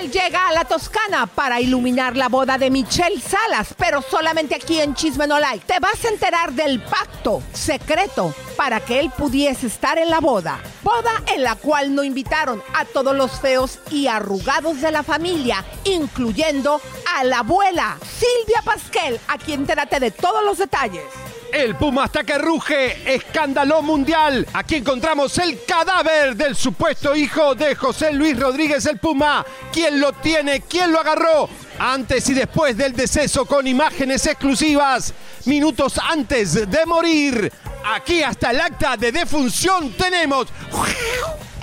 Miguel llega a la Toscana para iluminar la boda de Michelle Salas, pero solamente aquí en Chisme No Like. Te vas a enterar del pacto secreto para que él pudiese estar en la boda. Boda en la cual no invitaron a todos los feos y arrugados de la familia, incluyendo a la abuela Silvia Pasquel, a quien entérate de todos los detalles. El Puma hasta que ruge, escándalo mundial. Aquí encontramos el cadáver del supuesto hijo de José Luis Rodríguez el Puma. ¿Quién lo tiene? ¿Quién lo agarró? Antes y después del deceso con imágenes exclusivas. Minutos antes de morir. Aquí hasta el acta de defunción tenemos.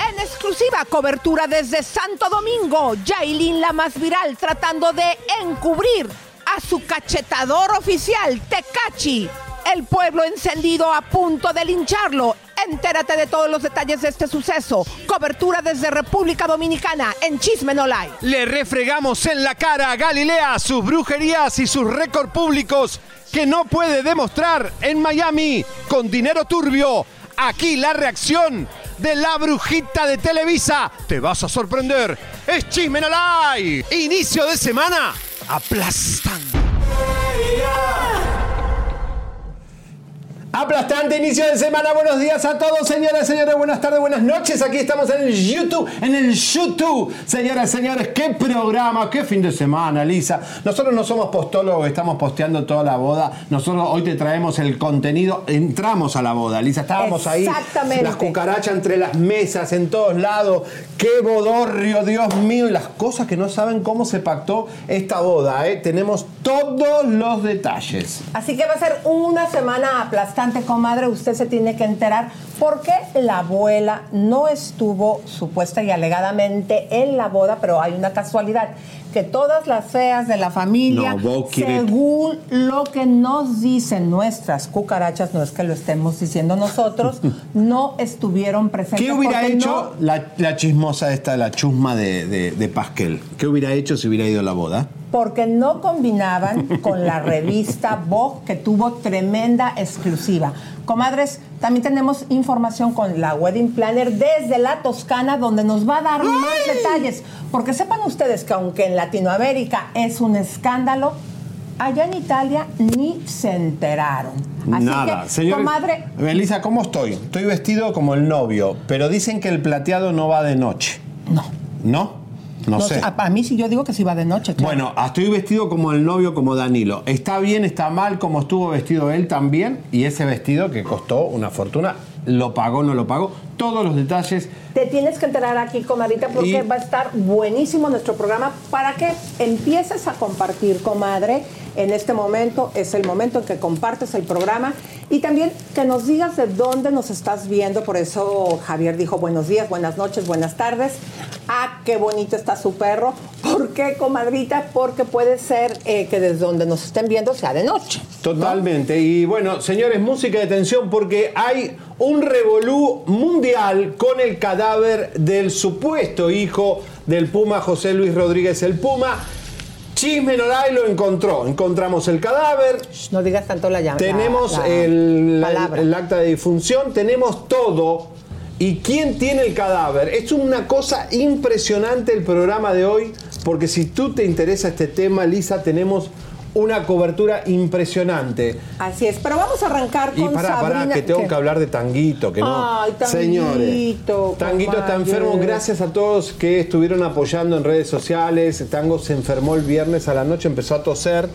En exclusiva cobertura desde Santo Domingo, Yailin la más viral tratando de encubrir a su cachetador oficial, Tecachi. El pueblo encendido a punto de lincharlo. Entérate de todos los detalles de este suceso. Cobertura desde República Dominicana en Chisme No. Le refregamos en la cara a Galilea sus brujerías y sus récords públicos que no puede demostrar en Miami con dinero turbio. Aquí la reacción de la brujita de Televisa. Te vas a sorprender. Es Chisme No. Inicio de semana aplastando. Aplastante inicio de semana. Buenos días a todos, señoras, señores. Buenas tardes, buenas noches. Aquí estamos en el YouTube, en el YouTube. Señoras, señores, qué programa, qué fin de semana, Lisa. Nosotros no somos postólogos, estamos posteando toda la boda. Nosotros hoy te traemos el contenido. Entramos a la boda, Lisa. Estábamos ahí. Exactamente. Las cucarachas entre las mesas, en todos lados. Qué bodorrio, Dios mío. Y las cosas que no saben cómo se pactó esta boda, ¿eh? Tenemos todos los detalles. Así que va a ser una semana aplastante, comadre. Usted se tiene que enterar por qué la abuela no estuvo supuesta y alegadamente en la boda, pero hay una casualidad que todas las feas de la familia, No, según lo que nos dicen nuestras cucarachas, no es que lo estemos diciendo nosotros, no estuvieron presentes. ¿Qué hubiera hecho la, la chismosa esta, la chusma de, de, de Pasquel? ¿Qué hubiera hecho si hubiera ido a la boda? porque no combinaban con la revista Vogue que tuvo tremenda exclusiva. Comadres, también tenemos información con la Wedding Planner desde la Toscana donde nos va a dar más detalles, porque sepan ustedes que aunque en Latinoamérica es un escándalo, allá en Italia ni se enteraron. Así Nada, que, señor. comadre, Elisa, ¿cómo estoy? Estoy vestido como el novio, pero dicen que el plateado no va de noche. no. ¿No? No, sé. A, a mí sí yo digo que sí va de noche. claro. Bueno, estoy vestido como el novio, como Danilo. Está bien, está mal, como estuvo vestido él también. Y ese vestido que costó una fortuna, lo pagó, no lo pagó. Todos los detalles. Te tienes que enterar aquí, comadrita, porque Y- va a estar buenísimo nuestro programa para que empieces a compartir, comadre. En este momento es el momento en que compartes el programa y también que nos digas de dónde nos estás viendo. Por eso Javier dijo buenos días, buenas noches, buenas tardes. Ah, qué bonito está su perro. ¿Por qué, comadrita? Porque puede ser eh, que desde donde nos estén viendo sea de noche. Totalmente. Y bueno, señores, música de tensión porque hay un revolú mundial con el cadáver del supuesto hijo del Puma, José Luis Rodríguez el Puma. Chisme Noray lo encontró. Encontramos el cadáver, Shh, No digas tanto la llama. tenemos la- la el, la- el acta de difunción, tenemos todo. ¿Y quién tiene el cadáver? Es una cosa impresionante el programa de hoy, porque si tú te interesa este tema, Lisa, tenemos una cobertura impresionante. Así es, pero vamos a arrancar con Y pará, Sabrina. pará, que tengo ¿Qué? que hablar de Tanguito, que no. Ay, Tanguito, Señores, Tanguito está enfermo. Gracias a todos que estuvieron apoyando en redes sociales. Tango se enfermó el viernes a la noche, empezó a toser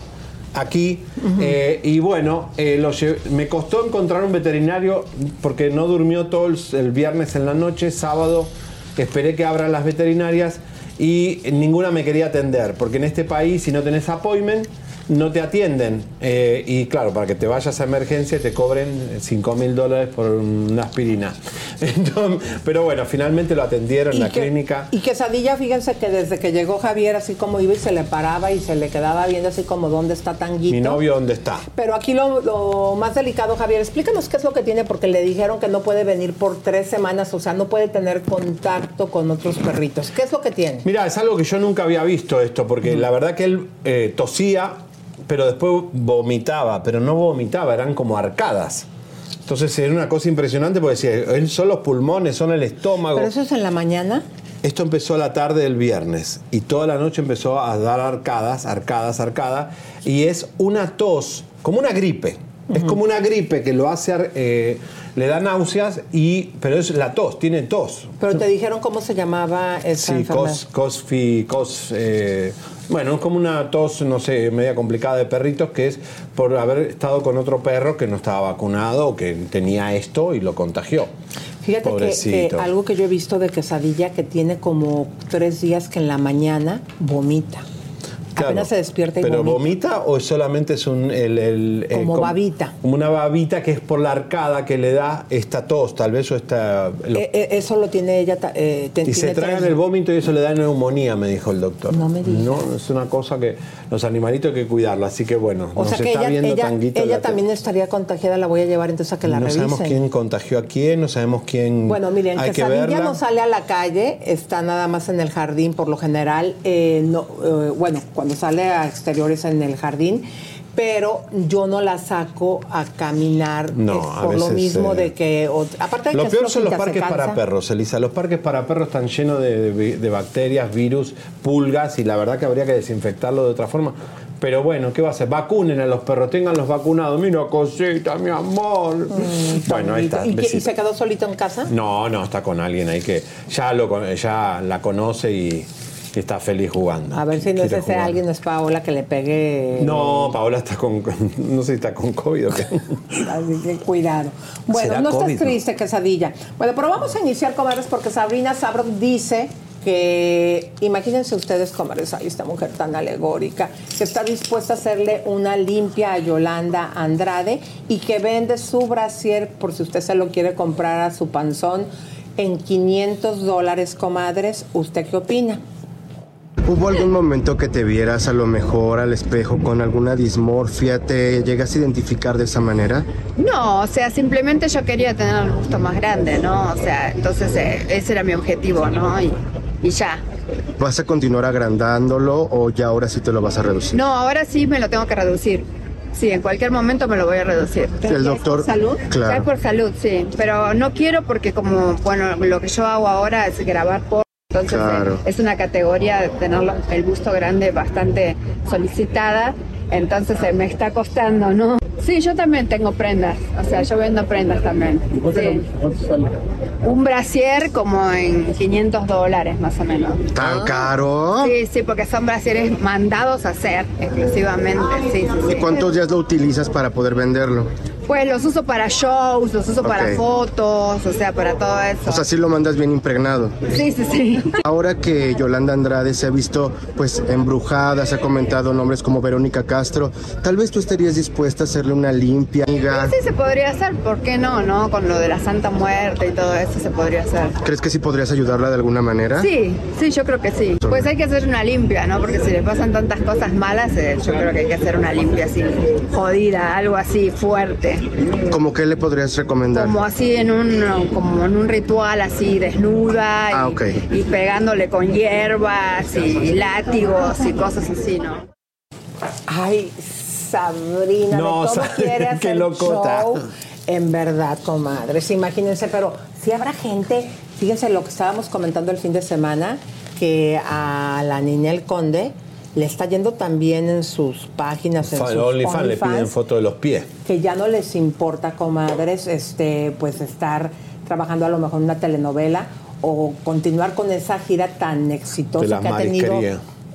aquí. eh, y bueno, eh, lo me costó encontrar un veterinario porque no durmió todo el, el viernes en la noche, sábado. Esperé que abran las veterinarias y ninguna me quería atender, porque en este país, si no tenés appointment, no te atienden. Eh, y claro, para que te vayas a emergencia te cobren 5 mil dólares por una aspirina. Entonces, pero bueno, finalmente lo atendieron en la que- clínica. Y quesadilla, fíjense que desde que llegó Javier, así como iba y se le paraba y se le quedaba viendo así como dónde está Tanguito. Mi novio, ¿dónde está? Pero aquí lo, lo más delicado, Javier, explícanos qué es lo que tiene, porque le dijeron que no puede venir por tres semanas, o sea, no puede tener contacto con otros perritos. ¿Qué es lo que tiene? Mira, es algo que yo nunca había visto esto, porque la verdad que él eh, tosía, pero después vomitaba, pero no vomitaba, eran como arcadas. Entonces era una cosa impresionante porque decía, son los pulmones, son el estómago. Pero eso es en la mañana. Esto empezó a la tarde del viernes y toda la noche empezó a dar arcadas, arcadas, arcadas. Y es una tos, como una gripe. Es como una gripe que lo hace, eh, le da náuseas, y, pero es la tos, tiene tos. Pero te dijeron cómo se llamaba esa Sí, enfermedad. cos, cosfi, cos, eh, bueno, es como una tos, no sé, media complicada de perritos, que es por haber estado con otro perro que no estaba vacunado o que tenía esto y lo contagió. Fíjate que, que algo que yo he visto de quesadilla que tiene como tres días que en la mañana vomita. Claro, Apenas se despierta y ¿Pero vomita. vomita o solamente es un. El, el, eh, Como babita. Como una babita que es por la arcada que le da esta tos, tal vez, o esta. lo- Eh, eh, eso lo tiene ella. eh, y se tiene tragan tres- el vómito y eso le da neumonía, me dijo el doctor. No me digas. No, es una cosa que los animalitos hay que cuidarlo, así que bueno, O nos sea que está ella, viendo ella, Tanguito. ella la- también estaría contagiada, la voy a llevar entonces a que la no revisen. sabemos quién contagió a quién, no sabemos quién. Bueno, miren, hay que verla. no sale a la calle, está nada más en el jardín por lo general. eh, no, bueno, cuando sale a exteriores en el jardín, pero yo no la saco a caminar No, a por lo mismo eh, de que. o- aparte de Lo que peor son los parques para perros, Elisa. Los parques para perros están llenos de, de- de bacterias, virus, pulgas y la verdad que habría que desinfectarlo de otra forma. Pero bueno, ¿qué va a hacer? Vacunen a los perros, tenganlos vacunados. Mira, cosita, mi amor. bueno, ahí está. ¿Y, y se quedó solito en casa? No, no, está con alguien ahí que ya, lo, ya la conoce y, y está feliz jugando. A ver si no es ese jugar. alguien, no es Paola que le pegue. No, Paola está con. No sé si está con COVID o qué. Así que cuidado. Bueno, ¿Será no COVID, estás triste, quesadilla. Bueno, pero vamos a iniciar, comadres, porque Sabrina Sabro dice que, imagínense ustedes, comadres, ahí esta mujer tan alegórica, que está dispuesta a hacerle una limpia a Yolanda Andrade y que vende su brasier, por si usted se lo quiere comprar a su panzón, en 500 dólares, comadres. ¿Usted qué opina? ¿Hubo algún momento que te vieras a lo mejor al espejo con alguna dismorfia? ¿Te llegas a identificar de esa manera? No, o sea, simplemente yo quería tener el gusto más grande, ¿no? O sea, entonces eh, ese era mi objetivo, ¿no? Y, y ya. ¿Vas a continuar agrandándolo o ya ahora sí te lo vas a reducir? No, ahora sí me lo tengo que reducir. Sí, en cualquier momento me lo voy a reducir. El doctor. ¿Salud? Claro. Ya es por salud, sí. Pero no quiero porque como, bueno, lo que yo hago ahora es grabar por... Entonces eh, Claro. es una categoría de tener el busto grande bastante solicitada. Entonces eh, me está costando, ¿no? Sí, yo también tengo prendas. O sea, yo vendo prendas también. Sí. Un brasier como en 500 dólares más o menos. ¿Tan caro? Sí, sí, porque son brasieres mandados a hacer exclusivamente. Sí, sí, sí. ¿Y cuántos días lo utilizas para poder venderlo? Pues los uso para shows, los uso para Ok. fotos, o sea, para todo eso. O sea, sí lo mandas bien impregnado. sí, sí, sí. Ahora que Yolanda Andrade se ha visto pues embrujada, se ha comentado nombres como Verónica Castro, tal vez tú estarías dispuesta a hacerle una limpia, amiga. Sí, se podría hacer, ¿por qué no, no? Con lo de la Santa Muerte y todo eso se podría hacer. ¿Crees que sí podrías ayudarla de alguna manera? Sí, sí, yo creo que sí. Pues hay que hacer una limpia, ¿no? Porque si le pasan tantas cosas malas, eh, yo creo que hay que hacer una limpia así, jodida, algo así fuerte. ¿Cómo qué le podrías recomendar? Como así en un, como en un ritual así, desnuda y, Ah, ok. y pegándole con hierbas y látigos y cosas así, ¿no? Ay, Sabrina, No, de todo quiere qué locota. show. En verdad, comadres, imagínense, pero si habrá gente, fíjense lo que estábamos comentando el fin de semana, que a la niña El Conde le está yendo también en sus páginas, en sus le piden foto de los pies. que ya no les importa, comadres, este, pues estar trabajando a lo mejor en una telenovela o continuar con esa gira tan exitosa que ha tenido.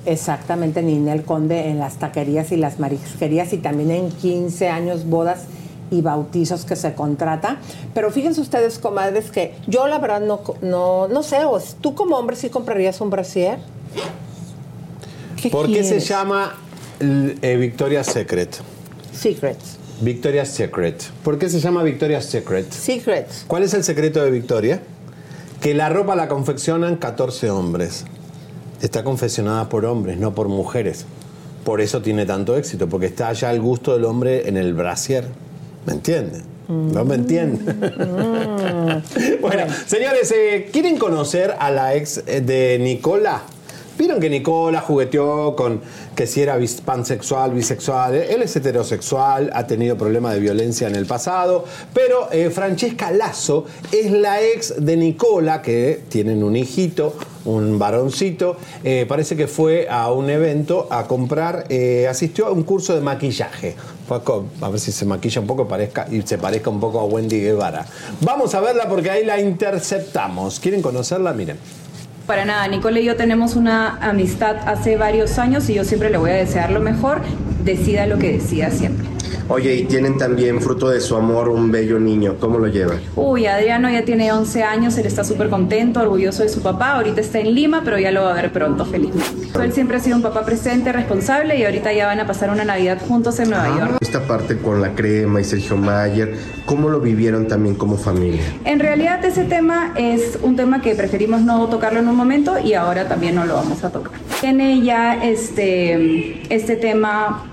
Exactamente Ninel Conde en las taquerías y las marisquerías y también en 15 años bodas y bautizos que se contrata. Pero fíjense ustedes, comadres, que yo la verdad no, no, no sé, tú como hombre sí comprarías un brasier. ¿Qué ¿Por qué se llama eh, Victoria's Secret? Secrets. Victoria's Secret. ¿Por qué se llama Victoria's Secret? Secrets. ¿Cuál es el secreto de Victoria? Que la ropa la confeccionan 14 hombres. Está confeccionada por hombres, no por mujeres. Por eso tiene tanto éxito, porque está ya el gusto del hombre en el brasier. ¿Me entiende? ¿No me entiende? bueno, señores, eh, ¿quieren conocer a la ex eh, de Nicola? Vieron que Nicola jugueteó con que si era pansexual, bisexual, él es heterosexual, ha tenido problemas de violencia en el pasado, pero eh, Francesca Lazo es la ex de Nicola, que tienen un hijito, un varoncito, eh, parece que fue a un evento a comprar, eh, asistió a un curso de maquillaje. Fue a A ver si se maquilla un poco parezca, y se parezca un poco a Wendy Guevara. Vamos a verla porque ahí la interceptamos. ¿Quieren conocerla? Miren. Para nada, Nicole y yo tenemos una amistad hace varios años y yo siempre le voy a desear lo mejor, decida lo que decida siempre. Oye, y tienen también fruto de su amor un bello niño. ¿Cómo lo llevan? Uy, Adriano ya tiene 11 años, él está súper contento, orgulloso de su papá, ahorita está en Lima, pero ya lo va a ver pronto, felizmente. Él siempre ha sido un papá presente, responsable y ahorita ya van a pasar una Navidad juntos en Nueva York. Esta parte con la crema y Sergio Mayer, ¿cómo lo vivieron también como familia? En realidad ese tema es un tema que preferimos no tocarlo en un momento y ahora también no lo vamos a tocar. Tiene ya este, este tema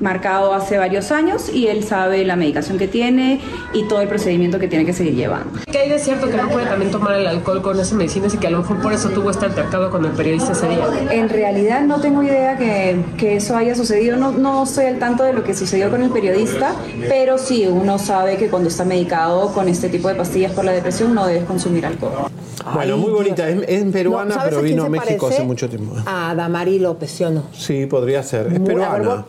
marcado hace varios años y él sabe la medicación que tiene y todo el procedimiento que tiene que seguir llevando. Que hay de cierto que no puede también tomar el alcohol con esas medicinas y que a lo mejor por eso tuvo este altercado con el periodista ese día. En realidad no tengo idea que, que eso haya sucedido, no, no estoy al tanto de lo que sucedió con el periodista, pero sí, uno sabe que cuando está medicado con este tipo de pastillas por la depresión no debes consumir alcohol. Bueno, Ay, muy bonita. Es, es peruana, No, ¿sabes pero vino a México parece? hace mucho tiempo. A Damari López, ¿sí o no? Sí, podría ser. Es Muy- a ver, peruana.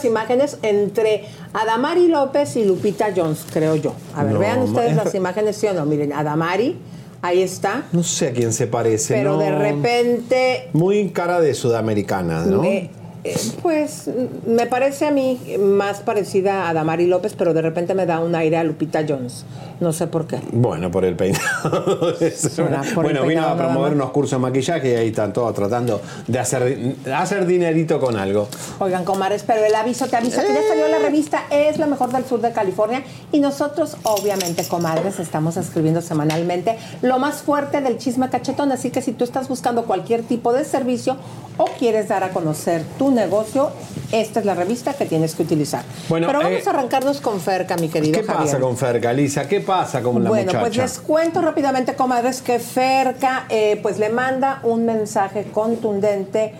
Las imágenes entre Adamari López y Lupita Jones, creo yo. A ver, No, vean ustedes es- las imágenes, ¿sí o no? Miren, Adamari, ahí está. No sé a quién se parece. Pero no. de repente, Muy cara de sudamericana, ¿no? eh, eh, pues mm, me parece a mí más parecida a Damari López, pero de repente me da un aire a Lupita Jones. No sé por qué. Bueno, por el peinado. El bueno, vino a promover unos cursos de maquillaje y ahí están todos tratando de hacer, hacer dinerito con algo. Oigan, comares, pero el aviso te avisa que ya salió la revista Es la mejor del sur de California y nosotros, obviamente, comadres, estamos escribiendo semanalmente lo más fuerte del chisme cachetón. Así que si tú estás buscando cualquier tipo de servicio o quieres dar a conocer tu negocio, esta es la revista que tienes que utilizar. Bueno, pero vamos eh, a arrancarnos con Ferca, mi querido ¿Qué Javier. pasa con Ferca, Lisa? ¿Qué pasa con la bueno, pues muchacha? les cuento rápidamente, comadres, que Ferca eh, pues le manda un mensaje contundente.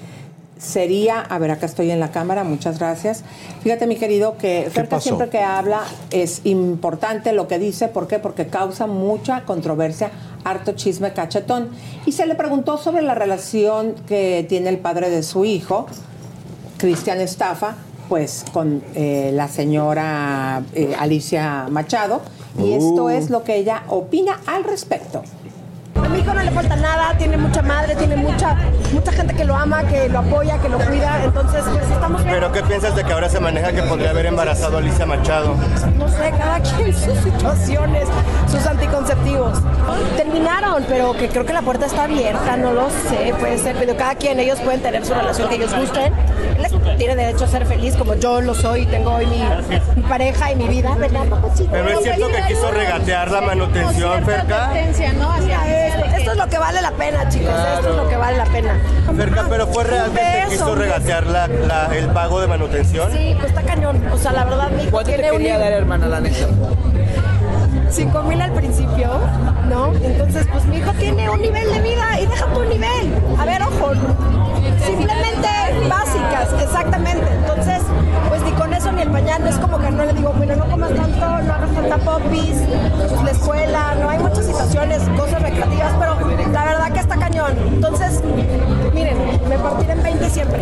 Sería, a ver, acá estoy en la cámara, muchas gracias. Fíjate, mi querido, que pasó? siempre que habla es importante lo que dice. ¿Por qué? Porque causa mucha controversia, harto chisme cachetón. Y se le preguntó sobre la relación que tiene el padre de su hijo, Cristian Estafa, pues con eh, la señora eh, Alicia Machado. Y esto Uh. es lo que ella opina al respecto. A mi hijo no le falta nada, tiene mucha madre, tiene mucha, mucha gente que lo ama, que lo apoya, que lo cuida, entonces pues estamos bien. ¿Pero qué piensas de que ahora se maneja que podría haber embarazado a Alicia Machado? No sé, cada quien sus situaciones, sus anticonceptivos. Terminaron, pero que creo que la puerta está abierta, no lo sé, puede ser, pero cada quien, ellos pueden tener su relación que ellos gusten. Él tiene derecho a ser feliz como yo lo soy, tengo hoy mi, mi pareja y mi vida, ¿verdad? Pero es cierto que quiso regatear la manutención, Ferca. Esto, esto es lo que vale la pena, chicos, esto es lo que vale la pena. Pero fue realmente que quiso un beso. regatear la- la- el pago de manutención. Sí, pues está cañón. O sea, la verdad, mi hijo tiene un nivel- hermana, la neta? 5 mil al principio, ¿no? Entonces, pues mi hijo tiene un nivel de vida y deja tu nivel. A ver, ojo, simplemente básicas, exactamente. Entonces, pues ni con eso ni el pañal, es como que no le digo, bueno, no comas tanto, no hagas tanta popis, pues la escuela, no hay muchas situaciones, cosas recreativas, pero la verdad que está cañón. Entonces, miren, me partiré en 20 siempre.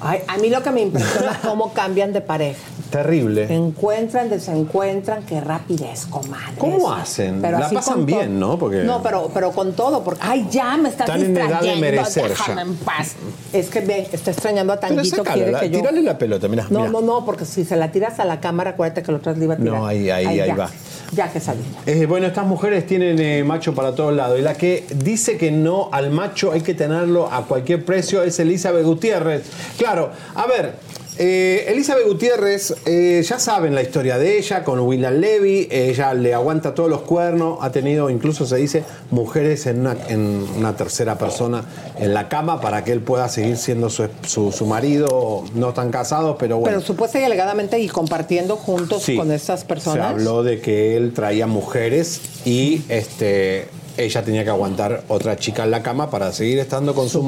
Ay, a mí lo que me impresiona es cómo cambian de pareja. Terrible. Encuentran, desencuentran, qué rapidez, comadre. ¿Cómo hacen? Pero La pasan bien, ¿no? Porque- No, pero, pero con todo, porque. Ay, ya me estás Están en edad de distrayendo, merecer déjame en paz. Es que ve, está extrañando a Tanguito, quiere la- que yo. tírale la pelota, mira. No, mira. no, no, porque si se la tiras a la cámara, acuérdate que la otra le iba a tirar. No, ahí, ahí, ahí ya, va. Ya que salió. Eh, bueno, estas mujeres tienen eh, macho para todos lados. Y la que dice que no al macho hay que tenerlo a cualquier precio es Elizabeth Gutiérrez. Claro, a ver. eh, Elizabeth Gutiérrez, eh, ya saben la historia de ella con William Levy, ella le aguanta todos los cuernos, ha tenido, incluso se dice, mujeres en una, en una tercera persona en la cama para que él pueda seguir siendo su, su- su marido, no están casados, pero bueno. Pero supuesta y alegadamente y compartiendo juntos Sí. con estas personas. Se habló de que él traía mujeres y este ella tenía que aguantar otra chica en la cama para seguir estando con su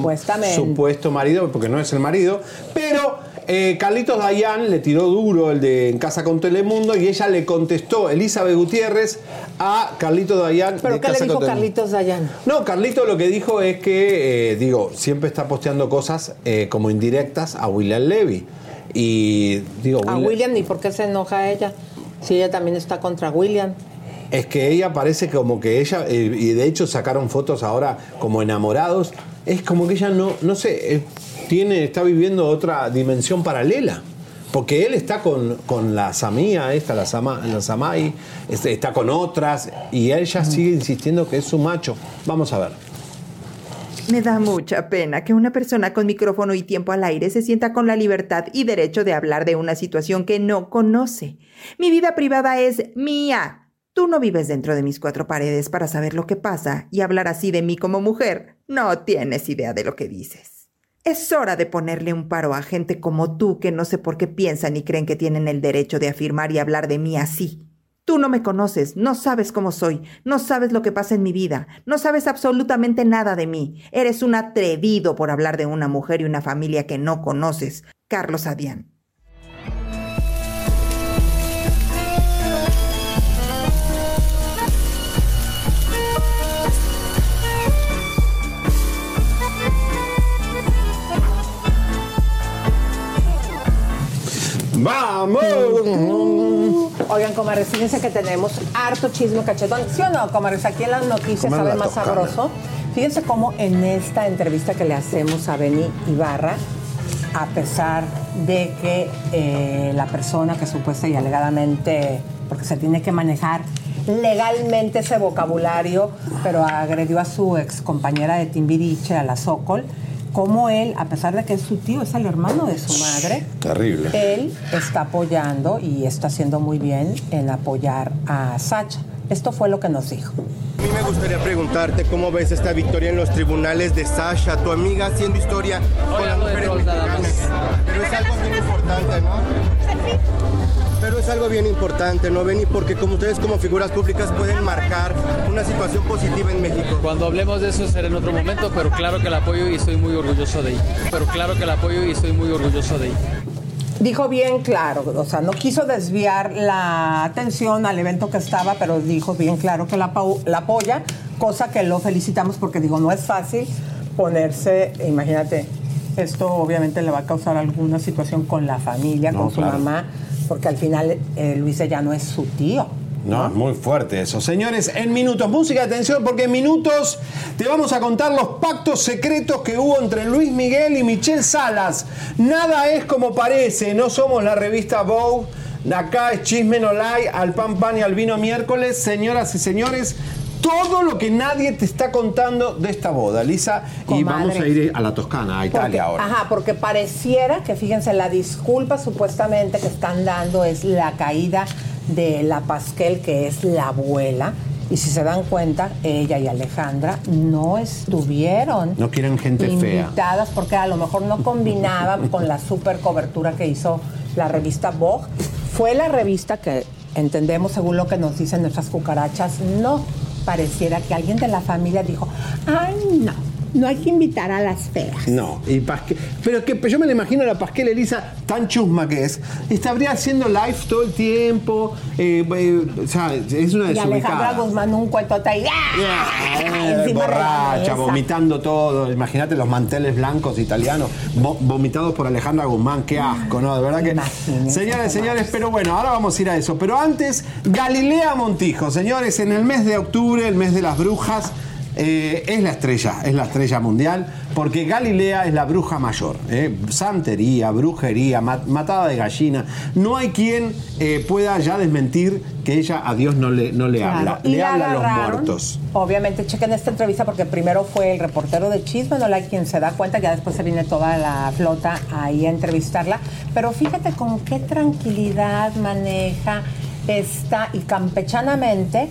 supuesto marido, porque no es el marido. Pero eh, Carlitos Dayan le tiró duro el de En Casa con Telemundo y ella le contestó, Elizabeth Gutiérrez, a Carlitos Dayan. ¿Pero de qué le dijo. Carlitos Dayan? No, Carlito lo que dijo es que, eh, digo, siempre está posteando cosas eh, como indirectas a William Levy. Y digo, A William- William, ¿y por qué se enoja ella? Si ella también está contra William. Es que ella parece como que ella, eh, y de hecho sacaron fotos ahora como enamorados, es como que ella no, no sé, eh, tiene, está viviendo otra dimensión paralela. Porque él está con, con la Samía, esta, la, Sama, la Samai, este, está con otras, y ella sigue insistiendo que es su macho. Vamos a ver. Me da mucha pena que una persona con micrófono y tiempo al aire se sienta con la libertad y derecho de hablar de una situación que no conoce. Mi vida privada es mía. Tú no vives dentro de mis cuatro paredes para saber lo que pasa y hablar así de mí como mujer. No tienes idea de lo que dices. Es hora de ponerle un paro a gente como tú que no sé por qué piensan y creen que tienen el derecho de afirmar y hablar de mí así. Tú no me conoces, no sabes cómo soy, no sabes lo que pasa en mi vida, no sabes absolutamente nada de mí. Eres un atrevido por hablar de una mujer y una familia que no conoces. Carlos Adián. ¡Vamos! Oigan, comadres, fíjense que tenemos harto chisme cachetón. ¿Sí o no, comadres? Aquí en las noticias sabe la más sabroso. Fíjense cómo en esta entrevista que le hacemos a Beni Ibarra, a pesar de que eh, la persona que supuesta y alegadamente, porque se tiene que manejar legalmente ese vocabulario, pero agredió a su ex compañera de Timbiriche, a la Sokol, como él, a pesar de que es su tío, es el hermano de su madre, Terrible. él está apoyando y está haciendo muy bien en apoyar a Sacha. Esto fue lo que nos dijo. A mí me gustaría preguntarte cómo ves esta victoria en los tribunales de Sasha, tu amiga haciendo historia con las mujeres mexicanas. Pero es algo bien importante, ¿no? Pero es algo bien importante, ¿no, Benny? Porque como ustedes como figuras públicas pueden marcar una situación positiva en México. Cuando hablemos de eso será en otro momento, pero claro que la apoyo y estoy muy orgulloso de ella. Pero claro que la apoyo y estoy muy orgulloso de ella. Dijo bien claro, o sea, no quiso desviar la atención al evento que estaba, pero dijo bien claro que la, apoya, cosa que lo felicitamos porque digo, no es fácil ponerse, imagínate, esto obviamente le va a causar alguna situación con la familia, No, con su claro. mamá, porque al final eh, Luis ya no es su tío. No, es muy fuerte eso. Señores, en minutos, música, atención, porque en minutos te vamos a contar los pactos secretos que hubo entre Luis Miguel y Michelle Salas. Nada es como parece, no somos la revista Vogue. Acá es Chisme No Lie, al pan pan y al vino miércoles. Señoras y señores, todo lo que nadie te está contando de esta boda, Lisa. Y vamos a ir a la Toscana, a Italia Porque- ahora. Ajá, porque pareciera que, fíjense, la disculpa supuestamente que están dando es la caída de la Pasquel, que es la abuela. Y si se dan cuenta, ella y Alejandra no estuvieron No quieren gente fea. invitadas porque a lo mejor no combinaba con la super cobertura que hizo la revista Vogue. Fue la revista que entendemos, según lo que nos dicen nuestras cucarachas, no pareciera que alguien de la familia dijo, ay no, No hay que invitar a las feas. No, y Pasquel. Pero que yo me la imagino a la Pasquel Elisa tan chusma que es. Estaría haciendo live todo el tiempo. eh, eh, o sea, es una Y Alejandra. Guzmán un. ¡ah! Eh, Encima de la borracha, vomitando todo. Imagínate los manteles blancos italianos vo- vomitados por Alejandra Guzmán. Qué asco, ¿no? De verdad que. Señores, señores, pero bueno, ahora vamos a ir a eso. Pero antes, Galilea Montijo. Señores, en el mes de octubre, el mes de las brujas. Eh, es la estrella, es la estrella mundial, porque Galilea es la bruja mayor. ¿eh? Santería, brujería, ma- matada de gallina. No hay quien eh, pueda ya desmentir que ella a Dios no le, no le Claro, habla. Le la habla a los muertos. Obviamente, chequen esta entrevista porque primero fue el reportero de Chisme, no la quien se da cuenta, ya después se viene toda la flota ahí a entrevistarla. Pero fíjate con qué tranquilidad maneja esta y campechanamente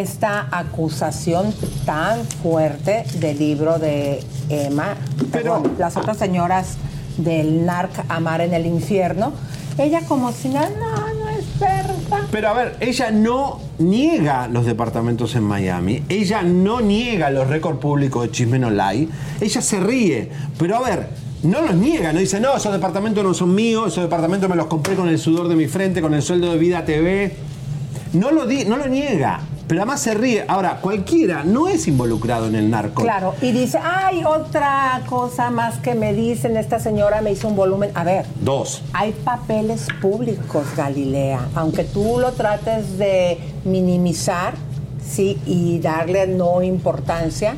esta acusación tan fuerte del libro de Emma, perdón, las otras señoras del NARC Amar en el infierno. Ella como si nada, no, no es verdad. Pero a ver, ella no niega los departamentos en Miami, ella no niega los récords públicos de Chisme No Lie, ella se ríe, pero a ver, no los niega, no dice, no, esos departamentos no son míos, esos departamentos me los compré con el sudor de mi frente, con el sueldo de Vida TV. No lo, di- no lo niega, pero además se ríe. Ahora, cualquiera no es involucrado en el narco. Claro, y dice, ay, otra cosa más que me dicen, esta señora me hizo un volumen. A ver, Dos. hay papeles públicos, Galilea. Aunque tú lo trates de minimizar, sí, y darle no importancia,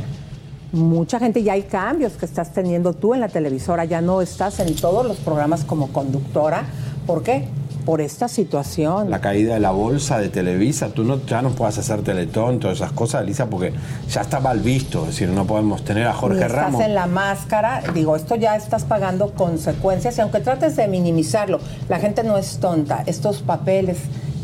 mucha gente ya hay cambios que estás teniendo tú en la televisora, ya no estás en todos los programas como conductora. ¿Por qué? Por esta situación. La caída de la bolsa de Televisa, tú no, ya no puedes hacer Teletón, todas esas cosas, Elisa, porque ya está mal visto. Es decir, no podemos tener a Jorge estás Ramos. en la máscara, digo, esto ya estás pagando consecuencias y aunque trates de minimizarlo, la gente no es tonta. Estos papeles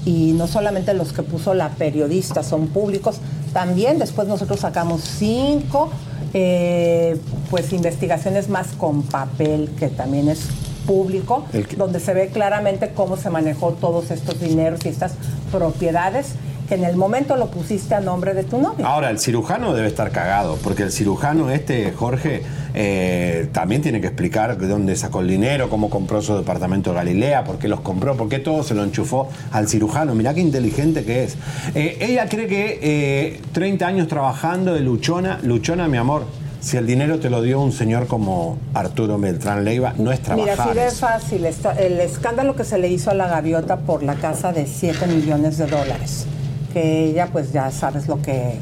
y no solamente los que puso la periodista son públicos, también después nosotros sacamos cinco eh, pues investigaciones más con papel que también es público, que- donde se ve claramente cómo se manejó todos estos dineros y estas propiedades que en el momento lo pusiste a nombre de tu novio. Ahora, el cirujano debe estar cagado, porque el cirujano este, Jorge, eh, también tiene que explicar de dónde sacó el dinero, cómo compró su departamento de Galilea, por qué los compró, por qué todo se lo enchufó al cirujano. Mirá qué inteligente que es. Eh, ella cree que eh, 30 años trabajando de luchona, luchona, mi amor, si el dinero te lo dio un señor como Arturo Beltrán Leiva, no es Mira, trabajar. así de es- fácil. Está- el escándalo que se le hizo a la gaviota por la casa de 7 millones de dólares. Que ella, pues ya sabes lo que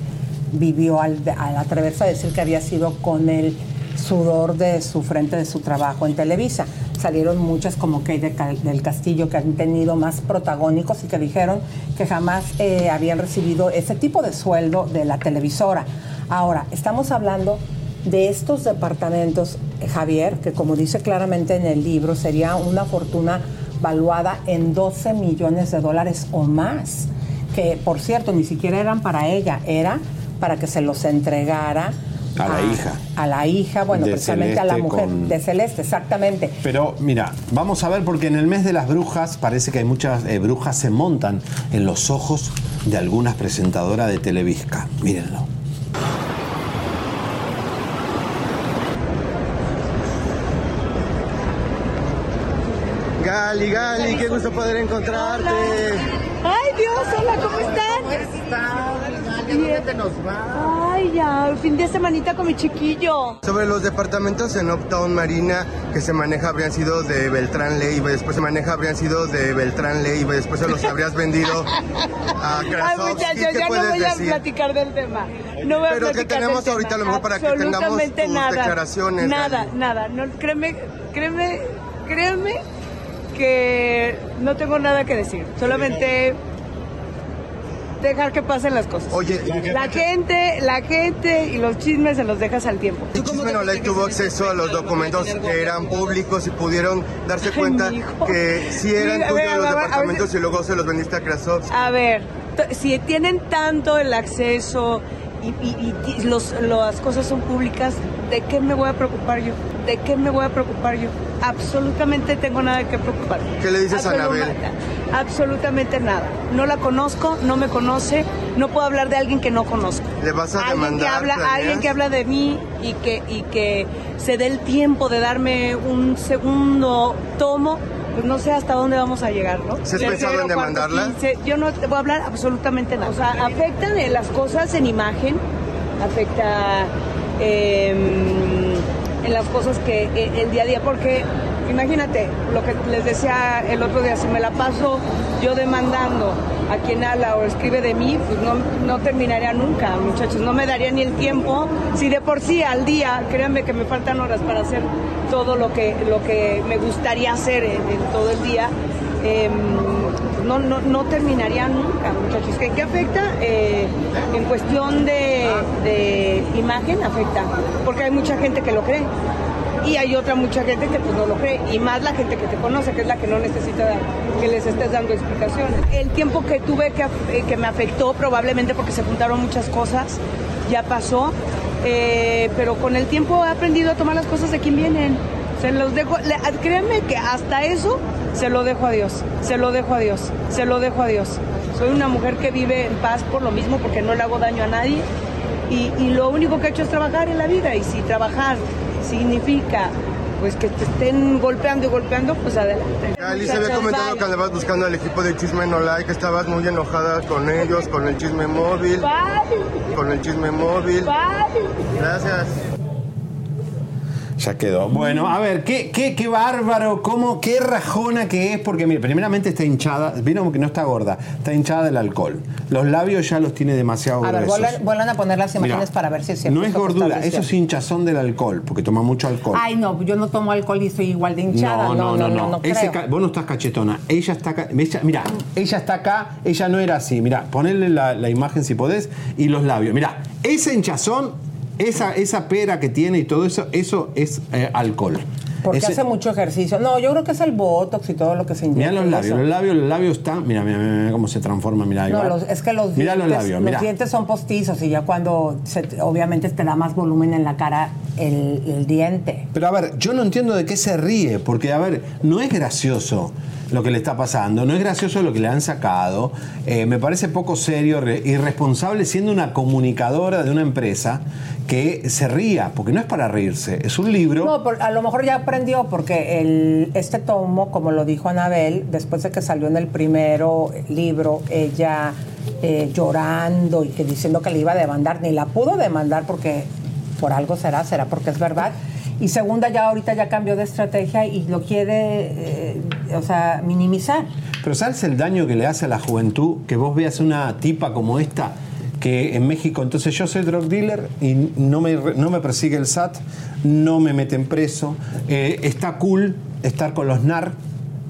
vivió al, al atreverse a decir que había sido con el sudor de su frente de su trabajo en Televisa. Salieron muchas como de Cal- del Castillo que han tenido más protagónicos y que dijeron que jamás eh, habían recibido ese tipo de sueldo de la televisora. Ahora, estamos hablando de estos departamentos, eh, Javier, que como dice claramente en el libro, sería una fortuna valuada en 12 millones de dólares o más, que por cierto ni siquiera eran para ella, era para que se los entregara A la hija. A la hija, bueno, De precisamente a la mujer con- de Celeste, exactamente. Pero mira, vamos a ver porque en el mes de las brujas parece que hay muchas eh, brujas se montan en los ojos de algunas presentadoras de Televisca. Mírenlo. Gali, Gali, qué gusto poder encontrarte. Ay, Dios, hola, ¿cómo están? ¿Dónde nos va? Ay, ya, fin de semanita con mi chiquillo. Sobre los departamentos en Uptown Marina que se maneja habrían sido de Beltrán Leiva, después se maneja habrían sido de Beltrán Leiva, después se los habrías vendido a Ay, Krasovsky. muchachos, ¿Qué ya no voy a platicar del tema. No voy a Pero ¿qué platicar tenemos del ahorita tema. a lo mejor para que tengamos tus nada. declaraciones, Nada, Gali? nada. No, créeme, créeme, créeme que no tengo nada que decir. Solamente dejar que pasen las cosas. Oye, la gente, la gente y los chismes se los dejas al tiempo. Chisme No Like tuvo acceso a los documentos que eran públicos y pudieron darse Ay, cuenta que sí eran Mira, tuyos los ver, ver departamentos y luego se los vendiste a Krasovsky. A ver, si tienen tanto el acceso y, y- los, las cosas son públicas, ¿de qué me voy a preocupar yo? ¿De qué me voy a preocupar yo? Absolutamente tengo nada que preocupar. ¿Qué le dices a Anabel? Absolutamente nada. No la conozco, no me conoce, no puedo hablar de alguien que no conozco. ¿Le vas a alguien que demandar, habla, planeas? alguien que habla de mí y que y que se dé el tiempo de darme un segundo tomo. Pues no sé hasta dónde vamos a llegar, ¿no? ¿Sí has pensado en demandarla? Yo no te voy a hablar absolutamente nada. O sea, afectan las cosas en imagen, afecta eh, en las cosas que eh, el día a día, porque imagínate lo que les decía el otro día, si me la paso yo demandando a quien habla o escribe de mí, pues no, no terminaría nunca, muchachos, no me daría ni el tiempo, si de por sí al día, créanme que me faltan horas para hacer todo lo que, lo que me gustaría hacer en, en todo el día. em, no, no, no terminaría nunca, muchachos. ¿Qué, qué afecta? Eh, en cuestión de, de imagen, afecta. Porque hay mucha gente que lo cree. Y hay otra mucha gente que pues no lo cree. Y más la gente que te conoce, que es la que no necesita que les estés dando explicaciones. El tiempo que tuve que, eh, que me afectó, probablemente porque se juntaron muchas cosas, ya pasó. Eh, pero con el tiempo he aprendido a tomar las cosas de quien vienen. Se los dejo, le- créanme que hasta eso se lo dejo a Dios, se lo dejo a Dios, se lo dejo a Dios. Soy una mujer que vive en paz por lo mismo, porque no le hago daño a nadie. Y, y lo único que he hecho es trabajar en la vida. Y si trabajar significa pues que te estén golpeando y golpeando, pues adelante. Alice había Muchachos, comentado bye. que andabas buscando al equipo de Chisme No Like, que estabas muy enojada con ellos, con el chisme móvil. Con el chisme móvil. Gracias. Ya quedó. Bueno, a ver, qué, qué, qué bárbaro, cómo, qué rajona que es, porque mire, primeramente está hinchada, vieron que no está gorda, está hinchada del alcohol. Los labios ya los tiene demasiado A ver, vuelvan, vuelvan a poner las imágenes Mirá, para ver si es cierto. No es gordura, eso es hinchazón del alcohol, porque toma mucho alcohol. Ay, no, yo no tomo alcohol y soy igual de hinchada. No, no, no, no. no, Ese creo. ca- vos no estás cachetona. Ella está acá. ella- Mira, ella está acá. Ella no era así. Mira, ponele la, la imagen si podés y los labios. Mira, ese hinchazón, esa, esa pera que tiene y todo eso, eso es eh, alcohol. Porque Ese- hace mucho ejercicio. No, yo creo que es el botox y todo lo que se inyecta. Mira los labios, los labios, los labios están. Mira, mira, mira, cómo se transforma. Mira, No, los- es que los Mira dientes, los labios, mira. dientes son postizos y ya cuando se te- obviamente te da más volumen en la cara el, el diente. Pero a ver, yo no entiendo de qué se ríe, porque a ver, no es gracioso lo que le está pasando, no es gracioso lo que le han sacado, eh, me parece poco serio, re- irresponsable siendo una comunicadora de una empresa que se ría, porque no es para reírse, es un libro. No, a lo mejor ya aprendió porque el, este tomo, como lo dijo Anabel, después de que salió en el primero libro, ella eh, llorando y que diciendo que le iba a demandar, ni la pudo demandar porque por algo será, será porque es verdad. Y segunda, ya ahorita ya cambió de estrategia y lo quiere, eh, o sea, minimizar. Pero ¿sabes el daño que le hace a la juventud que vos veas una tipa como esta? Que en México, entonces yo soy drug dealer y no me, no me persigue el SAT, no me meten preso, eh, está cool estar con los NAR.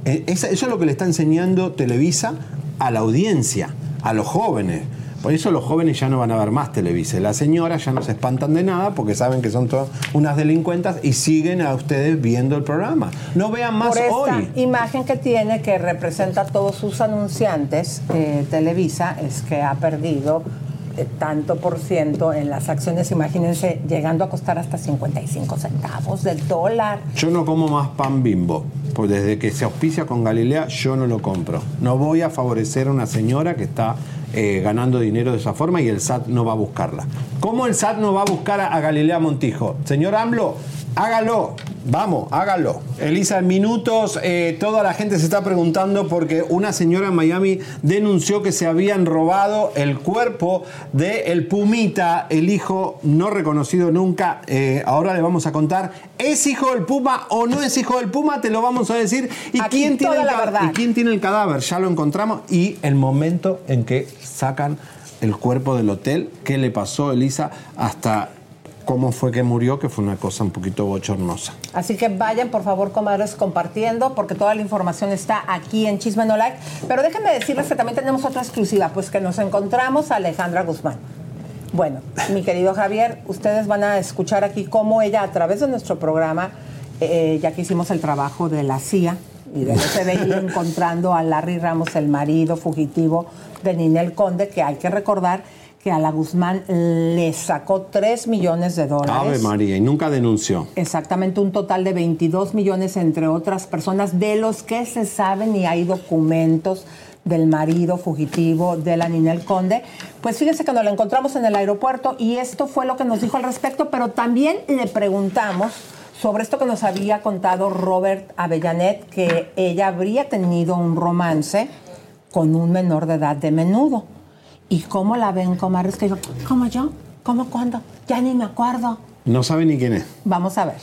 Eh, eso es lo que le está enseñando Televisa a la audiencia, a los jóvenes. Por eso los jóvenes ya no van a ver más Televisa. Las señoras ya no se espantan de nada porque saben que son todas unas delincuentas y siguen a ustedes viendo el programa. No vean más por esta hoy. imagen que tiene que representa a todos sus anunciantes, eh, Televisa, es que ha perdido eh, tanto por ciento en las acciones, imagínense, llegando a costar hasta 55 centavos del dólar. Yo no como más pan bimbo. Pues desde que se auspicia con Galilea, yo no lo compro. No voy a favorecer a una señora que está eh, ganando dinero de esa forma y el SAT no va a buscarla. ¿Cómo el SAT no va a buscar a, a Galilea Montijo? Señor AMLO, hágalo. Vamos, hágalo. Elisa, en minutos, eh, toda la gente se está preguntando porque una señora en Miami denunció que se habían robado el cuerpo de el Pumita, el hijo no reconocido nunca. Eh, ahora le vamos a contar, ¿es hijo del Puma o no es hijo del Puma? Te lo vamos a decir. ¿Y, Aquí quién tiene, el la. ¿y quién tiene el cadáver? Ya lo encontramos. Y el momento en que sacan el cuerpo del hotel, ¿qué le pasó, Elisa? Hasta cómo fue que murió, que fue una cosa un poquito bochornosa. Así que vayan, por favor, comadres, compartiendo, porque toda la información está aquí en Chisme No Like. Pero déjenme decirles que también tenemos otra exclusiva, pues que nos encontramos a Alejandra Guzmán. Bueno, mi querido Javier, ustedes van a escuchar aquí cómo ella, a través de nuestro programa, eh, ya que hicimos el trabajo de la CIA y del FBI, encontrando a Larry Ramos, el marido fugitivo de Ninel Conde, que hay que recordar que a la Guzmán le sacó 3 millones de dólares. Ave María, y nunca denunció. Exactamente, un total de 22 millones entre otras personas, de los que se saben y hay documentos del marido fugitivo de la Ninel Conde. Pues fíjese que nos la encontramos en el aeropuerto y esto fue lo que nos dijo al respecto, pero también le preguntamos sobre esto que nos había contado Robert Avellanet, que ella habría tenido un romance con un menor de edad de menudo. ¿Y cómo la ven, comadres? Que yo, ¿cómo yo? ¿Cómo cuándo? Ya ni me acuerdo. No sabe ni quién es. Vamos a ver.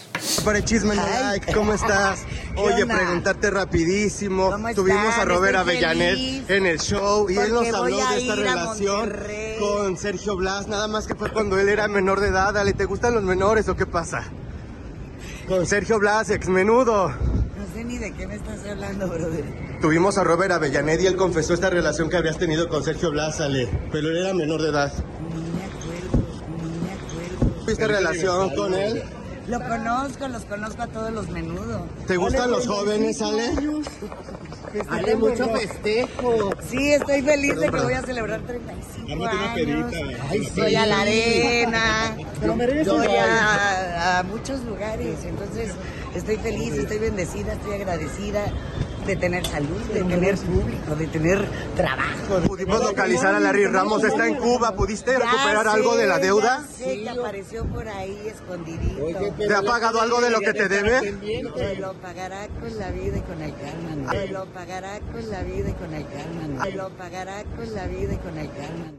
Para el chisme like, ¿cómo estás? Oye, onda? preguntarte rapidísimo. ¿Cómo Tuvimos a Robert Estoy Avellanet feliz en el show y él nos habló de esta relación con Sergio Blas, nada más que fue cuando él era menor de edad. Dale, ¿te gustan los menores o qué pasa? Con Sergio Blas, ex menudo. Ni de qué me estás hablando, brother. Tuvimos a Robert Avellanet y él confesó esta relación que habías tenido con Sergio Blas, Ale, pero él era menor de edad. ¿Tuviste relación con él? Lo conozco, los conozco a todos los menudos. ¿Te gustan los jóvenes, Ale? Ale, mucho festejo. Sí, estoy feliz de que voy a celebrar 35 años. Ay, Voy a la arena, Pero mereces voy a, a muchos lugares. Entonces, estoy feliz, estoy bendecida, estoy agradecida de tener salud, de tener público, de tener trabajo. Pudimos localizar a Larry Ramos, está en Cuba. ¿Pudiste Ya recuperar sé, algo de la deuda? sé que apareció por ahí escondidito. ¿Te ha pagado algo de lo que te debe? Me lo pagará con la vida y con el karma. Me lo pagará con la vida y con el karma. Me lo pagará con la vida y con el karma.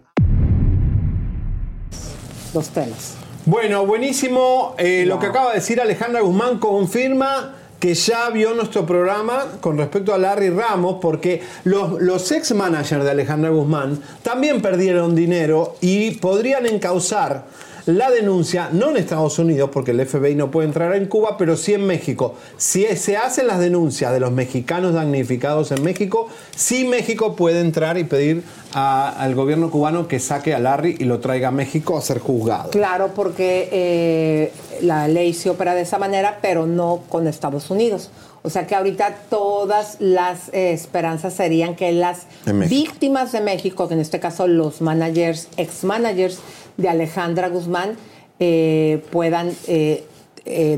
Dos telas. Bueno, buenísimo. Eh, Lo que acaba de decir Alejandra Guzmán confirma que ya vio nuestro programa con respecto a Larry Ramos, porque los, los ex managers de Alejandra Guzmán también perdieron dinero y podrían encauzar la denuncia, no en Estados Unidos, porque el FBI no puede entrar en Cuba, pero sí en México. Si se hacen las denuncias de los mexicanos damnificados en México, sí México puede entrar y pedir al gobierno cubano que saque a Larry y lo traiga a México a ser juzgado. Claro, porque eh, la ley se opera de esa manera, pero no con Estados Unidos. O sea que ahorita todas las eh, esperanzas serían que las víctimas de México, que en este caso los managers, ex-managers de Alejandra Guzmán, eh, puedan eh,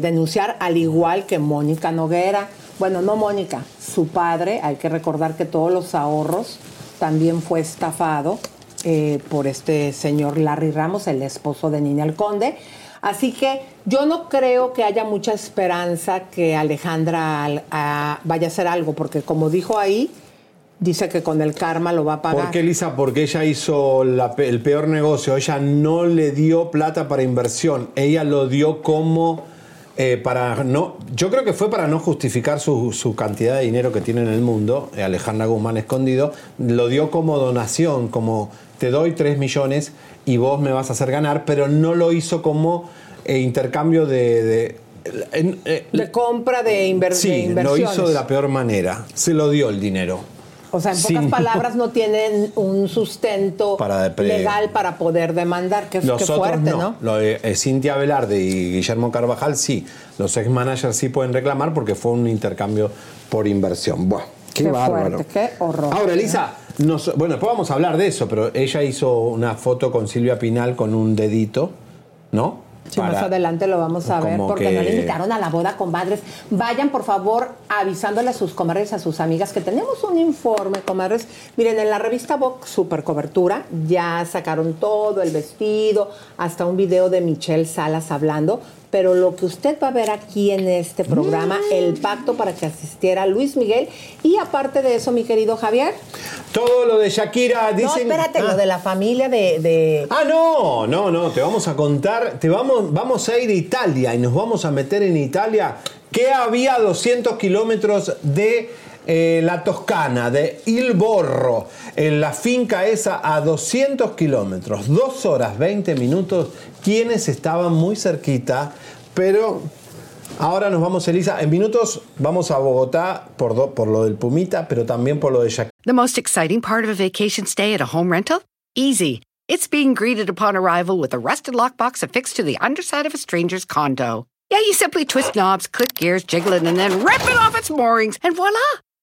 denunciar al igual que Mónica Noguera. Bueno, no Mónica, su padre, hay que recordar que todos los ahorros también fue estafado por este señor Larry Ramos, el esposo de Nina el Conde. Así que yo no creo que haya mucha esperanza que Alejandra vaya a hacer algo, porque como dijo ahí, dice que con el karma lo va a pagar. ¿Por qué, Lisa? Porque ella hizo la el peor negocio. Ella no le dio plata para inversión. Ella lo dio como eh, para no. Yo creo que fue para no justificar su, su cantidad de dinero que tiene en el mundo. eh, Alejandra Guzmán escondido. Lo dio como donación, como te doy 3 millones y vos me vas a hacer ganar, pero no lo hizo como eh, intercambio de. de- en- eh, compra de, inver- de sí, lo hizo de la peor manera. Se lo dio el dinero. O sea, en pocas palabras, no tienen un sustento Para legal para poder demandar. Qué otros fuerte, no. ¿no? Lo de eh, Cintia Velarde y Guillermo Carvajal sí. Los ex managers sí pueden reclamar porque fue un intercambio por inversión. Buah, qué, Qué bárbaro. fuerte, qué horror. Ahora, Elisa, nos- bueno, después vamos a hablar de eso, pero ella hizo una foto con Silvia Pinal con un dedito, ¿no? Sí, más adelante lo vamos a ver porque que- no le invitaron a la boda, comadres. Vayan, por favor, avisándole a sus comadres, a sus amigas, que tenemos un informe, comadres. Miren, en la revista Vogue Super Cobertura ya sacaron todo, el vestido, hasta un video de Michelle Salas hablando. Pero lo que usted va a ver aquí en este programa, Mm. el pacto para que asistiera Luis Miguel. Y aparte de eso, mi querido Javier. Todo lo de Shakira, dicen... no, espérate, Ah. lo de la familia de- de Ah, no, no, no, te vamos a contar, te vamos, vamos a ir a Italia y nos vamos a meter en Italia, que había 200 kilómetros de eh, la Toscana, de Il Borro, en la finca esa a 200 kilómetros, 2 horas 20 minutos, quienes estaban muy cerquita, pero ahora nos vamos, Elisa, en minutos vamos a Bogotá por, do- por lo del Pumita, pero también por lo de Shakira. The most exciting part of a vacation stay at a home rental? Easy. It's being greeted upon arrival with a rusted lockbox affixed to the underside of a stranger's condo. Yeah, you simply twist knobs, click gears, jiggle it, and then rip it off its moorings, and voila!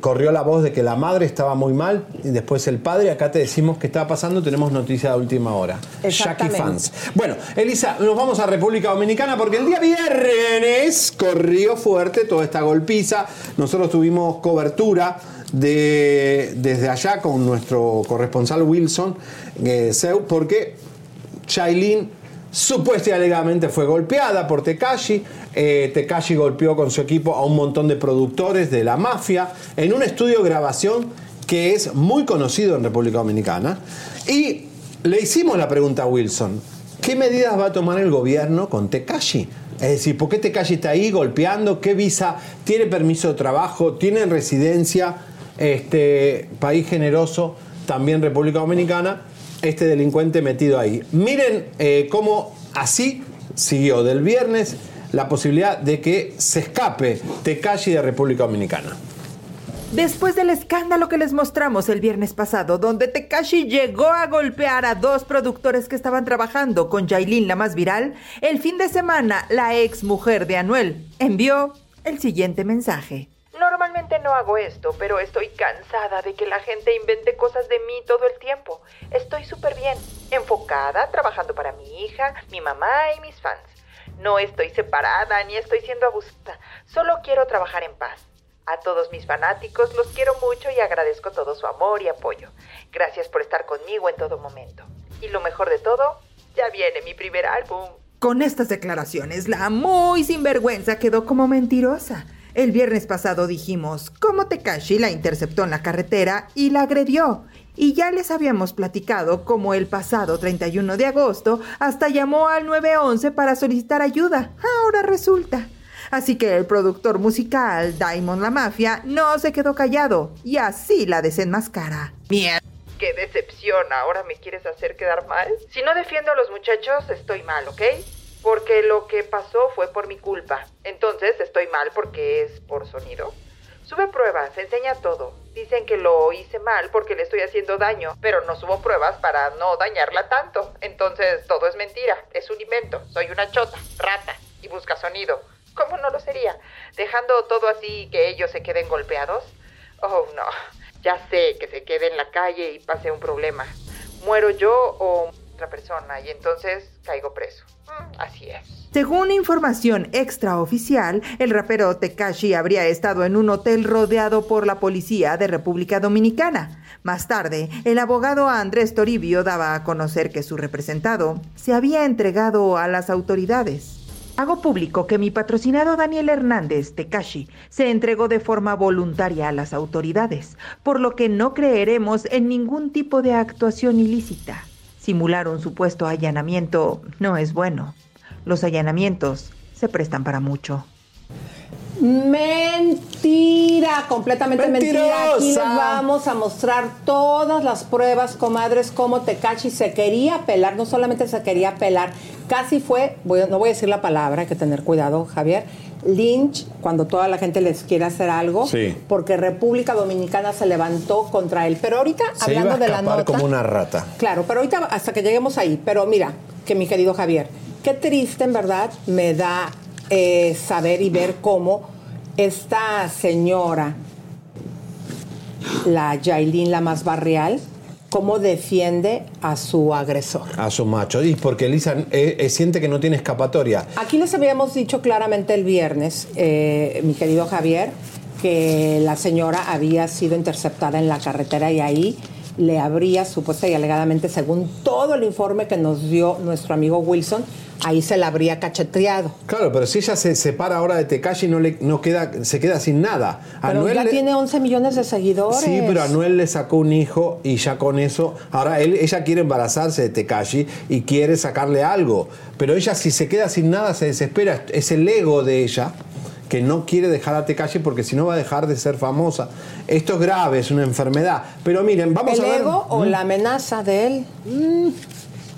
corrió la voz de que la madre estaba muy mal y después el padre. Acá te decimos qué está pasando. Tenemos noticia de última hora. Jackie. Fans. Bueno, Elisa, nos vamos a República Dominicana porque el día viernes corrió fuerte toda esta golpiza. Nosotros tuvimos cobertura de, desde allá con nuestro corresponsal Wilson eh, Seu, porque Shailene supuesta y alegadamente fue golpeada por Tekashi. Eh, Tekashi golpeó con su equipo a un montón de productores de la mafia en un estudio de grabación que es muy conocido en República Dominicana. Y le hicimos la pregunta a Wilson, ¿qué medidas va a tomar el gobierno con Tekashi? Es decir, ¿por qué Tekashi está ahí golpeando? ¿Qué visa? ¿Tiene permiso de trabajo? ¿Tiene residencia? Este, país generoso, también República Dominicana este delincuente metido ahí. Miren eh, cómo así siguió del viernes la posibilidad de que se escape Tekashi de República Dominicana. Después del escándalo que les mostramos el viernes pasado, donde Tekashi llegó a golpear a dos productores que estaban trabajando con Yailin, la más viral, el fin de semana la ex mujer de Anuel envió el siguiente mensaje. Normalmente no hago esto, pero estoy cansada de que la gente invente cosas de mí todo el tiempo. Estoy súper bien, enfocada, trabajando para mi hija, mi mamá y mis fans. No estoy separada ni estoy siendo abusada. Solo quiero trabajar en paz. A todos mis fanáticos los quiero mucho y agradezco todo su amor y apoyo. Gracias por estar conmigo en todo momento. Y lo mejor de todo, ya viene mi primer álbum. Con estas declaraciones, la muy sinvergüenza quedó como mentirosa. El viernes pasado dijimos cómo Tekashi la interceptó en la carretera y la agredió. Y ya les habíamos platicado cómo el pasado 31 de agosto hasta llamó al 911 para solicitar ayuda. Ahora resulta. Así que el productor musical, Diamond La Mafia, no se quedó callado y así la desenmascara. Mierda. ¡Qué decepción! ¿Ahora me quieres hacer quedar mal? Si no defiendo a los muchachos, estoy mal, ¿ok? Porque lo que pasó fue por mi culpa. Entonces estoy mal porque es por sonido. Sube pruebas, enseña todo. Dicen que lo hice mal porque le estoy haciendo daño, pero no subo pruebas para no dañarla tanto. Entonces todo es mentira, es un invento. Soy una chota, rata y busca sonido. ¿Cómo no lo sería? Dejando todo así que ellos se queden golpeados. Oh, no. Ya sé que se quede en la calle y pase un problema. Muero yo o otra persona y entonces caigo preso. Así es. Según información extraoficial, el rapero Tekashi habría estado en un hotel rodeado por la policía de República Dominicana. Más tarde, el abogado Andrés Toribio daba a conocer que su representado se había entregado a las autoridades. Hago público que mi patrocinado Daniel Hernández, Tekashi, se entregó de forma voluntaria a las autoridades, por lo que no creeremos en ningún tipo de actuación ilícita. Simular un supuesto allanamiento no es bueno. Los allanamientos se prestan para mucho. Mentira, completamente mentira. Aquí les vamos a mostrar todas las pruebas, comadres, cómo Tekashi se quería pelar, no solamente se quería pelar, casi fue, voy no voy a decir la palabra, hay que tener cuidado, Javier, lynch, cuando toda la gente les quiere hacer algo, Sí. porque República Dominicana se levantó contra él. Pero ahorita, Se iba hablando a de la nota... como una rata. Claro, pero ahorita hasta que lleguemos ahí. Pero mira, que mi querido Javier, qué triste en verdad me da eh, saber y ver cómo esta señora, la Yailin, la más barrial, cómo defiende a su agresor. A su macho. Y porque Elisa eh, eh, siente que no tiene escapatoria. Aquí les habíamos dicho claramente el viernes, eh, mi querido Javier, que la señora había sido interceptada en la carretera y ahí le habría supuesta y alegadamente, según todo el informe que nos dio nuestro amigo Wilson, ahí se la habría cacheteado. Claro, pero si ella se separa ahora de Tekashi no le no queda se queda sin nada. Pero Anuel ya le- tiene 11 millones de seguidores. Sí, pero Anuel le sacó un hijo y ya con eso, ahora él, ella quiere embarazarse de Tekashi y quiere sacarle algo, pero ella si se queda sin nada se desespera, es el ego de ella que no quiere dejar a Tekashi porque si no va a dejar de ser famosa. Esto es grave, es una enfermedad. Pero miren, vamos ¿El a ver. ego o ¿Mm? la amenaza de él?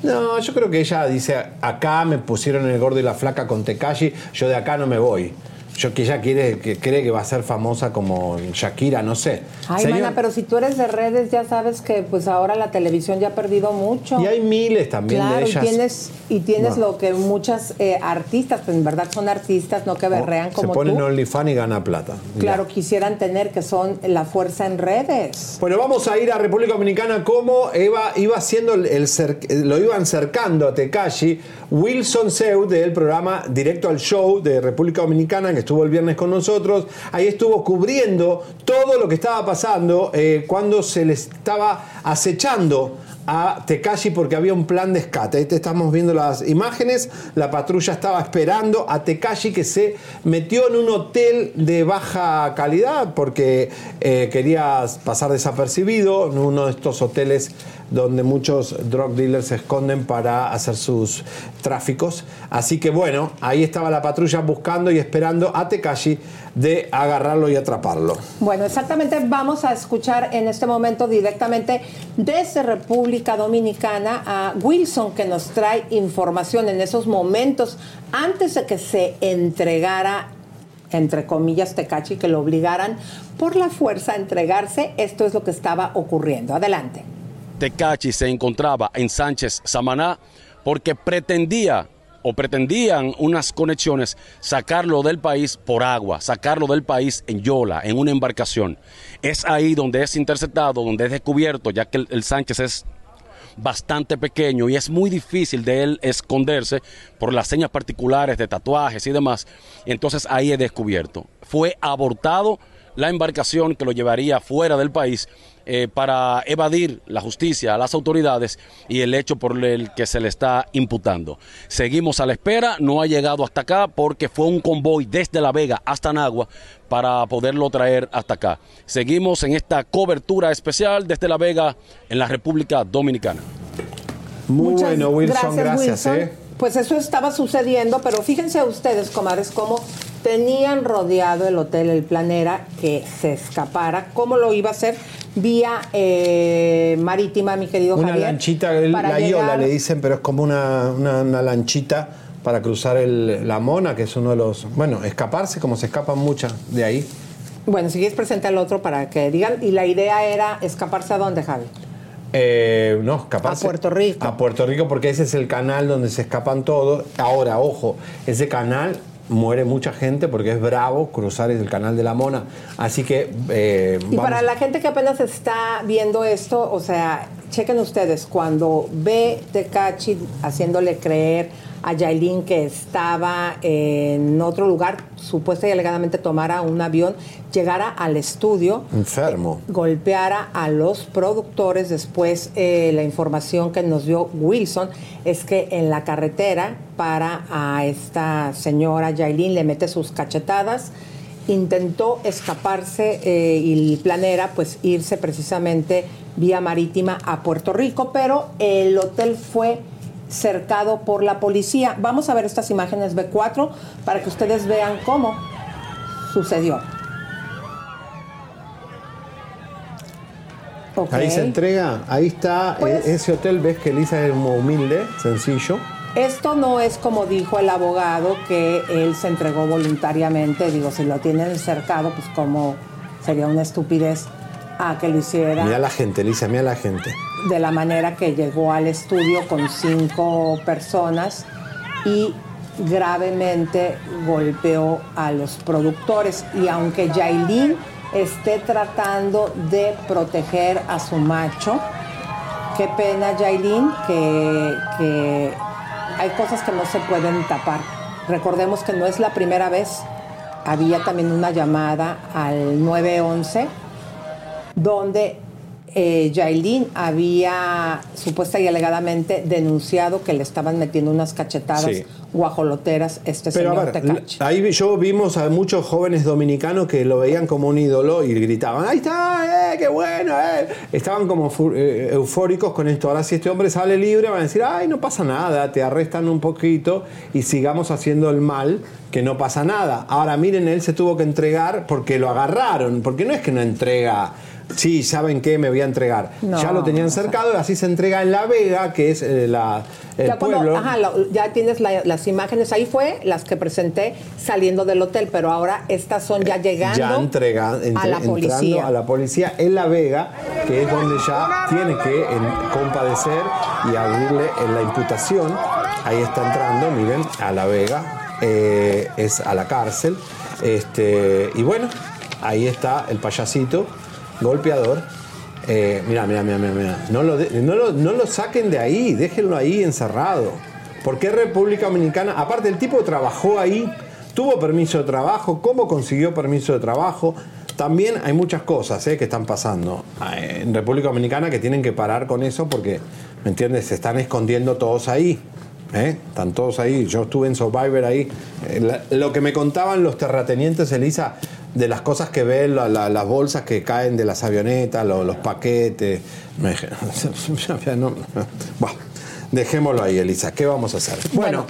No, yo creo que ella dice, acá me pusieron el gordo y la flaca con Tekashi, yo de acá no me voy. Yo que ella quiere, que cree que va a ser famosa como Shakira, no sé. Ay, Señor- mana, pero si tú eres de redes, ya sabes que pues ahora la televisión ya ha perdido mucho. Y hay miles también claro, de ellas. y tienes, y tienes No. lo que muchas eh, artistas, pues en verdad son artistas, no que berrean Se como ponen tú. OnlyFans y gana plata. Claro, quisieran tener, que son la fuerza en redes. Bueno, vamos a ir a República Dominicana como Eva iba haciendo el, el lo iban cercando a Tekashi. Wilson Seu del programa Directo al Show de República Dominicana, que estuvo el viernes con nosotros, ahí estuvo cubriendo todo lo que estaba pasando eh, cuando se le estaba acechando a Tekashi porque había un plan de escate. Ahí te estamos viendo las imágenes. La patrulla estaba esperando a Tekashi que se metió en un hotel de baja calidad porque eh, quería pasar desapercibido en uno de estos hoteles donde muchos drug dealers se esconden para hacer sus tráficos. Así que bueno, ahí estaba la patrulla buscando y esperando a Tekashi de agarrarlo y atraparlo. Bueno, exactamente vamos a escuchar en este momento directamente desde República Dominicana a Wilson que nos trae información en esos momentos antes de que se entregara entre comillas Tecachi que lo obligaran por la fuerza a entregarse, esto es lo que estaba ocurriendo. Adelante. Tecachi se encontraba en Sánchez Samaná porque pretendía o pretendían unas conexiones sacarlo del país por agua, sacarlo del país en Yola, en una embarcación. Es ahí donde es interceptado, donde es descubierto, ya que el, Sánchez es bastante pequeño y es muy difícil de él esconderse por las señas particulares de tatuajes y demás. Entonces ahí es descubierto. Fue abortado la embarcación que lo llevaría fuera del país eh, para evadir la justicia a las autoridades y el hecho por el que se le está imputando. Seguimos a la espera, no ha llegado hasta acá porque fue un convoy desde La Vega hasta Nagua para poderlo traer hasta acá. Seguimos en esta cobertura especial desde La Vega en la República Dominicana. Muy Muchas bueno, Wilson, gracias. Wilson. ¿eh? Pues eso estaba sucediendo, pero fíjense ustedes, comadres, cómo tenían rodeado el hotel El Planera que se escapara. ¿Cómo lo iba a hacer? Vía eh, marítima, mi querido Una Javier. lanchita, el- para la iola le dicen, pero es como una, una- una lanchita para cruzar el- la Mona, que es uno de los... Bueno, escaparse como se escapan muchas de ahí. Bueno, si quieres presenta el otro para que digan. Y la idea era escaparse a dónde, Javi. Eh, no, escaparse. A Puerto Rico. A Puerto Rico, porque ese es el canal donde se escapan todos. Ahora, ojo, ese canal muere mucha gente porque es bravo cruzar el canal de la Mona. Así que... eh, Y para la gente que apenas está viendo esto, o sea, chequen ustedes, cuando ve Tecachi haciéndole creer a Yailin que estaba en otro lugar, supuesta y alegadamente tomara un avión, llegara al estudio, Enfermo. golpeara a los productores. Después, eh, la información que nos dio Wilson es que en la carretera para a esta señora Yailin le mete sus cachetadas. Intentó escaparse eh, y el plan era pues irse precisamente vía marítima a Puerto Rico, pero el hotel fue cercado por la policía. Vamos a ver estas imágenes B4 para que ustedes vean cómo sucedió. Ahí se entrega, ahí está Pues- eh, ese hotel, ves que Elisa es como humilde, sencillo. Esto no es como dijo el abogado que él se entregó voluntariamente. Digo, si lo tienen cercado, pues como sería una estupidez a que lo hiciera Mira la gente, Elisa, mira la gente. De la manera que llegó al estudio con cinco personas y gravemente golpeó a los productores. Y aunque Yailin esté tratando de proteger a su macho, qué pena Yailin que, que hay cosas que no se pueden tapar. Recordemos que no es la primera vez. Había también una llamada al 911 donde eh, Yailin había supuesta y alegadamente denunciado que le estaban metiendo unas cachetadas Sí. guajoloteras este Pero señor ver, Tecachi. ahí yo vimos a muchos jóvenes dominicanos que lo veían como un ídolo y gritaban, ahí está, eh, qué bueno, eh. Estaban como eh, eufóricos con esto. Ahora si este hombre sale libre van a decir, ay, no pasa nada, te arrestan un poquito y sigamos haciendo el mal, que no pasa nada. Ahora miren, él se tuvo que entregar porque lo agarraron, porque no es que no entrega. Sí, ¿saben qué? Me voy a entregar. No, ya lo tenían cercado y así se entrega en La Vega, que es eh, la, el Ya, cuando- pueblo. ajá, lo- ya tienes la- las imágenes, ahí fue las que presenté saliendo del hotel, pero ahora estas son ya llegando ya entrega, a la entrando policía. a la policía en La Vega, que es donde ya tiene que en- compadecer y abrirle en la imputación. Ahí está entrando, miren, a La Vega, eh, es a la cárcel. Este, y bueno, ahí está el payasito, golpeador. Eh, mira, mira, mira, mira. No lo, no, lo, no lo saquen de ahí, déjenlo ahí encerrado. ¿Por qué República Dominicana? Aparte, el tipo trabajó ahí, tuvo permiso de trabajo, ¿cómo consiguió permiso de trabajo? También hay muchas cosas eh, que están pasando eh, en República Dominicana que tienen que parar con eso porque, ¿me entiendes? Se están escondiendo todos ahí. Están todos ahí. Yo estuve en Survivor ahí. Lo que me contaban los terratenientes, Elisa, de las cosas que ven, la- la- las bolsas que caen de las avionetas, lo- los paquetes. Me, no, Buah, dejémoslo ahí, Elisa. ¿Qué vamos a hacer? Bueno.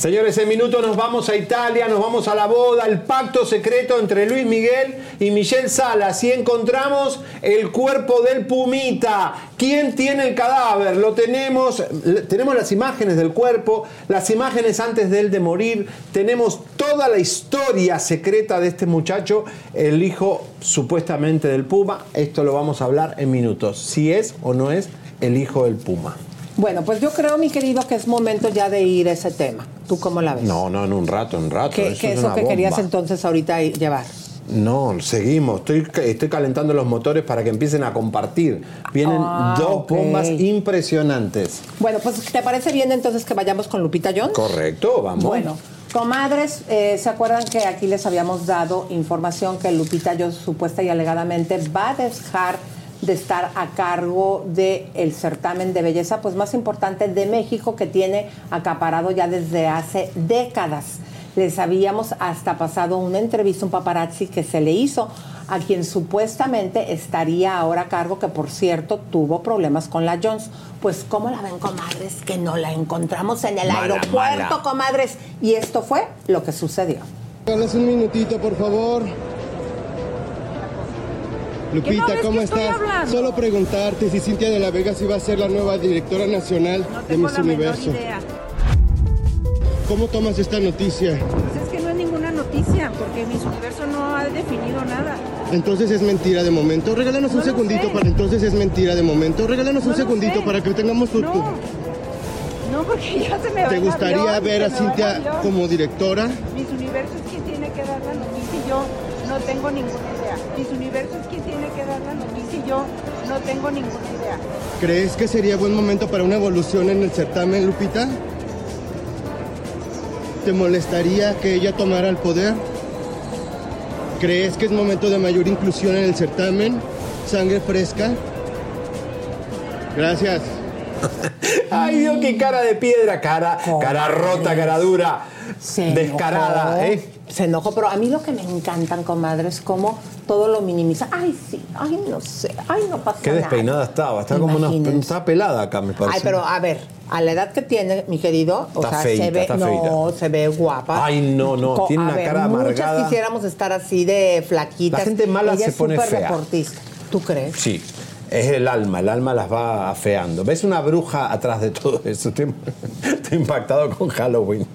Señores, en minutos nos vamos a Italia, nos vamos a la boda, el pacto secreto entre Luis Miguel y Michelle Salas. Y encontramos el cuerpo del Pumita. ¿Quién tiene el cadáver? Lo tenemos, tenemos las imágenes del cuerpo, las imágenes antes de él de morir. Tenemos toda la historia secreta de este muchacho, el hijo supuestamente del Puma. Esto lo vamos a hablar en minutos. Si es o no es el hijo del Puma. Bueno, pues yo creo, mi querido, que es momento ya de ir a ese tema. ¿Tú cómo la ves? No, no, en un rato, en un rato. ¿Qué, eso qué es es lo una que querías entonces ahorita llevar? No, seguimos. Estoy, estoy calentando los motores para que empiecen a compartir. Vienen Ah, dos bombas impresionantes. Bueno, pues ¿te parece bien entonces que vayamos con Lupita Jones? Correcto, vamos. Bueno, comadres, eh, ¿se acuerdan que aquí les habíamos dado información que Lupita Jones supuesta y alegadamente va a dejar de estar a cargo del certamen de belleza pues más importante de México que tiene acaparado ya desde hace décadas. Les habíamos hasta pasado una entrevista, un paparazzi que se le hizo a quien supuestamente estaría ahora a cargo, que por cierto tuvo problemas con la Jones. Pues, ¿cómo la ven, comadres? Que no la encontramos en el Mala, aeropuerto, mala. comadres. Y esto fue lo que sucedió. Regalas un minutito, por favor. Lupita, ¿cómo estás? hablando? Solo preguntarte si Cintia de la Vega va a ser la nueva directora nacional de Miss Universo. idea. ¿Cómo tomas esta noticia? Pues es que no es ninguna noticia, porque Miss Universo no ha definido nada. Entonces es mentira de momento. Regálanos un No segundito sé. para entonces es mentira de momento. Regálanos No un segundito para que tengamos tu. No. Porque ya se me va ¿Te gustaría avión, ver a Cintia como directora? Miss Universo es quien tiene que dar la noticia y yo no tengo ninguna idea. Yo no tengo ninguna idea. ¿Crees que sería buen momento para una evolución en el certamen, Lupita? ¿Te molestaría que ella tomara el poder? ¿Crees que es momento de mayor inclusión en el certamen? ¿Sangre fresca? Gracias. Ay, Dios, qué cara de piedra, cara, cara rota, cara dura, descarada, ¿eh? Se enojó, pero a mí lo que me encantan, comadres, es cómo todo lo minimiza. Ay, sí, ay, no sé, ay, no pasa Qué nada. despeinada estaba, está como una, está pelada acá, me parece. Ay, pero a ver, a la edad que tiene, mi querido, o Está sea, feita, se ve, está no, feita. se ve guapa. Ay, no, no, tiene a una ver, cara amargada. Muchas quisiéramos estar así de flaquitas. La gente mala Ella se es pone fea. deportista. ¿Tú crees? Sí, es el alma, el alma las va afeando. ¿Ves una bruja atrás de todo eso? Estoy, estoy impactado con Halloween.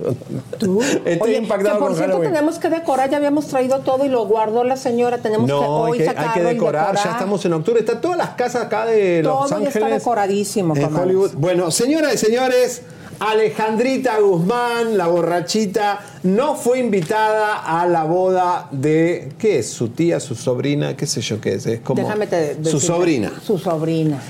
Estoy Oye, impactado que por con cierto Halloween. tenemos que decorar, ya habíamos traído todo y lo guardó la señora. Tenemos que hoy hay que, hay que decorar, ya estamos en octubre. Está todas las casas acá de Los Todo Ángeles. está decoradísimo, en. Hollywood. Bueno, señoras y señores, Alejandrita Guzmán, la borrachita, no fue invitada a la boda de. ¿Qué es? ¿Su tía, su sobrina? ¿Qué sé yo qué es? Es como. Déjame te su sobrina. Su sobrina.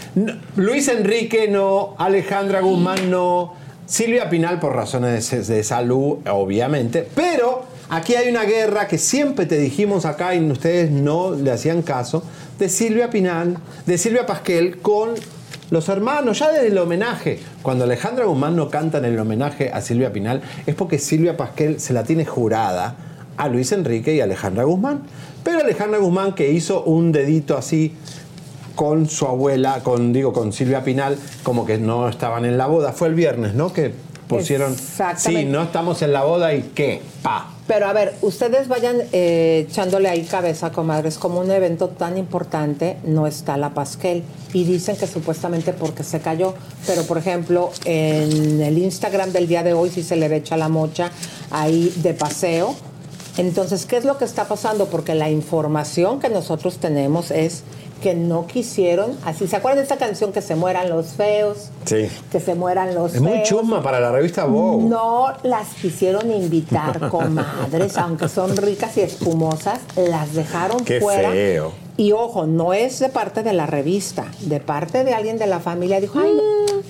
Luis Enrique no, Alejandra Guzmán no, Silvia Pinal por razones de, de salud, obviamente, pero aquí hay una guerra que siempre te dijimos acá y ustedes no le hacían caso, de Silvia Pinal, de Silvia Pasquel con los hermanos, ya desde el homenaje. Cuando Alejandra Guzmán no canta en el homenaje a Silvia Pinal, es porque Silvia Pasquel se la tiene jurada a Luis Enrique y a Alejandra Guzmán. Pero Alejandra Guzmán que hizo un dedito así con su abuela, con digo con Silvia Pinal, como que no estaban en la boda. Fue el viernes, ¿no? Que pusieron. Exactamente. Sí, no estamos en la boda y qué, pa. Pero a ver, ustedes vayan eh, echándole ahí cabeza, comadres, como un evento tan importante no está la Pasquel. Y dicen que supuestamente porque se cayó. Pero, por ejemplo, en el Instagram del día de hoy sí se le ve echa la mocha ahí de paseo. Entonces, ¿qué es lo que está pasando? Porque la información que nosotros tenemos es que no quisieron, así, ¿se acuerdan de esta canción que se mueran los feos? Sí. Que se mueran los Es muy feos. chusma para la revista Vogue. No las quisieron invitar, comadres, aunque son ricas y espumosas, las dejaron Qué fuera. feo. Y ojo, no es de parte de la revista, de parte de alguien de la familia. Dijo, ay,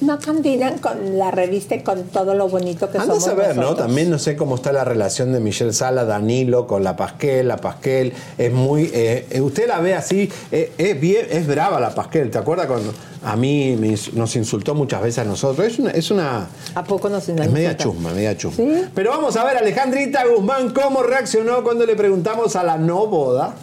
no, no combinan con la revista y con todo lo bonito que Anda a somos saber, ¿no? nosotros". También no sé cómo está la relación de Michelle Sala, Danilo con la Pasquel. La Pasquel es muy. eh, eh, usted la ve así, eh, es, bien, es brava la Pasquel. ¿Te acuerdas cuando a mí me nos insultó muchas veces a nosotros? Es una. Es, una, ¿A poco nos es media chusma, media chusma. Pero vamos a ver, Alejandrita Guzmán, cómo reaccionó cuando le preguntamos a la no boda.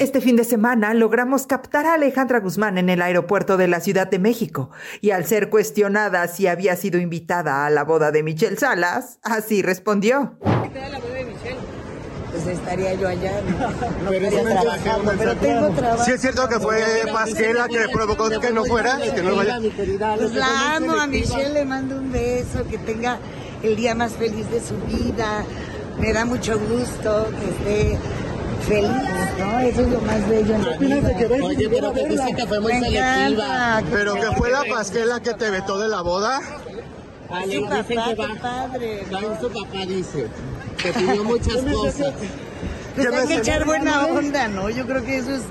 Este fin de semana logramos captar a Alejandra Guzmán en el aeropuerto de la Ciudad de México y al ser cuestionada si había sido invitada a la boda de Michelle Salas, así respondió. Pues estaría yo allá. No, Pero una trabajando, pero tengo trabajo. Sí es cierto que fue Pasquel la que provocó que no fuera, que no vaya. Pues la amo a Michelle, le mando un beso, que tenga el día más feliz de su vida. Me da mucho gusto que esté feliz, ¿no? Eso es lo más bello en la vida. Oye, pero que dice que fue muy Me selectiva. encanta. Pero que fue la Pasquel la que te vetó de la boda. Su papá, qué padre. ¿no? su papá dice que pidió muchas cosas. Pues hay que echar buena onda, ¿no? Yo creo que eso es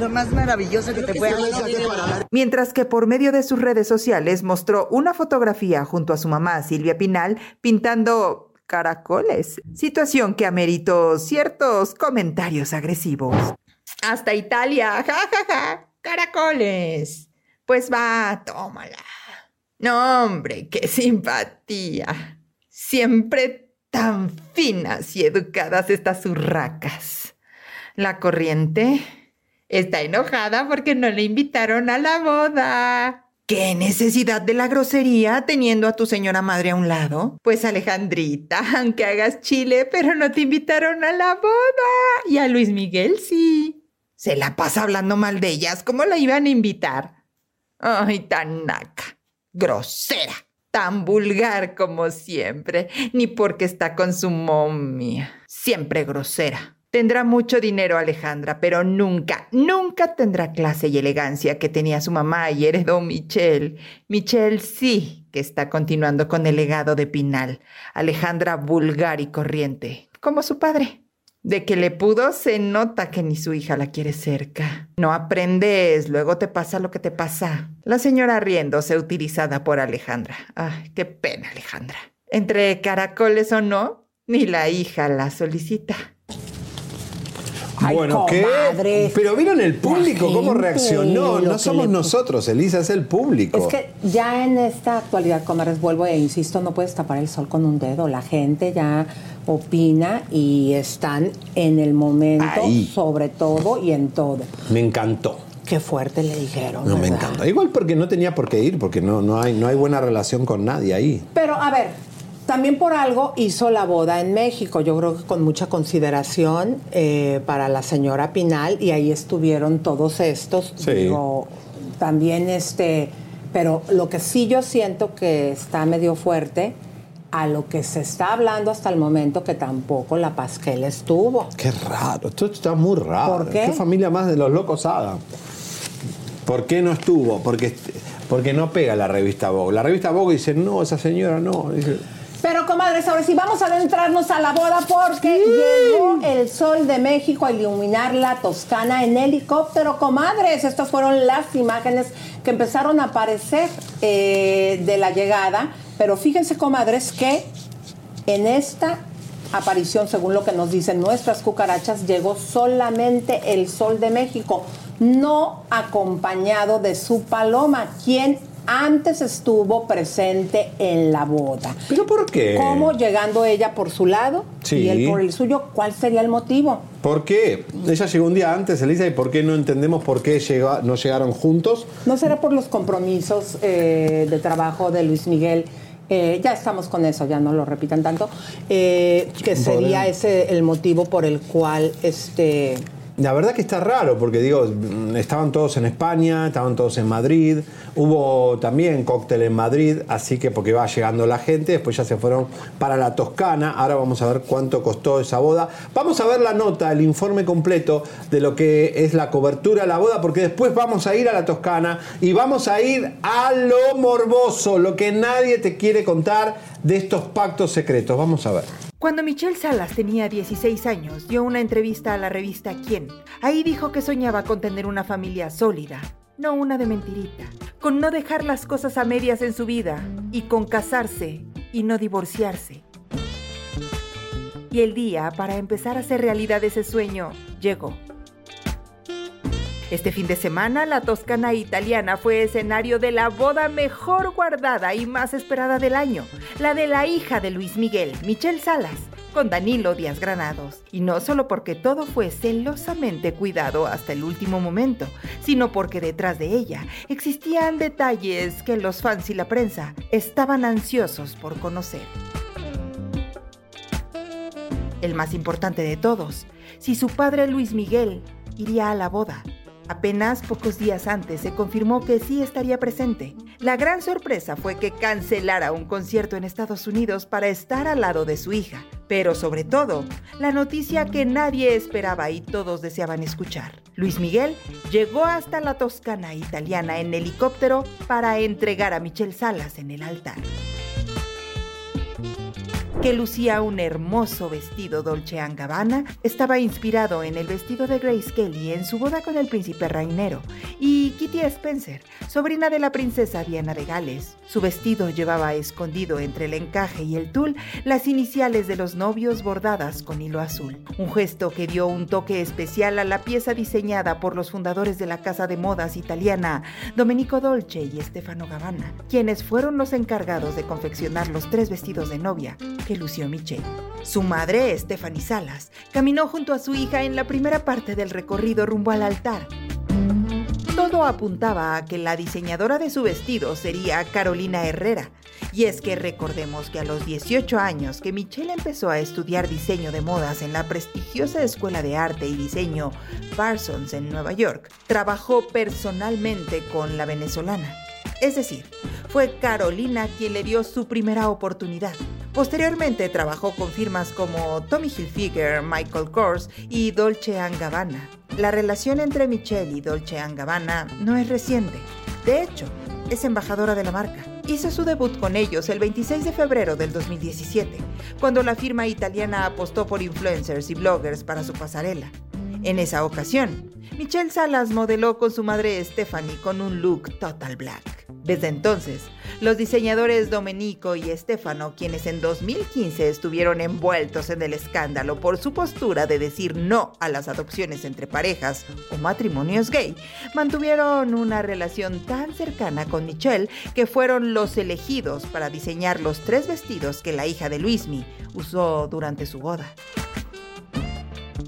lo más maravilloso que te puede hacer. Mientras que por medio de sus redes sociales mostró una fotografía junto a su mamá Silvia Pinal pintando caracoles, situación que ameritó ciertos comentarios agresivos. Hasta Italia, jajaja, caracoles. Pues va, tómala. No, hombre, qué simpatía. Siempre tan finas y educadas estas urracas. La corriente está enojada porque no le invitaron a la boda. ¿Qué necesidad de la grosería teniendo a tu señora madre a un lado? Pues Alejandrita, aunque hagas chile, pero no te invitaron a la boda. Y a Luis Miguel sí. Se la pasa hablando mal de ellas. ¿Cómo la iban a invitar? Ay, tan naca, grosera, tan vulgar como siempre, ni porque está con su momia. Siempre grosera. Tendrá mucho dinero Alejandra, pero nunca, nunca tendrá clase y elegancia que tenía su mamá y heredó Michelle. Michelle sí que está continuando con el legado de Pinal. Alejandra vulgar y corriente, como su padre. De que le pudo, se nota que ni su hija la quiere cerca. No aprendes, luego te pasa lo que te pasa. La señora riéndose utilizada por Alejandra. Ay, qué pena, Alejandra. Entre caracoles o no, ni la hija la solicita. Bueno, ¿qué? Pero vieron el público, cómo reaccionó. No somos le- nosotros, Elisa, es el público. Es que ya en esta actualidad, comadres, vuelvo e insisto, no puedes tapar el sol con un dedo. La gente ya opina y están en el momento, Ahí. sobre todo y en todo. Me encantó. Qué fuerte le dijeron. No, me encanta. Igual porque no tenía por qué ir, porque no, no, hay, no hay buena relación con nadie ahí. Pero a ver, también por algo hizo la boda en México, yo creo que con mucha consideración eh, para la señora Pinal y ahí estuvieron todos estos. Sí. Digo, también este, pero lo que sí yo siento que está medio fuerte a lo que se está hablando hasta el momento que tampoco la Pasquel estuvo. Qué raro, esto está muy raro. ¿Por qué? familia más de los locos Adam? ¿Por qué no estuvo? Porque, porque no pega la revista Vogue. La revista Vogue dice, no, esa señora no. Dice, Pero comadres, ahora sí vamos a adentrarnos a la boda porque llegó el sol de México a iluminar la Toscana en helicóptero, comadres. Estas fueron las imágenes que empezaron a aparecer eh, de la llegada. Pero fíjense, comadres, que en esta aparición, según lo que nos dicen nuestras cucarachas, llegó solamente el sol de México. no acompañado de su paloma, quien antes estuvo presente en la boda. ¿Pero por qué? ¿Cómo llegando ella por su lado Sí. y él por el suyo? ¿Cuál sería el motivo? ¿Por qué? Ella llegó un día antes, Elisa, ¿y por qué no entendemos por qué llega- no llegaron juntos? ¿No será por los compromisos eh, de trabajo de Luis Miguel? Eh, ya estamos con eso, ya no lo repitan tanto. eh, que sería ese el motivo por el cual este La verdad que está raro, porque digo, estaban todos en España, estaban todos en Madrid, hubo también cóctel en Madrid, así que porque va llegando la gente, después ya se fueron para la Toscana, ahora vamos a ver cuánto costó esa boda. Vamos a ver la nota, el informe completo de lo que es la cobertura de la boda, porque después vamos a ir a la Toscana y vamos a ir a lo morboso, lo que nadie te quiere contar de estos pactos secretos. Vamos a ver. Cuando Michelle Salas tenía 16 años, dio una entrevista a la revista Quién. Ahí dijo que soñaba con tener una familia sólida, no una de mentirita, con no dejar las cosas a medias en su vida y con casarse y no divorciarse. Y el día para empezar a hacer realidad ese sueño llegó. Este fin de semana, la Toscana italiana fue escenario de la boda mejor guardada y más esperada del año, la de la hija de Luis Miguel, Michelle Salas, con Danilo Díaz Granados. Y no solo porque todo fue celosamente cuidado hasta el último momento, sino porque detrás de ella existían detalles que los fans y la prensa estaban ansiosos por conocer. El más importante de todos, si su padre Luis Miguel iría a la boda. Apenas pocos días antes se confirmó que sí estaría presente. La gran sorpresa fue que cancelara un concierto en Estados Unidos para estar al lado de su hija. Pero sobre todo, la noticia que nadie esperaba y todos deseaban escuchar. Luis Miguel llegó hasta la Toscana italiana en helicóptero para entregar a Michelle Salas en el altar que lucía un hermoso vestido Dolce Gabbana, estaba inspirado en el vestido de Grace Kelly en su boda con el príncipe Rainero, y Kitty Spencer, sobrina de la princesa Diana de Gales. Su vestido llevaba escondido entre el encaje y el tul las iniciales de los novios bordadas con hilo azul, un gesto que dio un toque especial a la pieza diseñada por los fundadores de la casa de modas italiana, Domenico Dolce y Stefano Gabbana, quienes fueron los encargados de confeccionar los tres vestidos de novia que lució Michelle. Su madre, Stephanie Salas, caminó junto a su hija en la primera parte del recorrido rumbo al altar. Todo apuntaba a que la diseñadora de su vestido sería Carolina Herrera. Y es que recordemos que a los 18 años que Michelle empezó a estudiar diseño de modas en la prestigiosa Escuela de Arte y Diseño Parsons en Nueva York, trabajó personalmente con la venezolana. Es decir, fue Carolina quien le dio su primera oportunidad. Posteriormente trabajó con firmas como Tommy Hilfiger, Michael Kors y Dolce Gabbana. La relación entre Michelle y Dolce Gabbana no es reciente. De hecho, es embajadora de la marca. Hizo su debut con ellos el 26 de febrero del 2017, cuando la firma italiana apostó por influencers y bloggers para su pasarela. En esa ocasión, Michelle Salas modeló con su madre Stephanie con un look total black. Desde entonces, los diseñadores Domenico y Stefano, quienes en 2015 estuvieron envueltos en el escándalo por su postura de decir no a las adopciones entre parejas o matrimonios gay, mantuvieron una relación tan cercana con Michelle que fueron los elegidos para diseñar los tres vestidos que la hija de Luismi usó durante su boda.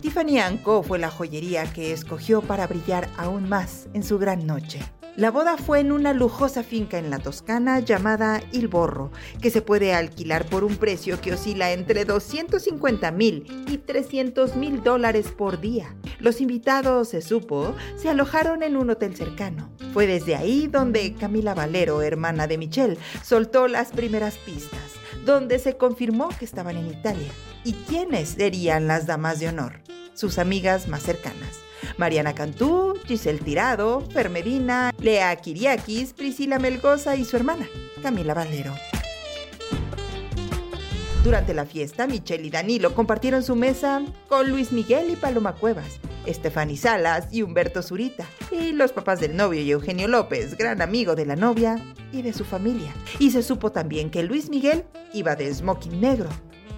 Tiffany Co fue la joyería que escogió para brillar aún más en su gran noche. La boda fue en una lujosa finca en la Toscana llamada Il Borro, que se puede alquilar por un precio que oscila entre 250 mil y 300 mil dólares por día. Los invitados, se supo, se alojaron en un hotel cercano. Fue desde ahí donde Camila Valero, hermana de Michelle, soltó las primeras pistas, donde se confirmó que estaban en Italia. ¿Y quiénes serían las damas de honor? Sus amigas más cercanas. Mariana Cantú, Giselle Tirado, Fermedina, Lea Kiriakis, Priscila Melgoza y su hermana, Camila Valero. Durante la fiesta, Michelle y Danilo compartieron su mesa con Luis Miguel y Paloma Cuevas, Estefany Salas y Humberto Zurita, y los papás del novio y Eugenio López, gran amigo de la novia y de su familia. Y se supo también que Luis Miguel iba de smoking negro,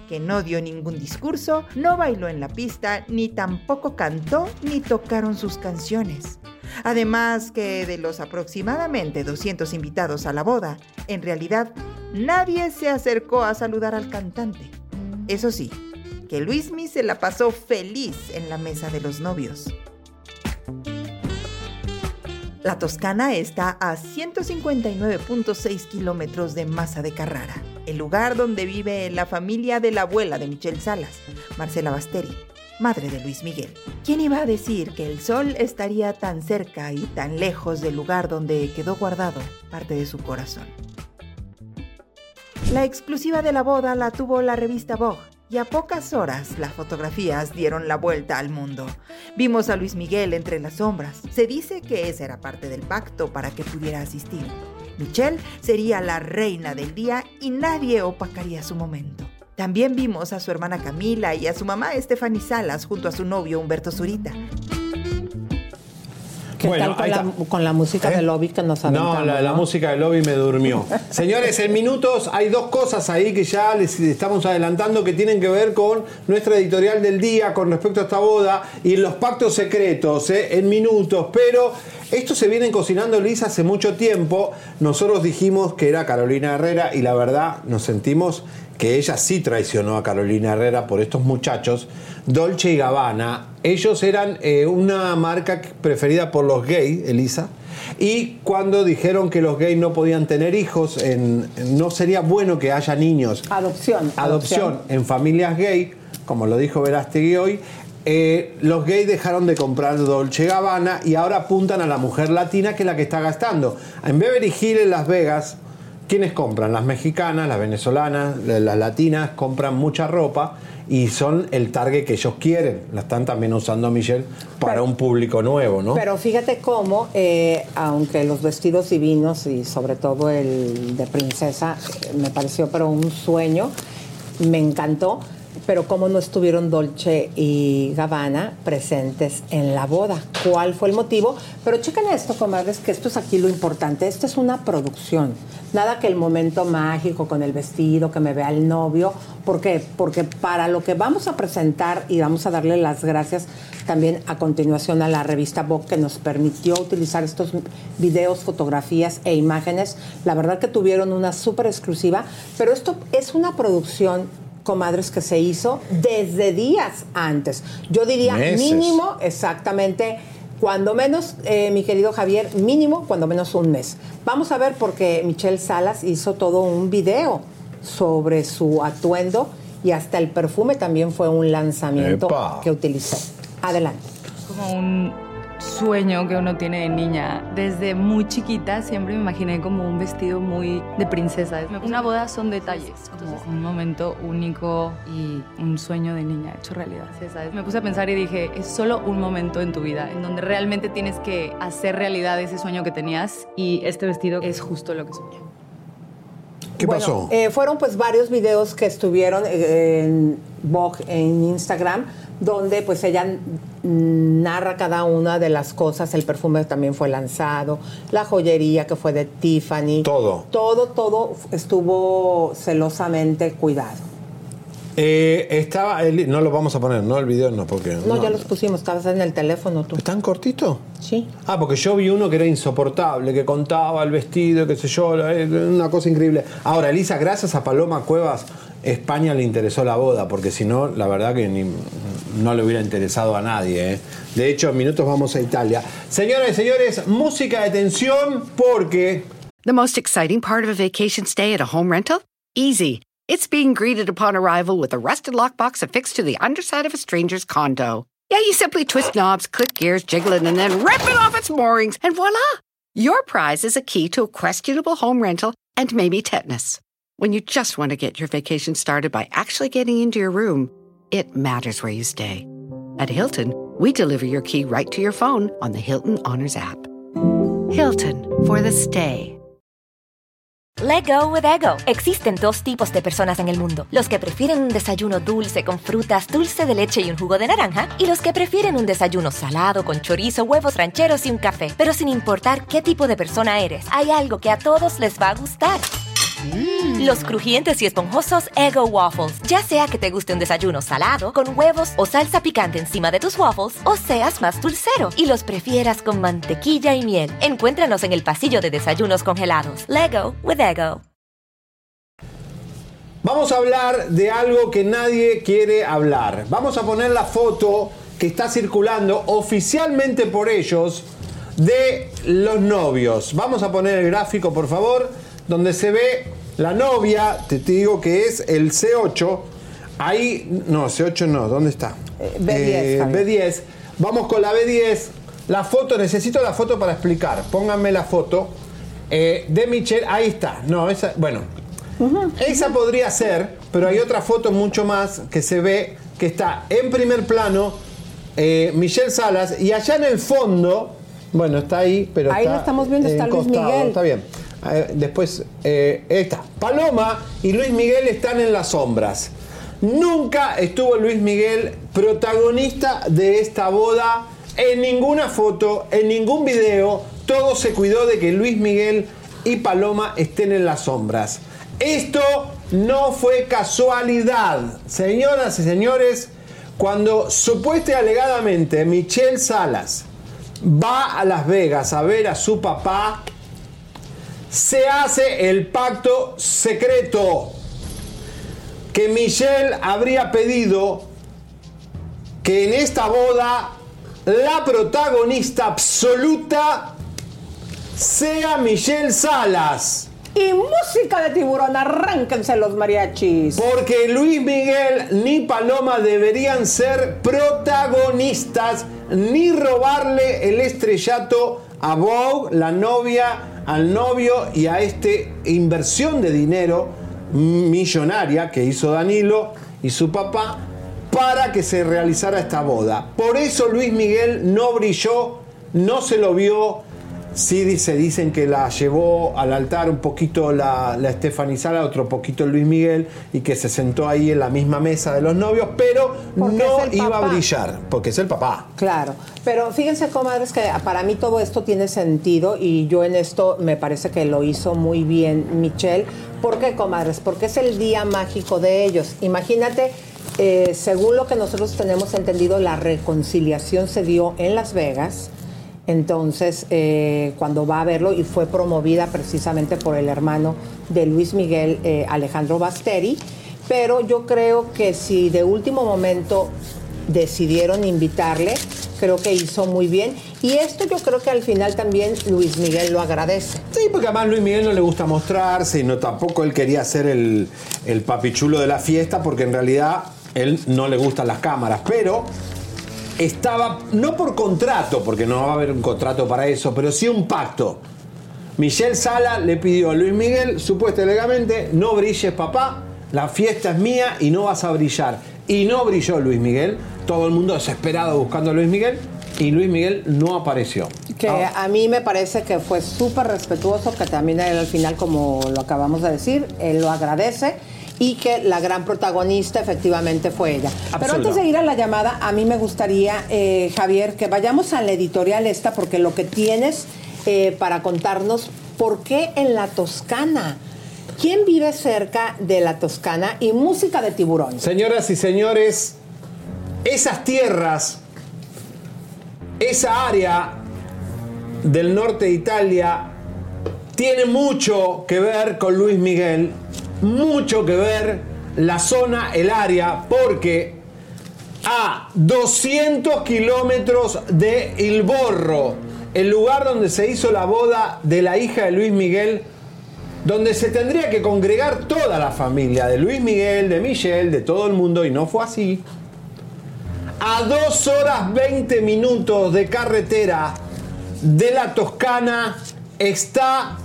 que no dio ningún discurso, no bailó en la pista, ni tampoco cantó ni tocaron sus canciones. Además que de los aproximadamente 200 invitados a la boda, en realidad nadie se acercó a saludar al cantante. Eso sí, que Luismi se la pasó feliz en la mesa de los novios. La Toscana está a 159.6 kilómetros de Masa de Carrara, el lugar donde vive la familia de la abuela de Michelle Salas, Marcela Basteri, madre de Luis Miguel. ¿Quién iba a decir que el sol estaría tan cerca y tan lejos del lugar donde quedó guardado parte de su corazón? La exclusiva de la boda la tuvo la revista Vogue y a pocas horas las fotografías dieron la vuelta al mundo. Vimos a Luis Miguel entre las sombras. Se dice que esa era parte del pacto para que pudiera asistir. Michelle sería la reina del día y nadie opacaría su momento. También vimos a su hermana Camila y a su mamá Stephanie Salas junto a su novio Humberto Zurita. ¿Qué tal con la, con la, música de lobby que nos aventamos? No, la, la música de lobby me durmió. Señores, en minutos hay dos cosas ahí que ya les estamos adelantando que tienen que ver con nuestra editorial del día con respecto a esta boda y los pactos secretos, ¿eh? en minutos. Pero esto se viene cocinando, Lisa, hace mucho tiempo. Nosotros dijimos que era Carolina Herrera y la verdad nos sentimos que ella sí traicionó a Carolina Herrera por estos muchachos. Dolce y Gabbana, ellos eran eh, una marca preferida por los gays, Elisa. Y cuando dijeron que los gays no podían tener hijos, en, no sería bueno que haya niños. Adopción. Adopción, en familias gay, como lo dijo Verástegui hoy, eh, los gays dejaron de comprar Dolce Gabbana y ahora apuntan a la mujer latina que es la que está gastando. En Beverly Hills, en Las Vegas, ¿quiénes compran? Las mexicanas, las venezolanas, las latinas compran mucha ropa y son el target que ellos quieren. La están también usando Michelle para Pero- un público nuevo, ¿no? Pero fíjate cómo, eh, aunque los vestidos divinos y sobre todo el de princesa eh, me pareció pero un sueño, me encantó, pero cómo no estuvieron Dolce y Gabbana presentes en la boda. ¿Cuál fue el motivo? Pero chequen esto, comadres, que esto es aquí lo importante. Esto es una producción. Nada que el momento mágico con el vestido, que me vea el novio. ¿Por qué? Porque para lo que vamos a presentar y vamos a darle las gracias también a continuación a la revista Vogue que nos permitió utilizar estos videos, fotografías e imágenes. La verdad que tuvieron una súper exclusiva, pero esto es una producción comadres que se hizo desde días antes. Yo diría Meses. mínimo exactamente cuando menos, eh, mi querido Javier, mínimo cuando menos un mes. Vamos a ver porque Michelle Salas hizo todo un video sobre su atuendo y hasta el perfume también fue un lanzamiento Epa. que utilizó. Adelante. como un sueño que uno tiene de niña. Desde muy chiquita siempre me imaginé como un vestido muy de princesa. Una boda son detalles, como un momento único y un sueño de niña hecho realidad. Me puse a pensar y dije, es solo un momento en tu vida en donde realmente tienes que hacer realidad ese sueño que tenías y este vestido es justo lo que soñé. ¿Qué Bueno, pasó? eh, fueron pues varios videos que estuvieron eh, en Vogue, en Instagram, donde pues ella narra cada una de las cosas. El perfume también fue lanzado, la joyería que fue de Tiffany. Todo. Todo, todo estuvo celosamente cuidado. Eh, estaba, el- no lo vamos a poner, ¿no? El video no, porque... No, ya los pusimos, estabas en el teléfono tú. ¿Están cortitos? Sí. Ah, porque yo vi uno que era insoportable, que contaba el vestido, qué sé yo, eh, una cosa increíble. Ahora, Elisa, gracias a Paloma Cuevas, España le interesó la boda, porque si no, la verdad que ni- no le hubiera interesado a nadie. ¿eh? De hecho, en minutos vamos a Italia. Señoras y señores, música de tensión porque... The most exciting part of a vacation stay at a home rental? Easy. It's being greeted upon arrival with a rusted lockbox affixed to the underside of a stranger's condo. Yeah, you simply twist knobs, click gears, jiggle it, and then rip it off its moorings, and voila! Your prize is a key to a questionable home rental and maybe tetanus. When you just want to get your vacation started by actually getting into your room, it matters where you stay. At Hilton, we deliver your key right to your phone on the Hilton Honors app. Hilton for the stay. Let go with ego. Existen dos tipos de personas en el mundo: los que prefieren un desayuno dulce con frutas, dulce de leche y un jugo de naranja, y los que prefieren un desayuno salado con chorizo, huevos rancheros y un café. Pero sin importar qué tipo de persona eres, hay algo que a todos les va a gustar. Los crujientes y esponjosos Ego Waffles. Ya sea que te guste un desayuno salado, con huevos o salsa picante encima de tus waffles, o seas más dulcero y los prefieras con mantequilla y miel. Encuéntranos en el pasillo de desayunos congelados. Lego with Ego. Vamos a hablar de algo que nadie quiere hablar. Vamos a poner la foto que está circulando oficialmente por ellos de los novios. Vamos a poner el gráfico, por favor, donde se ve la novia, te, te digo que es el C8. Ahí, no, C8 no, ¿dónde está? B10, Eh, Javier. B10. Vamos con la B10. La foto, necesito la foto para explicar. Pónganme la foto eh, de Michelle. Ahí está. No, esa, bueno. Esa podría ser, pero hay otra foto mucho más que se ve que está en primer plano eh, Michelle Salas y allá en el fondo, bueno, está ahí, pero Ahí está lo estamos viendo, está Luis Miguel. Está bien. Después eh, está. Paloma y Luis Miguel están en las sombras. Nunca estuvo Luis Miguel protagonista de esta boda en ninguna foto, en ningún video. Todo se cuidó de que Luis Miguel y Paloma estén en las sombras. Esto no fue casualidad. Señoras y señores, cuando supuesta y alegadamente Michelle Salas va a Las Vegas a ver a su papá, se hace el pacto secreto que Michelle habría pedido que en esta boda la protagonista absoluta sea Michelle Salas. Y música de tiburón, arránquense los mariachis. Porque Luis Miguel ni Paloma deberían ser protagonistas ni robarle el estrellato a Vogue, la novia, al novio y a este inversión de dinero millonaria que hizo Danilo y su papá para que se realizara esta boda. Por eso Luis Miguel no brilló, no se lo vio. Sí dice, dicen que la llevó al altar un poquito la, la Stephanie Sala, otro poquito Luis Miguel, y que se sentó ahí en la misma mesa de los novios, pero Porque no iba a brillar, porque es el papá. Claro, pero fíjense, comadres, que para mí todo esto tiene sentido y yo en esto me parece que lo hizo muy bien Michelle. ¿Por qué, comadres? Porque es el día mágico de ellos. Imagínate, eh, según lo que nosotros tenemos entendido, la reconciliación se dio en Las Vegas. Entonces, eh, cuando va a verlo, y fue promovida precisamente por el hermano de Luis Miguel, eh, Alejandro Basteri, pero yo creo que si de último momento decidieron invitarle, creo que hizo muy bien. Y esto yo creo que al final también Luis Miguel lo agradece. Sí, porque además Luis Miguel no le gusta mostrarse y no tampoco él quería ser el, el papichulo de la fiesta porque en realidad él no le gustan las cámaras, pero estaba, no por contrato, porque no va a haber un contrato para eso, pero sí un pacto. Michelle Sala le pidió a Luis Miguel, supuestamente no brilles papá, la fiesta es mía y no vas a brillar. Y no brilló Luis Miguel, todo el mundo desesperado buscando a Luis Miguel y Luis Miguel no apareció. Que a mí me parece que fue súper respetuoso, que también él al final, como lo acabamos de decir, él lo agradece y que la gran protagonista efectivamente fue ella. Pero antes de ir a la llamada, a mí me gustaría, eh, Javier, que vayamos a la editorial esta, porque lo que tienes eh, para contarnos, ¿por qué en la Toscana? ¿Quién vive cerca de la Toscana y música de tiburón? Señoras y señores, esas tierras, esa área del norte de Italia tiene mucho que ver con Luis Miguel, mucho que ver la zona, el área, porque a 200 kilómetros de Il Borro, el lugar donde se hizo la boda de la hija de Luis Miguel, donde se tendría que congregar toda la familia de Luis Miguel, de Michelle, de todo el mundo, y no fue así. A 2 horas 20 minutos de carretera de la Toscana está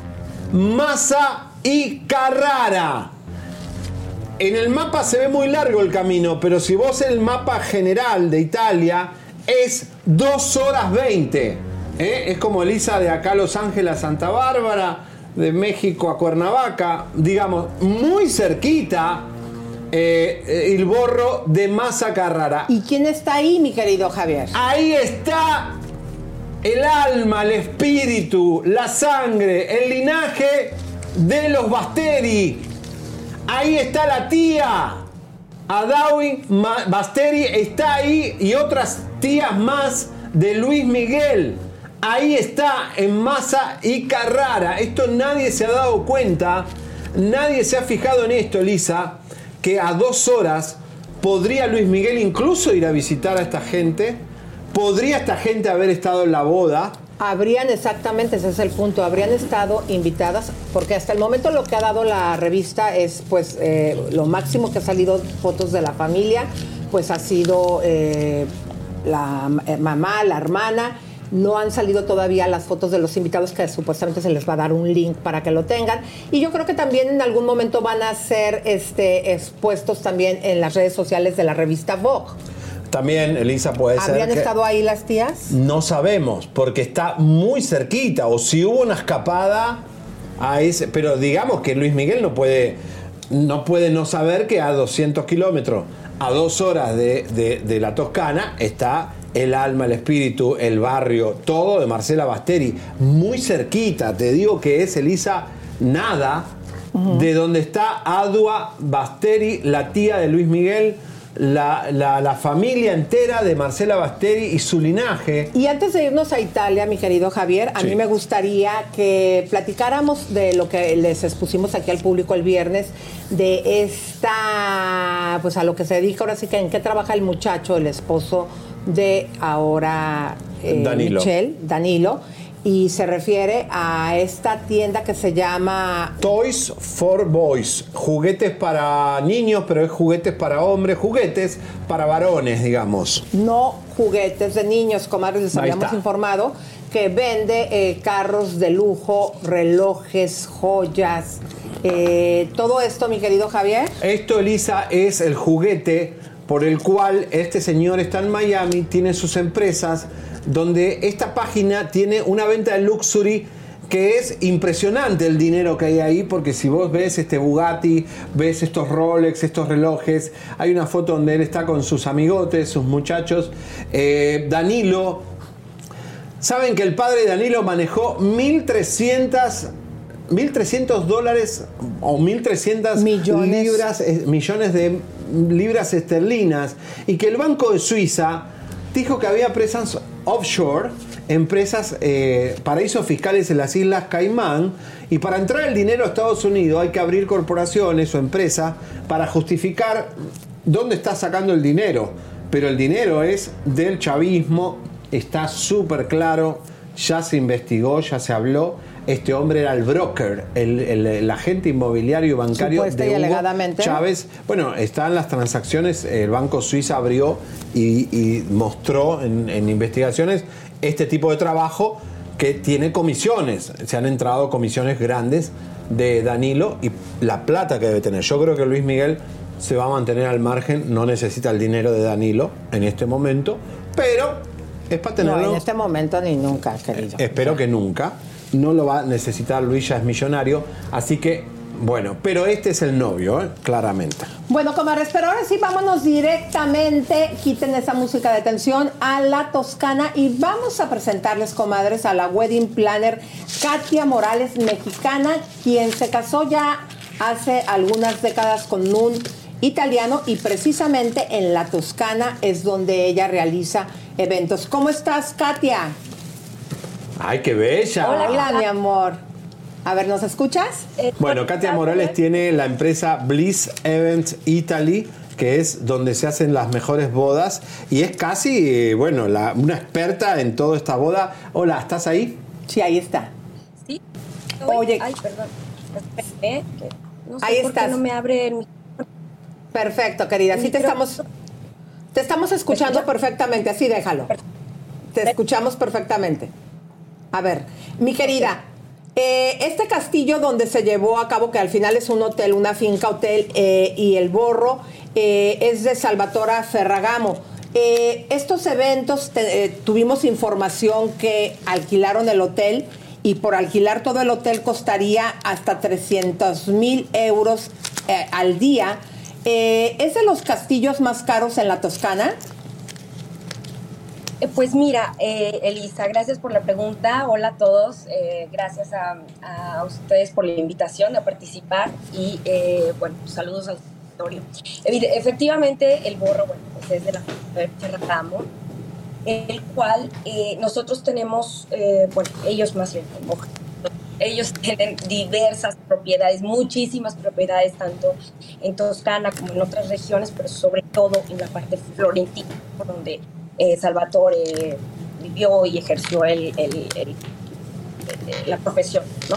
Massa y Carrara. En el mapa se ve muy largo el camino, pero si vos el mapa general de Italia es 2 horas 20. ¿eh? Es como Elisa de acá a Los Ángeles a Santa Bárbara, de México a Cuernavaca, digamos, muy cerquita eh, eh, el borro de Massa Carrara. ¿Y quién está ahí, mi querido Javier? Ahí está el alma, el espíritu, la sangre, el linaje de los Basteri. Ahí está la tía. Adawi Basteri está ahí y otras tías más de Luis Miguel. Ahí está en Masa y Carrara. Esto nadie se ha dado cuenta, nadie se ha fijado en esto, Elisa, que a dos horas podría Luis Miguel incluso ir a visitar a esta gente. Podría esta gente haber estado en la boda. Habrían exactamente, ese es el punto, habrían estado invitadas, porque hasta el momento lo que ha dado la revista es pues eh, lo máximo que ha salido fotos de la familia, pues ha sido eh, la eh, mamá, la hermana, no han salido todavía las fotos de los invitados que supuestamente se les va a dar un link para que lo tengan. Y yo creo que también en algún momento van a ser este, expuestos también en las redes sociales de la revista Vogue. También, Elisa, puede ser. ¿Habrían que- estado ahí las tías? No sabemos, porque está muy cerquita. O si hubo una escapada a ese. Pero digamos que Luis Miguel no puede no, puede no saber que a 200 kilómetros, a dos horas de, de- de la Toscana, está el alma, el espíritu, el barrio, todo de Marcela Basteri. Muy cerquita. Te digo que es Elisa nada de donde está Adua Basteri, la tía de Luis Miguel. La, la- la familia entera de Marcela Basteri y su linaje. Y antes de irnos a Italia, mi querido Javier, a Sí. mí me gustaría que platicáramos de lo que les expusimos aquí al público el viernes, de esta, pues a lo que se dedica ahora sí que en qué trabaja el muchacho, el esposo de ahora eh, Danilo. Michelle, Danilo, y se refiere a esta tienda que se llama Toys for Boys. Juguetes para niños, pero es juguetes para hombres, juguetes para varones, digamos. No Juguetes de Niños, comadres, les habíamos informado que vende eh, carros de lujo, relojes, joyas, eh, todo esto, mi querido Javier. Esto, Elisa, es el juguete por el cual este señor está en Miami, tiene sus empresas, donde esta página tiene una venta de luxury que es impresionante el dinero que hay ahí, porque si vos ves este Bugatti, ves estos Rolex, estos relojes, hay una foto donde él está con sus amigotes, sus muchachos, Eh, Danilo, saben que el padre de Danilo manejó 1300 1.300 dólares o 1.300 libras, eh, millones de libras esterlinas y que el Banco de Suiza dijo que había empresas offshore, empresas, eh, paraísos fiscales en las Islas Caimán y para entrar el dinero a Estados Unidos hay que abrir corporaciones o empresas para justificar dónde está sacando el dinero. Pero el dinero es del chavismo, está súper claro, ya se investigó, ya se habló. Este hombre era el broker, el, el- el agente inmobiliario y bancario Supuesta y de Hugo. Chávez. Bueno, están las transacciones, el Banco Suiza abrió y, y mostró en, en investigaciones este tipo de trabajo que tiene comisiones. Se han entrado comisiones grandes de Danilo y la plata que debe tener. Yo creo que Luis Miguel se va a mantener al margen, no necesita el dinero de Danilo en este momento, pero es para tenerlo. No, en este momento ni nunca, querido. Espero que nunca. No lo va a necesitar Luis, ya es millonario. Así que, bueno, pero este es el novio, ¿eh? claramente. Bueno, comadres, pero ahora sí vámonos directamente, quiten esa música de tensión, a la Toscana y vamos a presentarles, comadres, a la wedding planner Katia Morales, mexicana, quien se casó ya hace algunas décadas con un italiano y precisamente en la Toscana es donde ella realiza eventos. ¿Cómo estás, Katia? ¡Ay, qué bella! Hola, mi amor. A ver, ¿nos escuchas? Bueno, Katia Morales tiene la empresa Bliss Events Italy, que es donde se hacen las mejores bodas y es casi, eh, bueno, la- una experta en toda esta boda. Hola, ¿estás ahí? Sí, ahí está. Sí. Oye. Ay, perdón. Que no sé Ahí por qué estás. no me abre el Perfecto, querida. Sí te estamos, te estamos escuchando perfectamente. Así déjalo. Te escuchamos perfectamente. A ver, mi querida, eh, este castillo donde se llevó a cabo, que al final es un hotel, una finca hotel, eh, y el borro eh, es de Salvatora Ferragamo. Estos eventos tuvimos información que alquilaron el hotel y por alquilar todo el hotel costaría hasta 300 mil euros al día. ¿Es de los castillos más caros en la Toscana? Eh, Pues mira, eh, Elisa, gracias por la pregunta. Hola a todos. eh, gracias a, ustedes por la invitación a participar y eh, bueno, saludos al auditorio. Efectivamente, el borro, bueno, pues es de la Ferragamo, el cual nosotros tenemos, bueno, ellos más bien, ellos tienen diversas propiedades, muchísimas propiedades, tanto en Toscana como en otras regiones, pero sobre todo en la parte florentina, por donde eh, Salvatore vivió y ejerció el- el- el- la profesión, ¿no?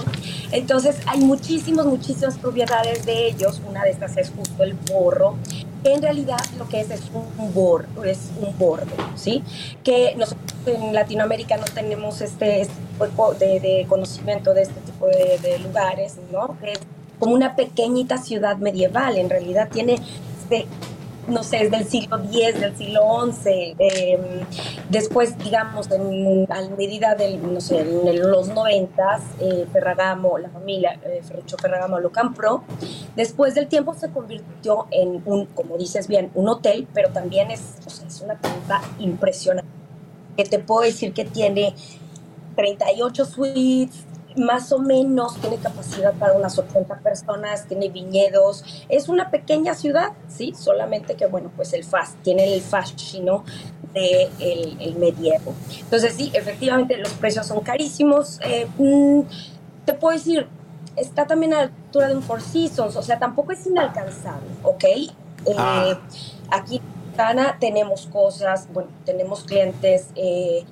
Entonces hay muchísimas, muchísimas propiedades de ellos. Una de estas es justo el borro, que en realidad lo que es es un borro, es un bordo, ¿sí? Que nosotros en Latinoamérica no tenemos este, este de, de conocimiento de este tipo de, de lugares, ¿no? Que es como una pequeñita ciudad medieval, en realidad tiene este, no sé, es del siglo X, del siglo XI. eh, después, digamos, en, a medida del, no sé, en los noventas, eh, Ferragamo, la familia eh, Ferruccio Ferragamo lo compró. Después del tiempo se convirtió en un, como dices bien, un hotel, pero también es, o sea, es una tienda impresionante. Que te puedo decir que tiene 38 suites, más o menos tiene capacidad para unas 80 personas, tiene viñedos, es una pequeña ciudad, sí, solamente que bueno, pues el fast, tiene el fascino de el, el medievo. Entonces sí, efectivamente los precios son carísimos. eh, mm, te puedo decir, está también a la altura de un Four Seasons, o sea, tampoco es inalcanzable, ¿ok? Eh, Ah. Aquí en Cana tenemos cosas, bueno, tenemos clientes eh,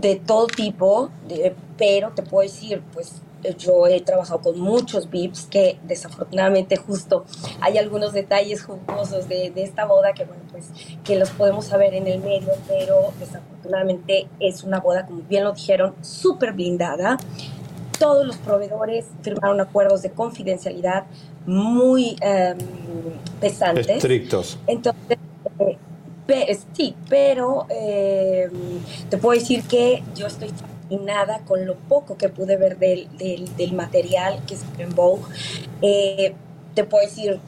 de todo tipo, de- pero te puedo decir, pues yo he trabajado con muchos VIPs que desafortunadamente justo hay algunos detalles jugosos de, de esta boda que bueno pues que los podemos saber en el medio pero desafortunadamente es una boda como bien lo dijeron súper blindada todos los proveedores firmaron acuerdos de confidencialidad muy em, pesantes Estrictos. entonces, eh, pe- sí, pero eh, te puedo decir que yo estoy fascinada con lo poco que pude ver del, del, del material que es en Vogue. Eh, te puedo decir,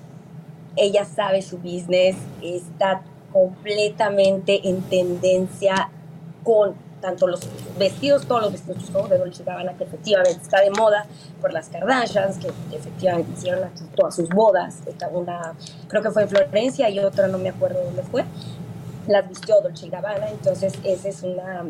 ella sabe su business, está completamente en tendencia con tanto los vestidos, todos los vestidos de Dolce Gabbana, que efectivamente está de moda por las Kardashians, que efectivamente hicieron aquí todas sus bodas. Una, creo que fue en Florencia y otra no me acuerdo dónde fue. Las vistió Dolce Gabbana, entonces ese es una,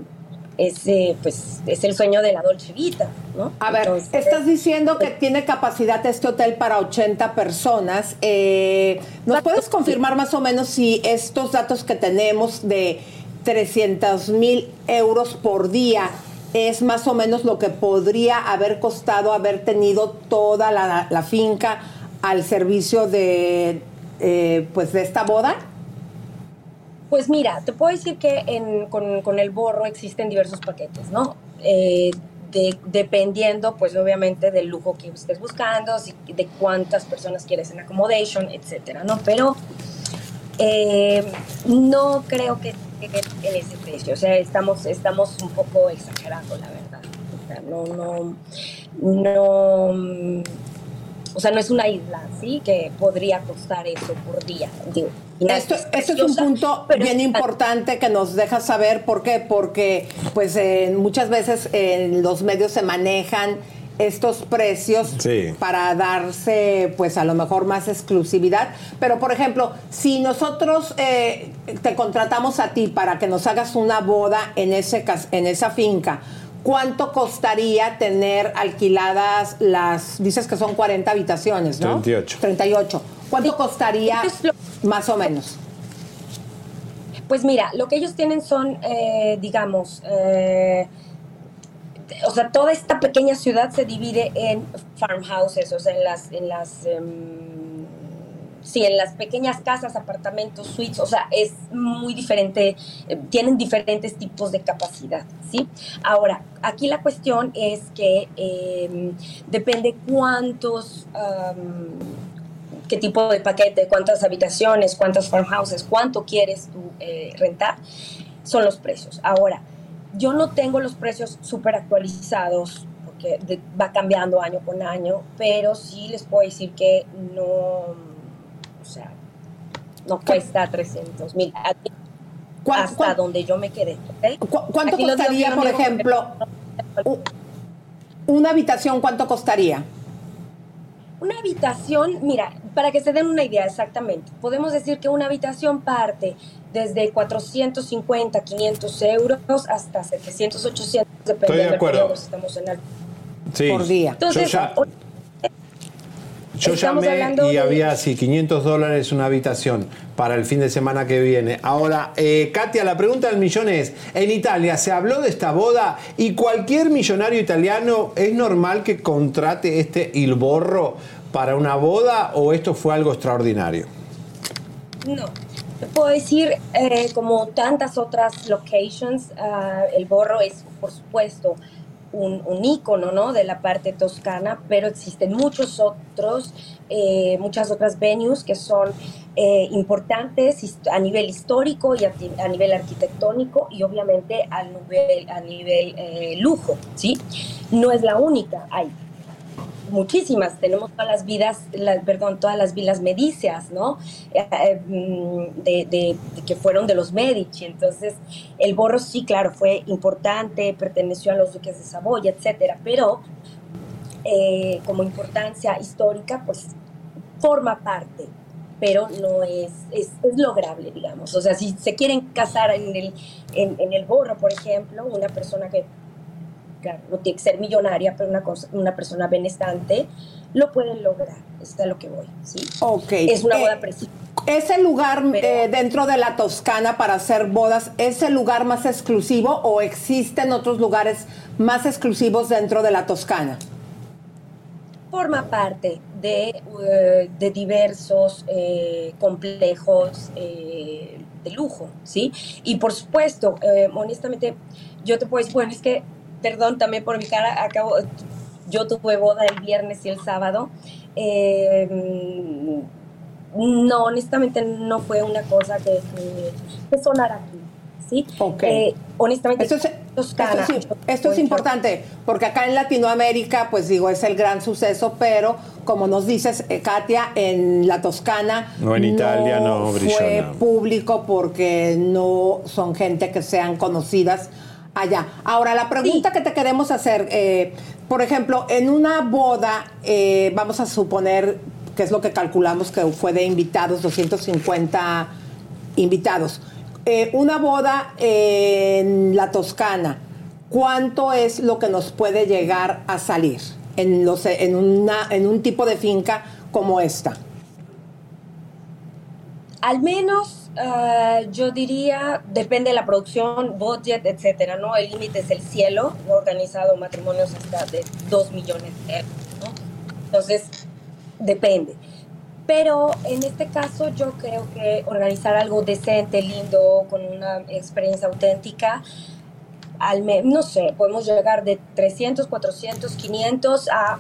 ese, pues, es el sueño de la Dolce Vita, ¿no? A ver, Entonces, estás diciendo que tiene capacidad este hotel para 80 personas. Eh, ¿Nos puedes confirmar más o menos si estos datos que tenemos de 300 mil euros por día es más o menos lo que podría haber costado haber tenido toda la, la finca al servicio de, eh, pues de esta boda? Pues mira, te puedo decir que en- con, con el borro existen diversos paquetes, ¿no? Eh, de- dependiendo, pues obviamente del lujo que estés buscando, si- de cuántas personas quieres en accommodation, etcétera, ¿no? Pero eh, no creo que en ese precio, o sea, estamos, estamos un poco exagerando, la verdad. O sea, no, no, no, o sea, no es una isla, ¿sí? Que podría costar eso por día, digo. Esto, esto es un punto bien importante que nos deja saber por qué, porque pues eh, muchas veces en los medios se manejan estos precios Sí. para darse pues a lo mejor más exclusividad, pero por ejemplo, si nosotros eh, te contratamos a ti para que nos hagas una boda en ese en esa finca, ¿cuánto costaría tener alquiladas las dices que son 40 habitaciones, ¿no? 38. 38. ¿Cuánto costaría más o menos? Pues mira, lo que ellos tienen son, eh, digamos, eh, o sea, toda esta pequeña ciudad se divide en farmhouses, o sea, en las, en las, em, sí, en las pequeñas casas, apartamentos, suites, o sea, es muy diferente, eh, tienen diferentes tipos de capacidad, ¿sí? Ahora, aquí la cuestión es que em, depende cuántos, am, qué tipo de paquete, cuántas habitaciones, cuántos farmhouses, cuánto quieres tú eh, rentar, son los precios. Ahora, yo no tengo los precios súper actualizados porque va cambiando año con año, pero sí les puedo decir que no, no cuesta 300 mil. hasta donde yo me quedé. ¿Cuánto Aquí costaría, por ejemplo, una habitación? ¿Cuánto costaría? Una habitación, mira, para que se den una idea exactamente, podemos decir que una habitación parte desde 450, 500 euros hasta 700, 800, dependiendo Estoy de acuerdo. si estamos en el... Sí. Entonces, yo ya- o- Yo Estamos llamé y de- había así 500 dólares una habitación para el fin de semana que viene. Ahora, eh, Katia, la pregunta del millón es, en Italia se habló de esta boda y cualquier millonario italiano es normal que contrate este il borro para una boda o esto fue algo extraordinario? No, puedo decir, eh, como tantas otras locations, ah, el Borro es, por supuesto, un, un ¿no? de la parte toscana, pero existen muchos otros, eh, muchas otras venues que son eh, importantes a nivel histórico y a, a nivel arquitectónico y obviamente a nivel, a nivel eh, lujo, ¿sí? No es la única, hay muchísimas. Tenemos todas las vidas, la- perdón, todas las vilas medicias, ¿no? Eh, eh, mm, de, que fueron de los Medici. Entonces, el Borro sí, claro, fue importante, perteneció a los duques de Saboya, etcétera, pero eh, como importancia histórica, pues forma parte pero no es, es, es lograble, digamos. O sea, si se quieren casar en el, en el borro, por ejemplo, una persona que claro, no tiene que ser millonaria, pero una, cosa, una persona benestante, lo pueden lograr. Está lo que voy, ¿sí? Ok. Es una Eh, boda preciosa. ¿Ese lugar eh, dentro de la Toscana para hacer bodas es el lugar más exclusivo o existen otros lugares más exclusivos dentro de la Toscana? Forma parte de, eh, de diversos eh, complejos eh, de lujo, ¿sí? Y por supuesto, eh, honestamente, yo te puedo decir, bueno, es que, perdón también por mi cara, acabo, yo tuve boda el viernes y el sábado. eh, no, honestamente no fue una cosa que, que, que sonara aquí, ¿sí? Eh, honestamente, Esto es, Toscana, esto es importante, porque acá en Latinoamérica, pues digo, es el gran suceso, pero como nos dices, eh, Katia, en la Toscana No, en Italia no brilló fue público porque no son gente que sean conocidas allá. Ahora, la pregunta que te queremos hacer, eh, por ejemplo, en una boda, eh, vamos a suponer que es lo que calculamos que fue de invitados, 250 invitados. Eh, una boda en la Toscana, ¿cuánto es lo que nos puede llegar a salir en, los, en, una, en un tipo de finca como esta? Al menos ah, yo diría, depende de la producción, budget, etcétera, ¿no? El límite es el cielo. He organizado matrimonios hasta de 2 millones de euros, ¿no? Entonces, depende. Pero en este caso yo creo que organizar algo decente, lindo, con una experiencia auténtica, al no sé, podemos llegar de 300, 400, 500 a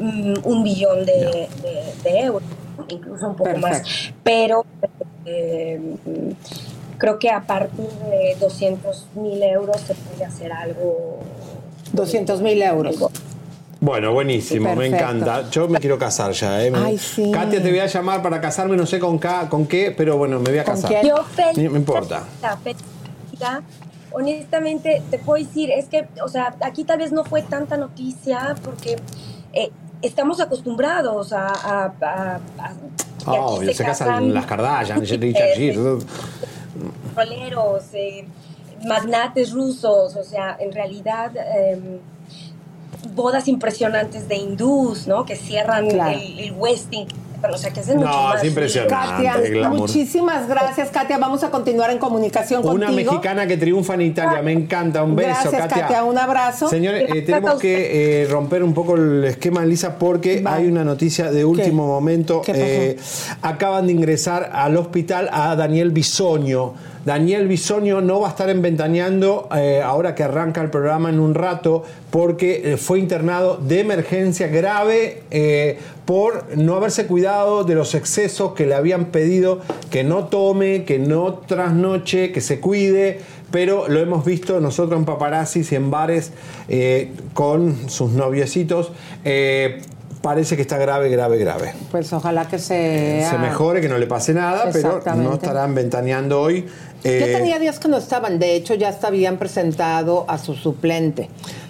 mm, un billón de, de- de euros, incluso un poco más. Pero eh, creo que a partir de 200 mil euros se puede hacer algo. 200 mil euros. Bueno, buenísimo, me encanta. Yo me quiero casar ya. ¿eh? Me- Ay, sí. Katia, te voy a llamar para casarme, no sé con, ca- con qué, pero bueno, me voy a casar. Yo Ni me importa. Honestamente, te puedo decir, es que, o sea, aquí tal vez no fue tanta noticia porque eh, estamos acostumbrados a... a, a- Oh, se, casan las Kardashian, Richard eh, Gere. petroleros, eh, magnates rusos, o sea, en realidad em, bodas impresionantes de hindús, ¿no? Que cierran Claro. el, el Westing, o sea, que No, mucho más. es impresionante, Katia, muchísimas gracias, Katia. Vamos a continuar en comunicación Una contigo. mexicana que triunfa en Italia, me encanta. Un beso, Gracias, Katia. Un abrazo. Señores, eh, tenemos que eh, romper un poco el esquema, Lisa, porque hay una noticia de último momento. Eh, acaban de ingresar al hospital a Daniel Bisoño. Daniel Bisoño no va a estar en Ventaneando eh, ahora que arranca el programa en un rato, porque eh, fue internado de emergencia grave eh, por no haberse cuidado de los excesos que le habían pedido que no tome, que no trasnoche, que se cuide pero lo hemos visto nosotros en paparazzis y en bares eh, con sus noviecitos. eh, parece que está grave, grave, grave. Pues ojalá que se... Se mejore, que no le pase nada, pero no estarán ventaneando hoy. Eh, tenía días que no estaban, de hecho ya habían presentado a su suplente.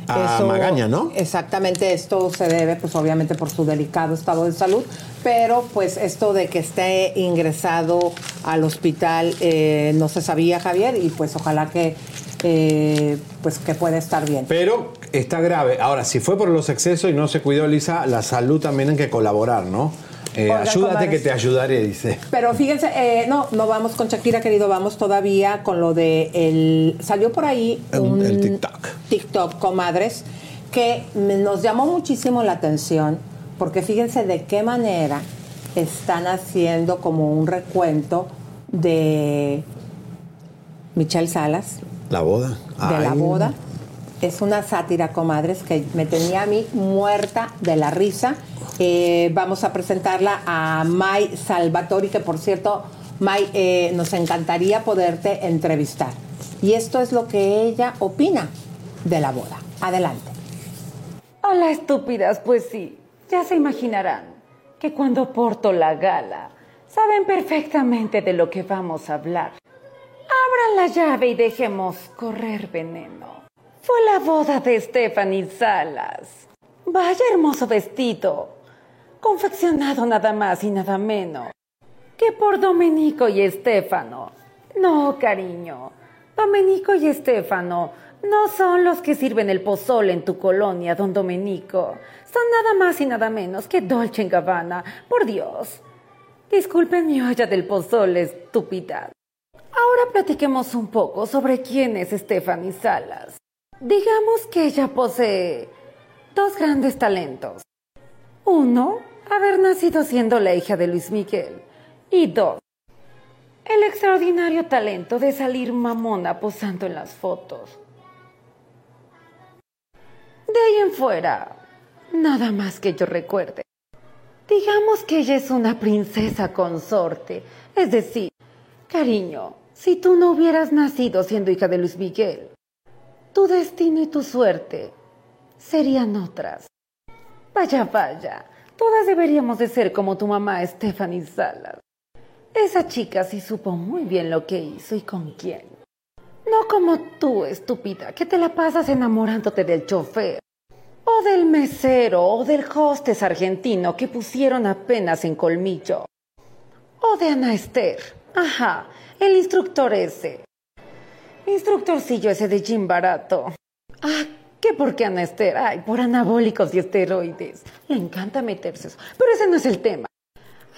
A Magaña, ¿no? Exactamente, esto se debe pues obviamente por su delicado estado de salud, pero pues esto de que esté ingresado al hospital eh, no se sabía Javier y pues ojalá que eh, pues que pueda estar bien. Pero está grave. Ahora, si fue por los excesos y no se cuidó, Lisa, la salud también hay que colaborar, ¿no? Eh, ayúdate que te ayudaré, dice. Pero fíjense, eh, no, no vamos con Shakira, querido, vamos todavía con lo de el salió por ahí un el TikTok. TikTok, comadres, que nos llamó muchísimo la atención, porque fíjense de qué manera están haciendo como un recuento de Michelle Salas, La boda. de la boda. Es una sátira, comadres, que me tenía a mí muerta de la risa. Eh, vamos a presentarla a Mai Salvatori, que por cierto, Mai, eh, nos encantaría poderte entrevistar. Y esto es lo que ella opina de la boda. Adelante. Hola estúpidas, pues sí, ya se imaginarán que cuando porto la gala, saben perfectamente de lo que vamos a hablar. Abran la llave y dejemos correr veneno. Fue la boda de Stephanie Salas. Vaya hermoso vestido, confeccionado nada más y nada menos que por Domenico y Estefano. No, cariño, Domenico y Estefano no son los que sirven el pozole en tu colonia, don Domenico. Son nada más y nada menos que Dolce Gabbana. Por Dios. Disculpen mi olla del pozole, estúpida. Ahora platiquemos un poco sobre quién es Stephanie Salas. Digamos que ella posee dos grandes talentos. Uno, haber nacido siendo la hija de Luis Miguel. Y dos, el extraordinario talento de salir mamona posando en las fotos. De ahí en fuera, nada más que yo recuerde. Digamos que ella es una princesa consorte. Es decir, cariño, si tú no hubieras nacido siendo hija de Luis Miguel, tu destino y tu suerte serían otras. Vaya, vaya, todas deberíamos de ser como tu mamá Stephanie Salas. Esa chica sí supo muy bien lo que hizo y con quién. No como tú, estúpida, que te la pasas enamorándote del chofer, o del mesero, o del hostes argentino que pusieron apenas en colmillo, o de Ana Esther. Ajá, el instructor ese. Instructorcillo ese de gym barato. Ah, ¿qué por qué Esther? Ay, por anabólicos y esteroides. Le encanta meterse eso. Pero ese no es el tema.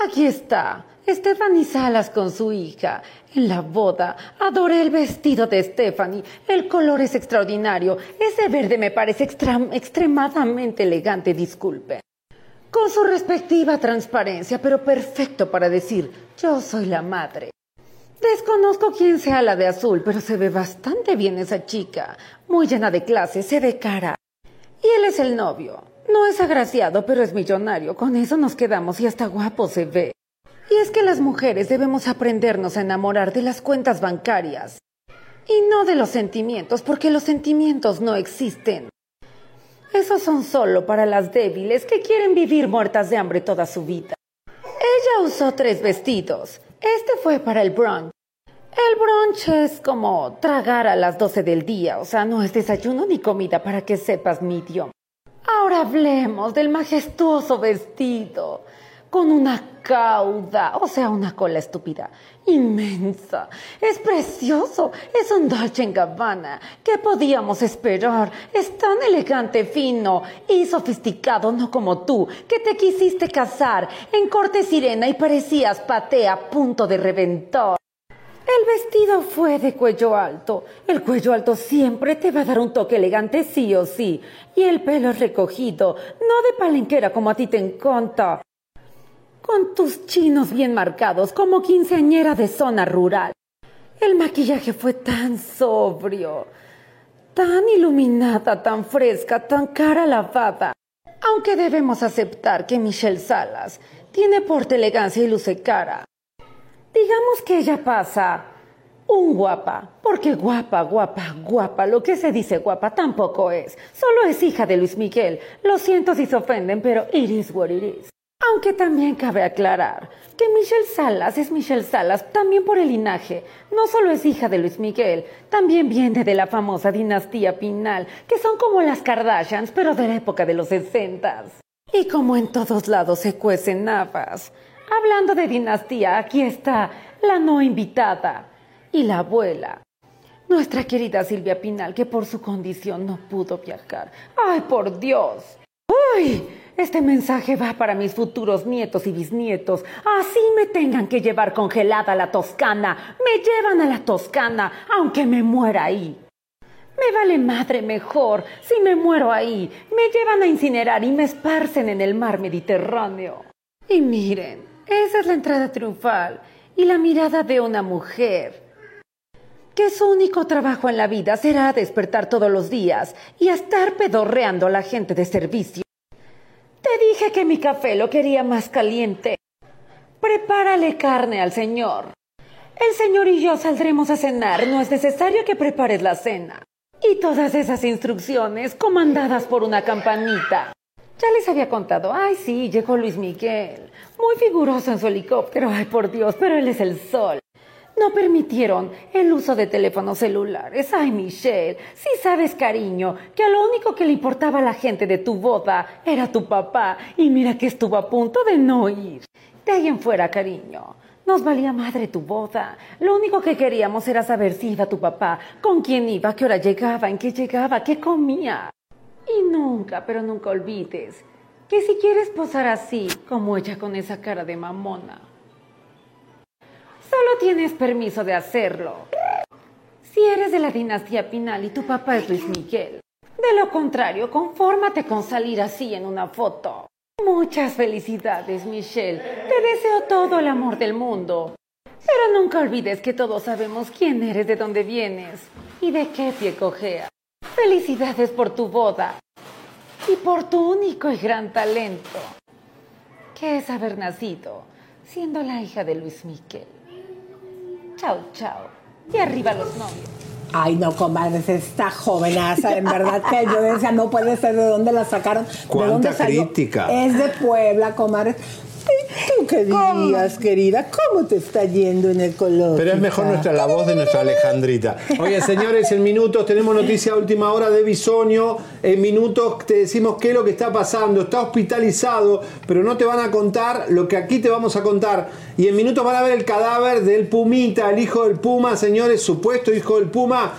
Aquí está, Stephanie Salas con su hija. En la boda, adoré el vestido de Stephanie. El color es extraordinario. Ese verde me parece extremadamente elegante, disculpe. Con su respectiva transparencia, pero perfecto para decir, yo soy la madre. Desconozco quién sea la de azul, pero se ve bastante bien esa chica. Muy llena de clase, se ve cara. Y él es el novio. No es agraciado, pero es millonario. Con eso nos quedamos y hasta guapo se ve. Y es que las mujeres debemos aprendernos a enamorar de las cuentas bancarias. Y no de los sentimientos, porque los sentimientos no existen. Esos son solo para las débiles que quieren vivir muertas de hambre toda su vida. Ella usó tres vestidos. Este fue para el brunch. El brunch es como tragar a las 12 del día, o sea, no es desayuno ni comida para que sepas mi idioma. Ahora hablemos del majestuoso vestido, con una cauda, o sea, una cola estúpida, inmensa. Es precioso, es un Dolce Gabbana. ¿Qué podíamos esperar? Es tan elegante, fino y sofisticado, no como tú, que te quisiste casar en corte sirena y parecías paté a punto de reventar. El vestido fue de cuello alto. El cuello alto siempre te va a dar un toque elegante sí o sí. Y el pelo recogido, no de palenquera como a ti te encanta. Con tus chinos bien marcados como quinceañera de zona rural. El maquillaje fue tan sobrio, tan iluminada, tan fresca, tan cara lavada. Aunque debemos aceptar que Michelle Salas tiene porte elegancia y luce cara. Digamos que ella pasa Un guapa, porque guapa, guapa, guapa, lo que se dice guapa tampoco es. Solo es hija de Luis Miguel. Lo siento si se ofenden, pero it is what it is. Aunque también cabe aclarar que Michelle Salas es Michelle Salas también por el linaje. No solo es hija de Luis Miguel, también viene de la famosa dinastía Pinal, que son como las Kardashians, pero de la época de los sesentas. Y como en todos lados se cuecen habas. Hablando de dinastía, aquí está la no invitada y la abuela. Nuestra querida Silvia Pinal, que por su condición no pudo viajar. ¡Ay, por Dios! ¡Uy! Este mensaje va para mis futuros nietos y bisnietos. Así me tengan que llevar congelada a la Toscana. Me llevan a la Toscana, aunque me muera ahí. Me vale madre mejor si me muero ahí. Me llevan a incinerar y me esparcen en el mar Mediterráneo. Y miren, esa es la entrada triunfal y la mirada de una mujer que su único trabajo en la vida será despertar todos los días y estar pedorreando a la gente de servicio. Te dije que mi café lo quería más caliente. Prepárale carne al señor. El señor y yo saldremos a cenar. No es necesario que prepares la cena. Y todas esas instrucciones comandadas por una campanita. Ya les había contado. Ay, sí, llegó Luis Miguel. Muy figuroso en su helicóptero. Ay, por Dios, pero él es el sol. No permitieron el uso de teléfonos celulares. Ay, Michelle, si sabes, cariño, que a lo único que le importaba a la gente de tu boda era tu papá. Y mira que estuvo a punto de no ir. De ahí en fuera, cariño. Nos valía madre tu boda. Lo único que queríamos era saber si iba tu papá, con quién iba, qué hora llegaba, en qué llegaba, qué comía. Y nunca, pero nunca olvides que si quieres posar así, como ella con esa cara de mamona, solo tienes permiso de hacerlo. Si eres de la dinastía Pinal y tu papá es Luis Miguel. De lo contrario, confórmate con salir así en una foto. Muchas felicidades, Michelle. Te deseo todo el amor del mundo. Pero nunca olvides que todos sabemos quién eres, de dónde vienes y de qué pie cojea. Felicidades por tu boda y por tu único y gran talento, que es haber nacido siendo la hija de Luis Miguel. Chao, chao. Y arriba los novios. Ay, no, comadres, esta jovenaza, en verdad que yo decía, no puede ser de dónde la sacaron. ¿De ¿Cuánta dónde salió? crítica? Es de Puebla, comadres. ¿Tú qué dirías, querida? ¿Cómo te está yendo en el color? Pero es mejor nuestra la voz de nuestra Alejandrita. Oye, señores, en minutos tenemos noticia a última hora de Bisonio. En minutos te decimos qué es lo que está pasando. Está hospitalizado, pero no te van a contar lo que aquí te vamos a contar. Y en minutos van a ver el cadáver del Pumita, el hijo del Puma, señores, supuesto hijo del Puma.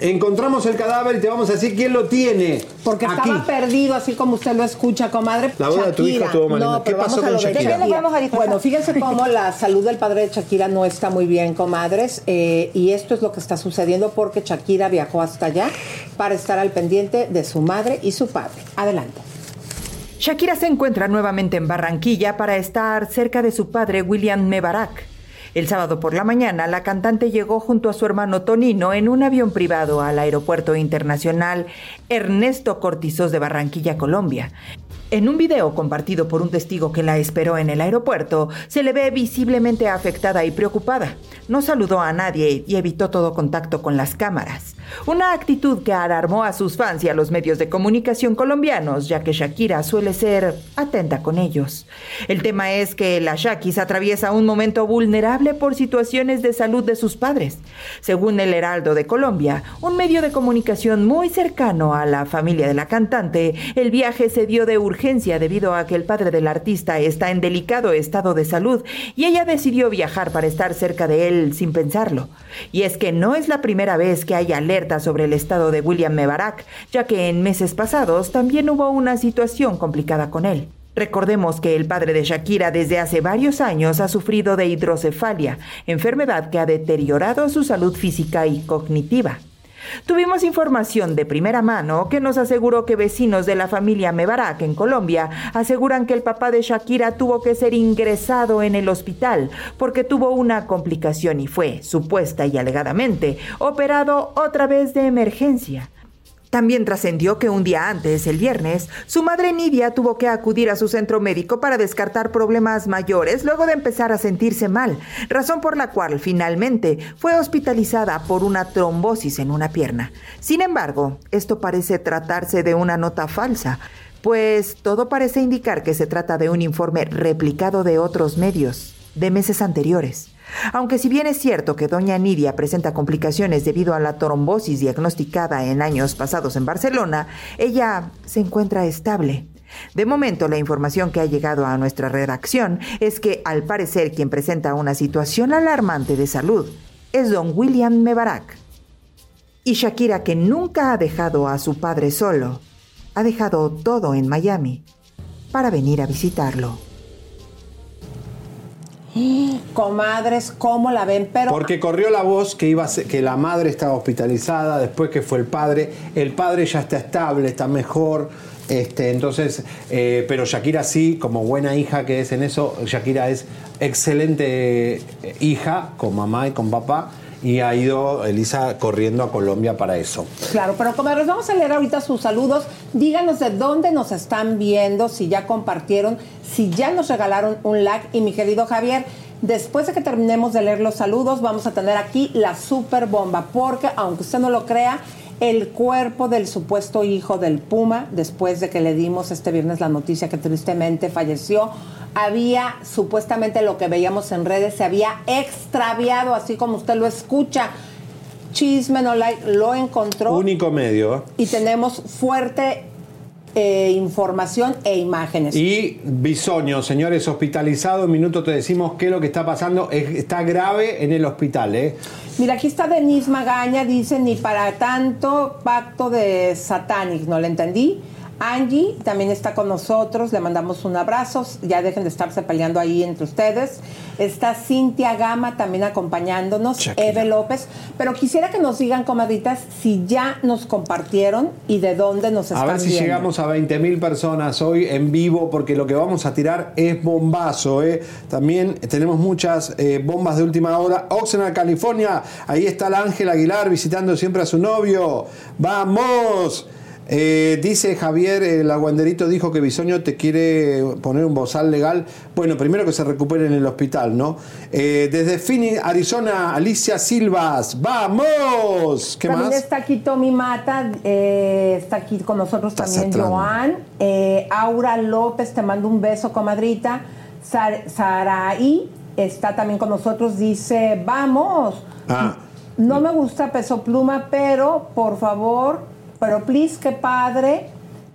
Encontramos el cadáver y te vamos a decir quién lo tiene. Porque Aquí. estaba perdido, así como usted lo escucha, comadre. La boda de tu hija estuvo mal. No, ¿Qué pero pasó vamos a con lo de Shakira? ¿De qué le Shakira. Bueno, fíjense cómo la salud del padre de Shakira no está muy bien, comadres. eh, y esto es lo que está sucediendo porque Shakira viajó hasta allá para estar al pendiente de su madre y su padre. Adelante. Shakira se encuentra nuevamente en Barranquilla para estar cerca de su padre William Mebarak. El sábado por la mañana, la cantante llegó junto a su hermano Tonino en un avión privado al Aeropuerto Internacional Ernesto Cortizos de Barranquilla, Colombia. En un video compartido por un testigo que la esperó en el aeropuerto, se le ve visiblemente afectada y preocupada. No saludó a nadie y evitó todo contacto con las cámaras. Una actitud que alarmó a sus fans y a los medios de comunicación colombianos, ya que Shakira suele ser atenta con ellos. El tema es que la Shakis atraviesa un momento vulnerable por situaciones de salud de sus padres. Según el Heraldo de Colombia, un medio de comunicación muy cercano a la familia de la cantante, el viaje se dio de urgencia debido a que el padre del artista está en delicado estado de salud y ella decidió viajar para estar cerca de él sin pensarlo. Y es que no es la primera vez que hay alerta sobre el estado de William Mebarak, ya que en meses pasados también hubo una situación complicada con él. Recordemos que el padre de Shakira desde hace varios años ha sufrido de hidrocefalia, enfermedad que ha deteriorado su salud física y cognitiva. Tuvimos información de primera mano que nos aseguró que vecinos de la familia Mebarak en Colombia aseguran que el papá de Shakira tuvo que ser ingresado en el hospital porque tuvo una complicación y fue, supuesta y alegadamente, operado otra vez de emergencia. También trascendió que un día antes, el viernes, su madre Nidia tuvo que acudir a su centro médico para descartar problemas mayores luego de empezar a sentirse mal, razón por la cual finalmente fue hospitalizada por una trombosis en una pierna. Sin embargo, esto parece tratarse de una nota falsa, pues todo parece indicar que se trata de un informe replicado de otros medios, de meses anteriores. Aunque si bien es cierto que doña Nidia presenta complicaciones debido a la trombosis diagnosticada en años pasados en Barcelona, ella se encuentra estable. De momento, la información que ha llegado a nuestra redacción es que, al parecer, quien presenta una situación alarmante de salud es don William Mebarak. Y Shakira, que nunca ha dejado a su padre solo, ha dejado todo en Miami para venir a visitarlo. Comadres, ¿cómo la ven? Pero Porque corrió la voz que, iba a ser- que la madre estaba hospitalizada, después que fue el padre. El padre ya está estable, está mejor. Este, entonces, eh, pero Shakira sí, como buena hija que es en eso, Shakira es excelente eh, hija con mamá y con papá. Y ha ido Elisa corriendo a Colombia para eso. Claro, pero comadres, vamos a leer ahorita sus saludos. Díganos de dónde nos están viendo, si ya compartieron, si ya nos regalaron un like. Y mi querido Javier, después de que terminemos de leer los saludos, vamos a tener aquí la super bomba, porque aunque usted no lo crea, el cuerpo del supuesto hijo del Puma, después de que le dimos este viernes la noticia que tristemente falleció, había supuestamente lo que veíamos en redes, se había extraviado, así como usted lo escucha. Chisme No Like lo encontró Único medio. y tenemos fuerte eh, información e imágenes. Y Bisoño, señores, hospitalizado. En minuto te decimos qué es lo que está pasando. Es- está grave en el hospital, ¿eh? Mira, aquí está Denise Magaña, dice, ni para tanto pacto de Satanic, no le entendí. Angie también está con nosotros, le mandamos un abrazo, ya dejen de estarse peleando ahí entre ustedes. Está Cintia Gama también acompañándonos, Eve López. Pero quisiera que nos digan, comadritas, si ya nos compartieron y de dónde nos A están ver si viendo. llegamos a 20.000 personas hoy en vivo, porque lo que vamos a tirar es bombazo. ¿eh? También tenemos muchas eh, bombas de última hora. Oxnard, California. Ahí está el Ángel Aguilar visitando siempre a su novio. ¡Vamos! Eh, dice Javier, el aguanderito dijo que Bisoño te quiere poner un bozal legal. Bueno, primero que se recupere en el hospital, ¿no? Eh, desde Phoenix, Arizona, Alicia Silvas. ¡Vamos! ¿Qué también más? está aquí Tommy Mata, eh, está aquí con nosotros también. Joan. Aura López, te mando un beso, comadrita. Sar- Saraí está también con nosotros, dice, vamos. Ah, No me gusta Peso Pluma, pero por favor, pero please, qué padre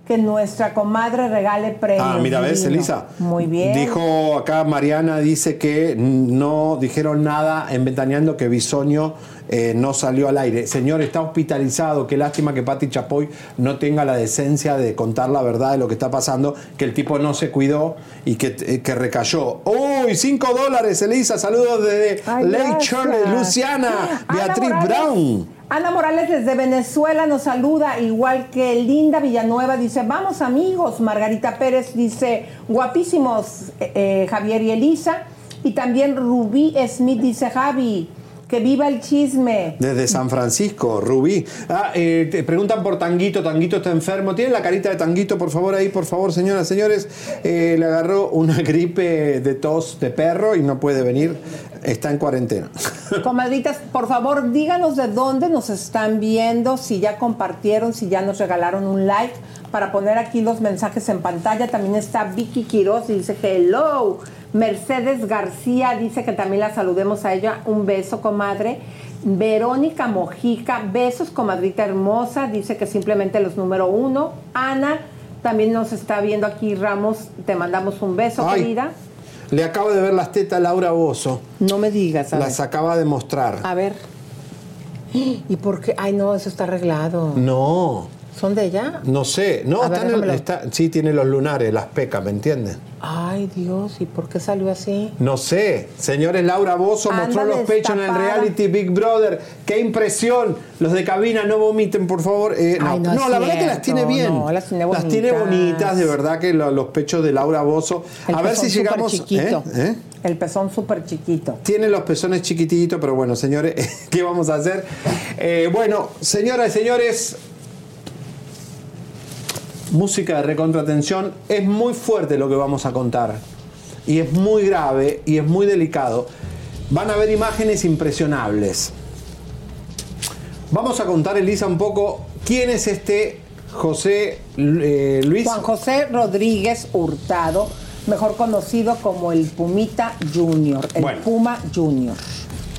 que nuestra comadre regale premios. Ah, mira, ves. Elisa. Muy bien. Dijo acá Mariana, dice que no dijeron nada en Ventaneando que Bisoño eh, no salió al aire. Señor, está hospitalizado. Qué lástima que Pati Chapoy no tenga la decencia de contar la verdad de lo que está pasando, que el tipo no se cuidó y que, eh, que recayó. ¡Uy! Cinco dólares, Elisa. Saludos desde Ay, Lake gracias. Charles, Luciana, Ana Beatriz. Brown. Ana Morales desde Venezuela nos saluda, igual que Linda Villanueva dice, vamos amigos. Margarita Pérez dice, guapísimos eh, Javier y Elisa. Y también Rubí Smith dice, Javi, que viva el chisme. Desde San Francisco, Rubí. Ah, eh, te preguntan por Tanguito. Tanguito está enfermo. ¿Tienen la carita de Tanguito, por favor, ahí, por favor, señoras, señores? Eh, le agarró una gripe de tos de perro y no puede venir. Está en cuarentena. Comadritas, por favor, díganos de dónde nos están viendo, si ya compartieron, si ya nos regalaron un like, para poner aquí los mensajes en pantalla. También está Vicky Quiroz y dice hello. Mercedes García dice que también la saludemos a ella. Un beso, comadre. Verónica Mojica, besos, comadrita hermosa. Dice que simplemente los número uno. Ana también nos está viendo aquí, Ramos. Te mandamos un beso, Ay. querida. Le acabo de ver las tetas a Laura Bozo. No me digas. a Las ver. acaba de mostrar. A ver. ¿Y por qué? Ay, no, eso está arreglado. No, ¿Son de ella? no sé. No, A ver, está en está- sí, tiene los lunares, las pecas, ¿me entienden? Ay, Dios, ¿y por qué salió así? No sé. Señores, Laura Bozo Anda mostró los pechos en el reality Big Brother. ¡Qué impresión! Los de cabina, no vomiten, por favor. Eh, no, Ay, no no, es la verdad que las tiene bien. no, las tiene Las tiene bonitas. de verdad que lo- los pechos de Laura Bozo. El A ver si llegamos. ¿eh? ¿Eh? El pezón súper chiquito. Tiene los pezones chiquititos, pero bueno, señores, ¿qué vamos a hacer? Bueno, señoras y señores, música de recontratensión. Es muy fuerte lo que vamos a contar. Y es muy grave y es muy delicado. Van a ver imágenes impresionables. Vamos a contar, Elisa, un poco quién es este José eh, Luis. Juan José Rodríguez Hurtado, mejor conocido como el Pumita Junior, el Bueno. Puma Junior.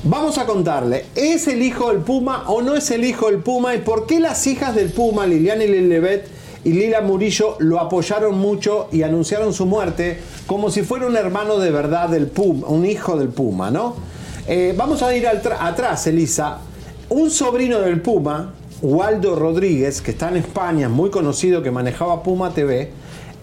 Vamos a contarle, ¿es el hijo del Puma o no es el hijo del Puma? ¿Y por qué las hijas del Puma, Liliana y Lilibet y Lila Murillo, lo apoyaron mucho y anunciaron su muerte como si fuera un hermano de verdad del Puma, un hijo del Puma, ¿no? Eh, vamos a ir atrás, Elisa. Un sobrino del Puma, Waldo Rodríguez, que está en España, muy conocido, que manejaba Puma TV,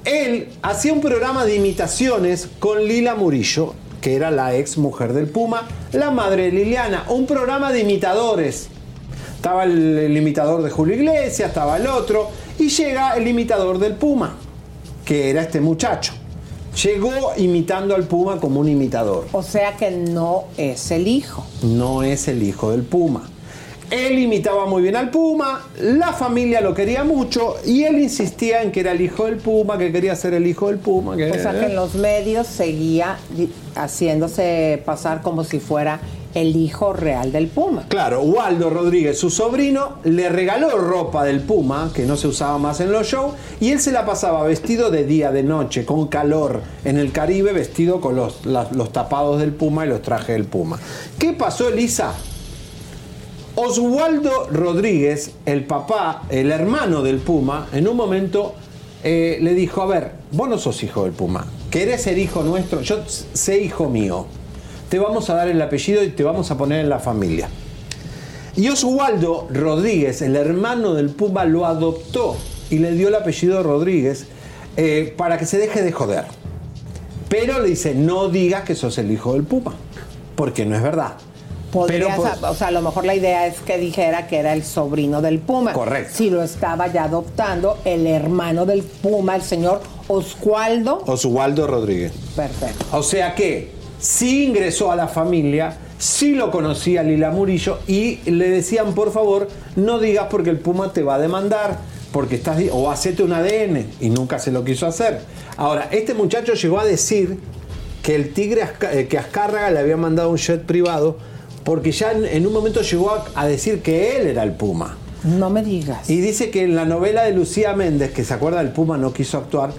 él hacía un programa de imitaciones con Lila Murillo, que era la ex mujer del Puma, la madre de Liliana, un programa de imitadores. Estaba el, el imitador de Julio Iglesias, estaba el otro, y llega el imitador del Puma, que era este muchacho. Llegó imitando al Puma como un imitador. O sea que no es el hijo. No es el hijo del Puma. Él imitaba muy bien al Puma, la familia lo quería mucho y él insistía en que era el hijo del Puma, que quería ser el hijo del Puma. Que... O sea que en los medios seguía haciéndose pasar como si fuera el hijo real del Puma. Claro, Waldo Rodríguez, su sobrino, le regaló ropa del Puma, que no se usaba más en los shows, y él se la pasaba vestido de día, de noche, con calor, en el Caribe, vestido con los, los tapados del Puma y los trajes del Puma. ¿Qué pasó, Elisa? Oswaldo Rodríguez, el papá, el hermano del Puma, en un momento eh, le dijo, a ver, vos no sos hijo del Puma, ¿querés ser hijo nuestro? Yo sé hijo mío, te vamos a dar el apellido y te vamos a poner en la familia. Y Oswaldo Rodríguez, el hermano del Puma, lo adoptó y le dio el apellido Rodríguez eh, para que se deje de joder. Pero le dice, no digas que sos el hijo del Puma, porque no es verdad. Podría Pero, o sea, a lo mejor la idea es que dijera que era el sobrino del Puma. Correcto. Si lo estaba ya adoptando el hermano del Puma, el señor Oswaldo. Oswaldo Rodríguez. Perfecto. O sea que sí ingresó a la familia, sí lo conocía Lila Murillo y le decían, por favor, no digas porque el Puma te va a demandar, porque estás o hacete un ADN y nunca se lo quiso hacer. Ahora, este muchacho llegó a decir que el tigre eh, que Azcárraga le había mandado un jet privado porque ya en, un momento llegó a decir que él era el Puma. No me digas. Y dice que en la novela de Lucía Méndez, que se acuerda del Puma, no quiso actuar,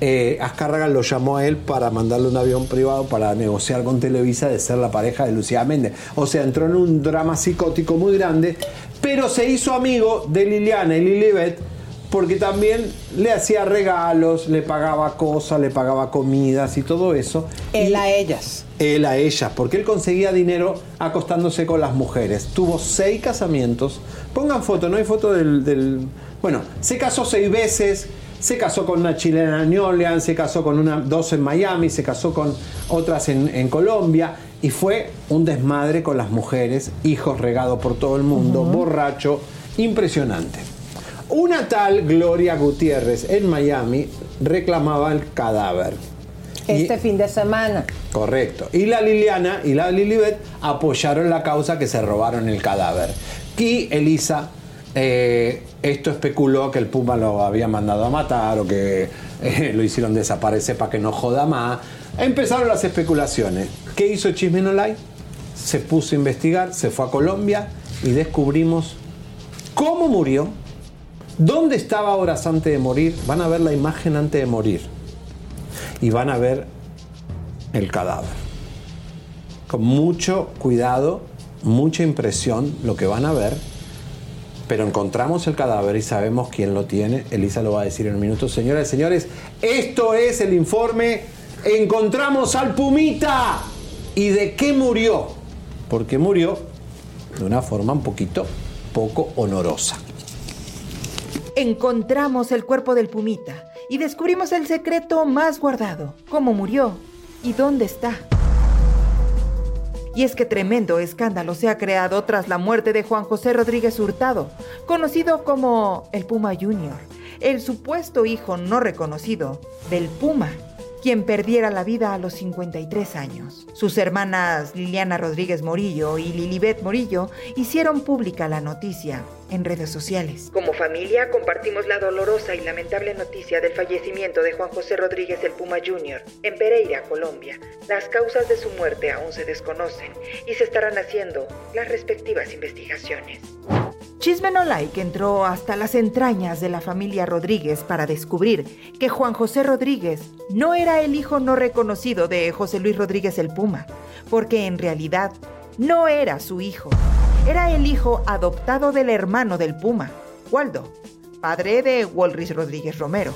eh, Azcárraga lo llamó a él para mandarle un avión privado para negociar con Televisa de ser la pareja de Lucía Méndez. O sea, entró en un drama psicótico muy grande, pero se hizo amigo de Liliana y Lilibet porque también le hacía regalos, le pagaba cosas, le pagaba comidas y todo eso. Él a ellas. Él a ellas, porque él conseguía dinero acostándose con las mujeres. Tuvo seis casamientos. Pongan foto, no hay foto del. del- Bueno, se casó seis veces. Se casó con una chilena en New Orleans, se casó con una, dos en Miami, se casó con otras en, en Colombia y fue un desmadre con las mujeres, hijos regados por todo el mundo, borracho, impresionante. Una tal Gloria Gutiérrez en Miami reclamaba el cadáver. Este fin de semana. Correcto. Y la Liliana y la Lilibet apoyaron la causa que se robaron el cadáver. Y Elisa, eh, esto especuló que el Puma lo había mandado a matar o que eh, lo hicieron desaparecer para que no joda más. Empezaron las especulaciones. ¿Qué hizo Chisme No Like? Se puso a investigar, se fue a Colombia y descubrimos cómo murió, dónde estaba horas antes de morir. Van a ver la imagen antes de morir y van a ver el cadáver. Con mucho cuidado, mucha impresión lo que van a ver, pero encontramos el cadáver y sabemos quién lo tiene. Elisa lo va a decir en un minuto. Señoras y señores, esto es el informe. Encontramos al Pumita. ¿Y de qué murió? Porque murió de una forma un poquito poco honorosa. Encontramos el cuerpo del Pumita y descubrimos el secreto más guardado, cómo murió y dónde está. Y es que tremendo escándalo se ha creado tras la muerte de Juan José Rodríguez Hurtado, conocido como el Puma Junior, el supuesto hijo no reconocido del Puma, quien perdiera la vida a los 53 años. Sus hermanas Liliana Rodríguez Morillo y Lilibet Morillo hicieron pública la noticia en redes sociales. Como familia compartimos la dolorosa y lamentable noticia del fallecimiento de Juan José Rodríguez el Puma Jr. en Pereira, Colombia. Las causas de su muerte aún se desconocen y se estarán haciendo las respectivas investigaciones. Chisme no like entró hasta las entrañas de la familia Rodríguez para descubrir que Juan José Rodríguez no era el hijo no reconocido de José Luis Rodríguez el Puma, porque en realidad no era su hijo. Era el hijo adoptado del hermano del Puma, Waldo, padre de Walris Rodríguez Romero.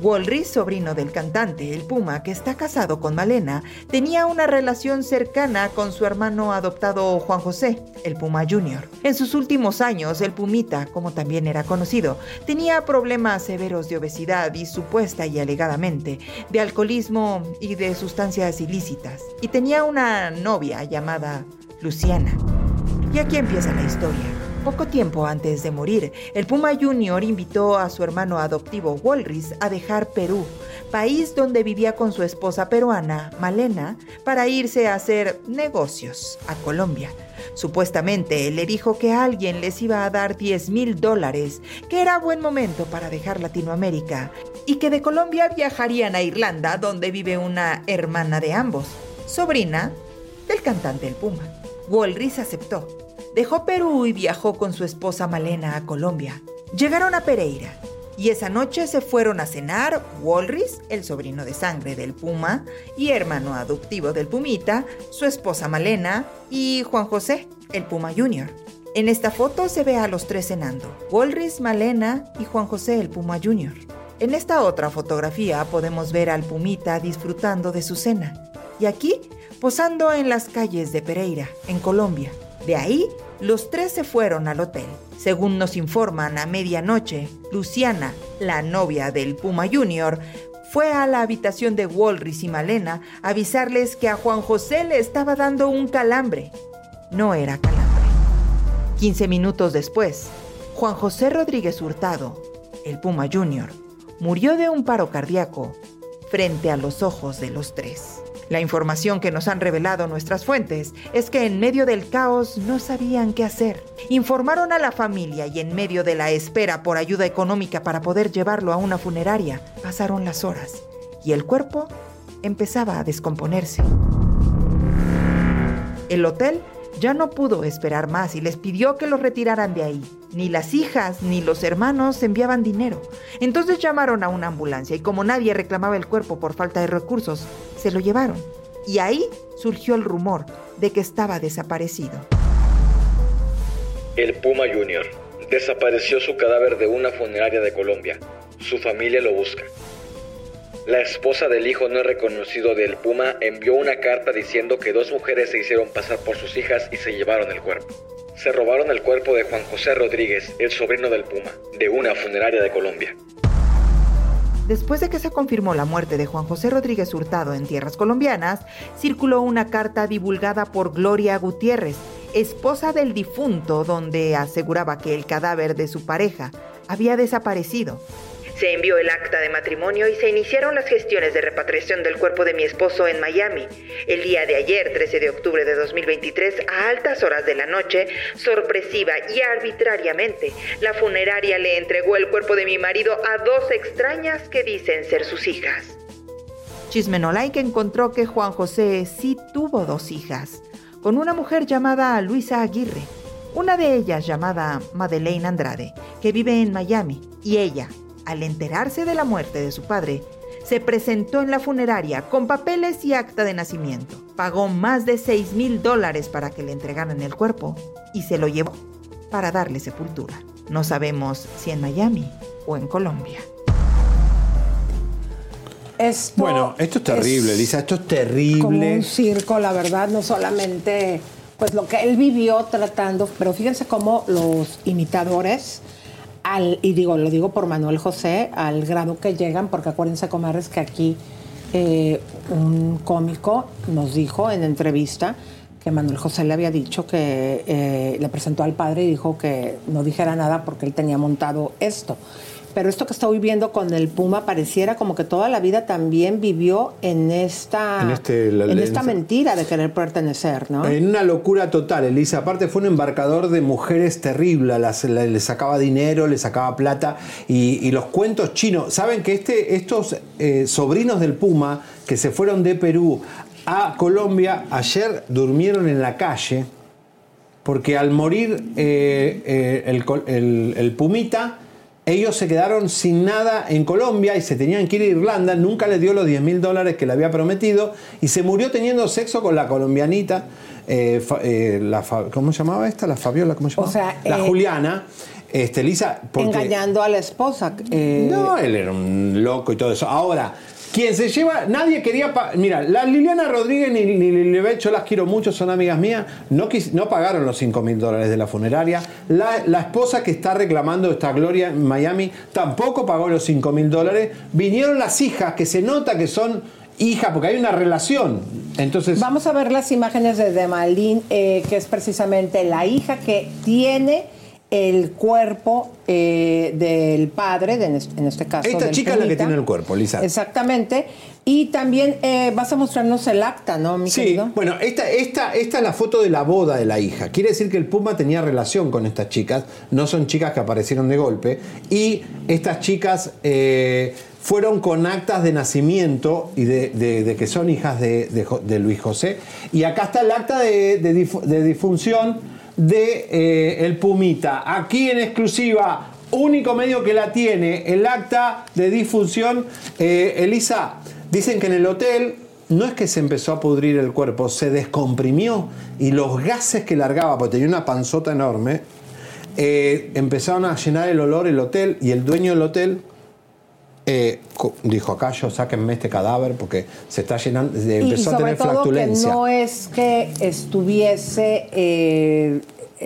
Walris, sobrino del cantante El Puma, que está casado con Malena, tenía una relación cercana con su hermano adoptado Juan José, el Puma Jr. En sus últimos años, el Pumita, como también era conocido, tenía problemas severos de obesidad y supuesta y alegadamente de alcoholismo y de sustancias ilícitas. Y tenía una novia llamada Luciana. Y aquí empieza la historia. Poco tiempo antes de morir, el Puma Junior invitó a su hermano adoptivo Walris a dejar Perú, país donde vivía con su esposa peruana, Malena, para irse a hacer negocios a Colombia. Supuestamente le dijo que alguien les iba a dar 10 mil dólares, que era buen momento para dejar Latinoamérica y que de Colombia viajarían a Irlanda, donde vive una hermana de ambos, sobrina del cantante El Puma. Walris aceptó Dejó Perú y viajó con su esposa Malena a Colombia. Llegaron a Pereira y esa noche se fueron a cenar Walris, el sobrino de sangre del Puma y hermano adoptivo del Pumita, su esposa Malena y Juan José, el Puma Junior. En esta foto se ve a los tres cenando, Walris, Malena y Juan José, el Puma Junior. En esta otra fotografía podemos ver al Pumita disfrutando de su cena y aquí posando en las calles de Pereira, en Colombia. De ahí, los tres se fueron al hotel. Según nos informan a medianoche, Luciana, la novia del Puma Junior, fue a la habitación de Walris y Malena a avisarles que a Juan José le estaba dando un calambre. No era calambre. 15 minutos después, Juan José Rodríguez Hurtado, el Puma Junior, murió de un paro cardíaco frente a los ojos de los tres. La información que nos han revelado nuestras fuentes es que en medio del caos no sabían qué hacer. Informaron a la familia y en medio de la espera por ayuda económica para poder llevarlo a una funeraria, pasaron las horas y el cuerpo empezaba a descomponerse. El hotel ya no pudo esperar más y les pidió que lo retiraran de ahí. Ni las hijas ni los hermanos enviaban dinero. Entonces llamaron a una ambulancia y como nadie reclamaba el cuerpo por falta de recursos, se lo llevaron. Y ahí surgió el rumor de que estaba desaparecido. El Puma Junior. Desapareció su cadáver de una funeraria de Colombia. Su familia lo busca. La esposa del hijo no reconocido del Puma envió una carta diciendo que dos mujeres se hicieron pasar por sus hijas y se llevaron el cuerpo. Se robaron el cuerpo de Juan José Rodríguez, el sobrino del Puma, de una funeraria de Colombia. Después de que se confirmó la muerte de Juan José Rodríguez Hurtado en tierras colombianas, circuló una carta divulgada por Gloria Gutiérrez, esposa del difunto, donde aseguraba que el cadáver de su pareja había desaparecido se envió el acta de matrimonio y se iniciaron las gestiones de repatriación del cuerpo de mi esposo en Miami. El día de ayer, 13 de octubre de 2023, a altas horas de la noche, sorpresiva y arbitrariamente, la funeraria le entregó el cuerpo de mi marido a dos extrañas que dicen ser sus hijas. Chismenolay que encontró que Juan José sí tuvo dos hijas, con una mujer llamada Luisa Aguirre, una de ellas llamada Madeleine Andrade, que vive en Miami, y ella, al enterarse de la muerte de su padre, se presentó en la funeraria con papeles y acta de nacimiento. Pagó más de 6 mil dólares para que le entregaran el cuerpo y se lo llevó para darle sepultura. No sabemos si en Miami o en Colombia. bueno, esto es terrible, Lisa, esto es terrible. Como un circo, la verdad, no solamente pues lo que él vivió tratando, pero fíjense cómo los imitadores y digo, lo digo por Manuel José, al grado que llegan, porque acuérdense, comadres, que aquí eh, un cómico nos dijo en entrevista que Manuel José le había dicho que eh, le presentó al padre y dijo que no dijera nada porque él tenía montado esto. Pero esto que estoy viendo con el Puma pareciera como que toda la vida también vivió en esta, En este- la- en esta mentira de querer pertenecer, ¿no? En una locura total, Elisa. Aparte fue un embarcador de mujeres terrible. Las- la- le sacaba dinero, le sacaba plata. Y, y los cuentos chinos. Saben que este, estos eh, sobrinos del Puma que se fueron de Perú a Colombia, ayer durmieron en la calle. Porque al morir eh, eh, el- el Pumita, ellos se quedaron sin nada en Colombia y se tenían que ir a Irlanda. Nunca le dio los 10 mil dólares que le había prometido y se murió teniendo sexo con la colombianita. eh, eh, la ¿Cómo se llamaba esta? La Fabiola, ¿cómo se llamaba? sea, la eh, Juliana. Este, Lisa, porque- Engañando a la esposa. no, él era un loco y todo eso. Ahora, quien se lleva, nadie quería. Mira, la Liliana Rodríguez ni, ni Lilibet, yo las quiero mucho, son amigas mías, no, quis- no pagaron los 5 mil dólares de la funeraria. La, la esposa que está reclamando esta Gloria en Miami tampoco pagó los 5 mil dólares. Vinieron las hijas, que se nota que son hijas, porque hay una relación. Entonces. Vamos a ver las imágenes de Demalín, eh, que es precisamente la hija que tiene el cuerpo eh, del padre, de en, este, caso. Esta del chica es la que tiene el cuerpo, Lisa. Exactamente. Y también eh, vas a mostrarnos el acta, ¿no, mi Sí, querido? bueno, esta, esta, esta es la foto de la boda de la hija. Quiere decir que el Puma tenía relación con estas chicas. No son chicas que aparecieron de golpe. Y estas chicas eh, fueron con actas de nacimiento y de, de- de que son hijas de, de Luis José. Y acá está el acta de, de dif- de difunción de eh, el Pumita. Aquí en exclusiva, único medio que la tiene, el acta de difunción. Eh, Elisa, dicen que en el hotel no es que se empezó a pudrir el cuerpo, se descomprimió y los gases que largaba, porque tenía una panzota enorme, eh, empezaron a llenar el olor el hotel y el dueño del hotel eh, dijo acá yo sáquenme este cadáver porque se está llenando, empezó y a sobre tener todo que flatulencia. no es que estuviese eh,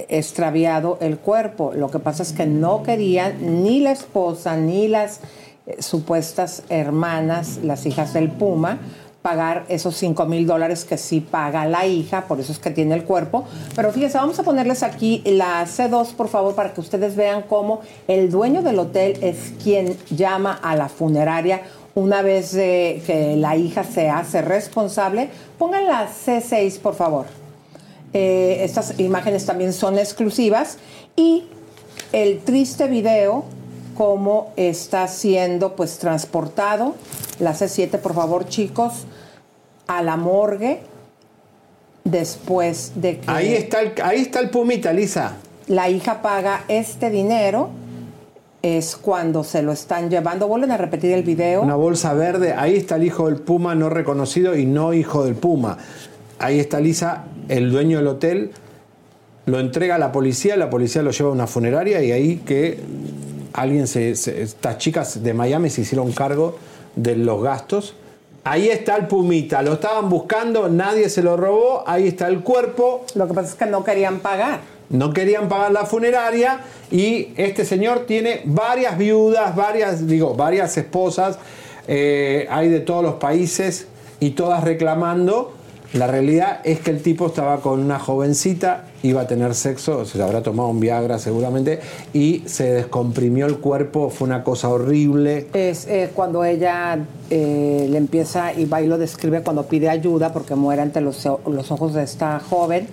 extraviado el cuerpo. Lo que pasa es que no querían ni la esposa ni las eh, supuestas hermanas, las hijas del Puma, pagar esos 5 mil dólares que sí paga la hija, por eso es que tiene el cuerpo. Pero fíjense, vamos a ponerles aquí la C2, por favor, para que ustedes vean cómo el dueño del hotel es quien llama a la funeraria una vez eh, que la hija se hace responsable. Pongan la C6, por favor. Eh, estas imágenes también son exclusivas. Y el triste video, cómo está siendo pues transportado, la C7, por favor, chicos, a la morgue después de que Ahí está el, ahí está el Pumita, Lisa. la hija paga este dinero. Es cuando se lo están llevando. Vuelven a repetir el video. Una bolsa verde, ahí está el hijo del Puma no reconocido y no hijo del Puma. Ahí está Lisa, el dueño del hotel, lo entrega a la policía, la policía lo lleva a una funeraria y ahí que alguien se, se- estas chicas de Miami se hicieron cargo de los gastos. Ahí está el Pumita, lo estaban buscando, nadie se lo robó, ahí está el cuerpo. Lo que pasa es que no querían pagar. No querían pagar la funeraria y este señor tiene varias viudas, varias, digo, varias esposas, eh, hay de todos los países y todas reclamando. La realidad es que el tipo estaba con una jovencita, iba a tener sexo, se habrá tomado un Viagra seguramente, y se descomprimió el cuerpo, fue una cosa horrible. Es eh, cuando ella eh, le empieza y lo describe cuando pide ayuda porque muere ante los, los ojos de esta joven,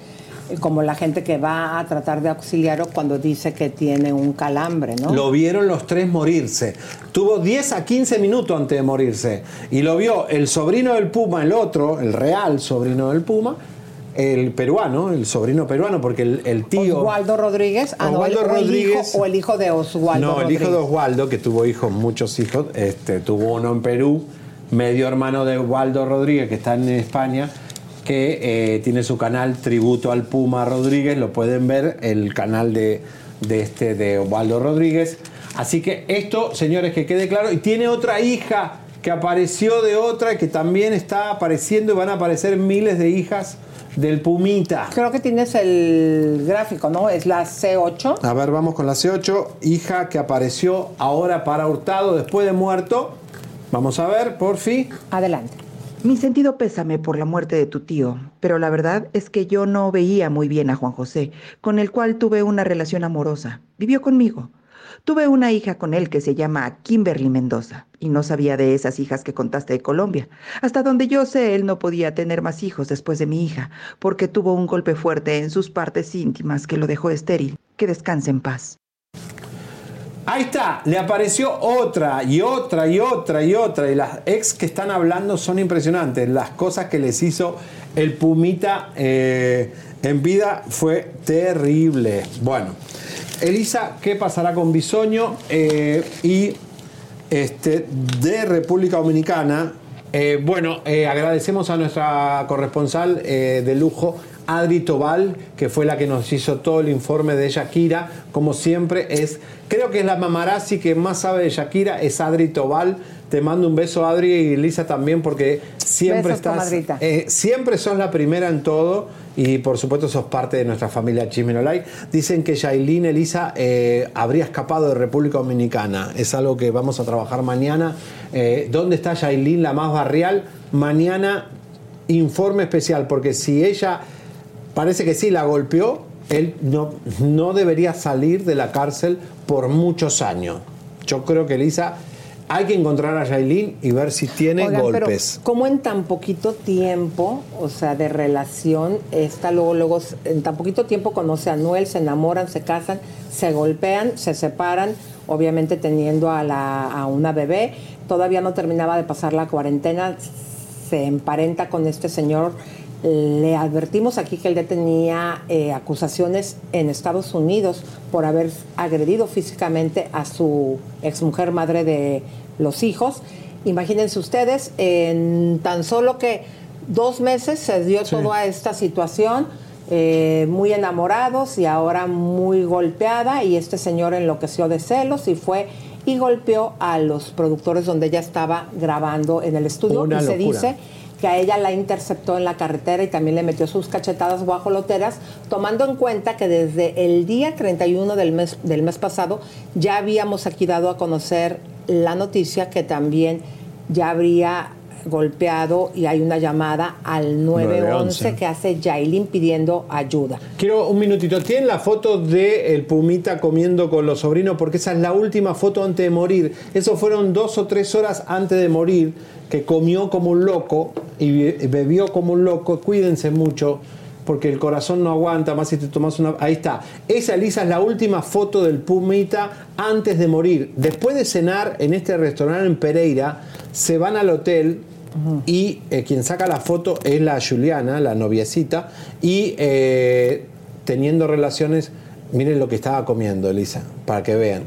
como la gente que va a tratar de auxiliarlo cuando dice que tiene un calambre, ¿no? Lo vieron los tres morirse. Tuvo 10 a 15 minutos antes de morirse. Y lo vio el sobrino del Puma, el otro, el real sobrino del Puma, el peruano, el sobrino peruano, porque el, el tío... Oswaldo Rodríguez, ah, no, Oswaldo el- o el hijo- Rodríguez. o el hijo de Oswaldo no, el hijo de. Oswaldo, que tuvo hijos, muchos hijos, este, tuvo uno en Perú, medio hermano de Oswaldo Rodríguez, que está en España, que eh, tiene su canal Tributo al Puma Rodríguez, lo pueden ver, el canal de, de este de Oswaldo Rodríguez. Así que esto, señores, que quede claro, y tiene otra hija que apareció de otra, que también está apareciendo y van a aparecer miles de hijas del Pumita. Creo que tienes el gráfico, ¿no? Es la C8. A ver, vamos con la C8. Hija que apareció ahora para Hurtado después de muerto. Vamos a ver, por fin. Adelante. Mi sentido pésame por la muerte de tu tío, pero la verdad es que yo no veía muy bien a Juan José, con el cual tuve una relación amorosa. Vivió conmigo. Tuve una hija con él que se llama Kimberly Mendoza y no sabía de esas hijas que contaste de Colombia. Hasta donde yo sé, él no podía tener más hijos después de mi hija porque tuvo un golpe fuerte en sus partes íntimas que lo dejó estéril. Que descanse en paz. Ahí está, le apareció otra y otra y otra y otra. Y las ex que están hablando son impresionantes. Las cosas que les hizo el Pumita eh, en vida fue terrible. Bueno, Elisa, ¿qué pasará con Bisoño? Eh, y este, de República Dominicana, eh, bueno, agradecemos a nuestra corresponsal de lujo, Adri Tobal, que fue la que nos hizo todo el informe de Shakira. Como siempre, es, creo que es la mamarazzi que más sabe de Shakira, es Adri Tobal. Te mando un beso, Adri, y Lisa también, porque siempre Besos, estás. eh, siempre sos la primera en todo y por supuesto sos parte de nuestra familia Chismenolay. Dicen que Yailin Elisa eh, habría escapado de República Dominicana. Es algo que vamos a trabajar mañana. Eh, ¿Dónde está Yailin, la más barrial? Mañana informe especial, porque si ella parece que sí la golpeó, él no, no debería salir de la cárcel por muchos años. Yo creo que Elisa, hay que encontrar a Yailin y ver si tiene Oigan, pero golpes. ¿Cómo en tan poquito tiempo, o sea, de relación, está luego, luego, en tan poquito tiempo conoce a Noel, se enamoran, se casan, se golpean, se separan, obviamente teniendo a, la, a una bebé, todavía no terminaba de pasar la cuarentena, se emparenta con este señor. Le advertimos aquí que él ya tenía eh, acusaciones en Estados Unidos por haber agredido físicamente a su exmujer madre de los hijos. Imagínense ustedes, en tan solo que dos meses se dio toda esta situación, eh, muy enamorados y ahora muy golpeada, y este señor enloqueció de celos y fue y golpeó a los productores donde ella estaba grabando en el estudio Una y se locura. dice que a ella la interceptó en la carretera y también le metió sus cachetadas guajoloteras, tomando en cuenta que desde el día 31 del mes, del mes pasado ya habíamos aquí dado a conocer la noticia que también ya habría golpeado y hay una llamada al 911 911. que hace Yailin pidiendo ayuda. Quiero un minutito. ¿Tienen la foto de el Pumita comiendo con los sobrinos? Porque esa es la última foto antes de morir. Eso fueron dos o tres horas antes de morir, que comió como un loco y be- bebió como un loco. Cuídense mucho, porque el corazón no aguanta más si te tomas una... Ahí está. Esa, Elisa, es la última foto del Pumita antes de morir. Después de cenar en este restaurante en Pereira, se van al hotel y eh, quien saca la foto es la Juliana, la noviecita, y eh, teniendo relaciones, miren lo que estaba comiendo, Elisa, para que vean.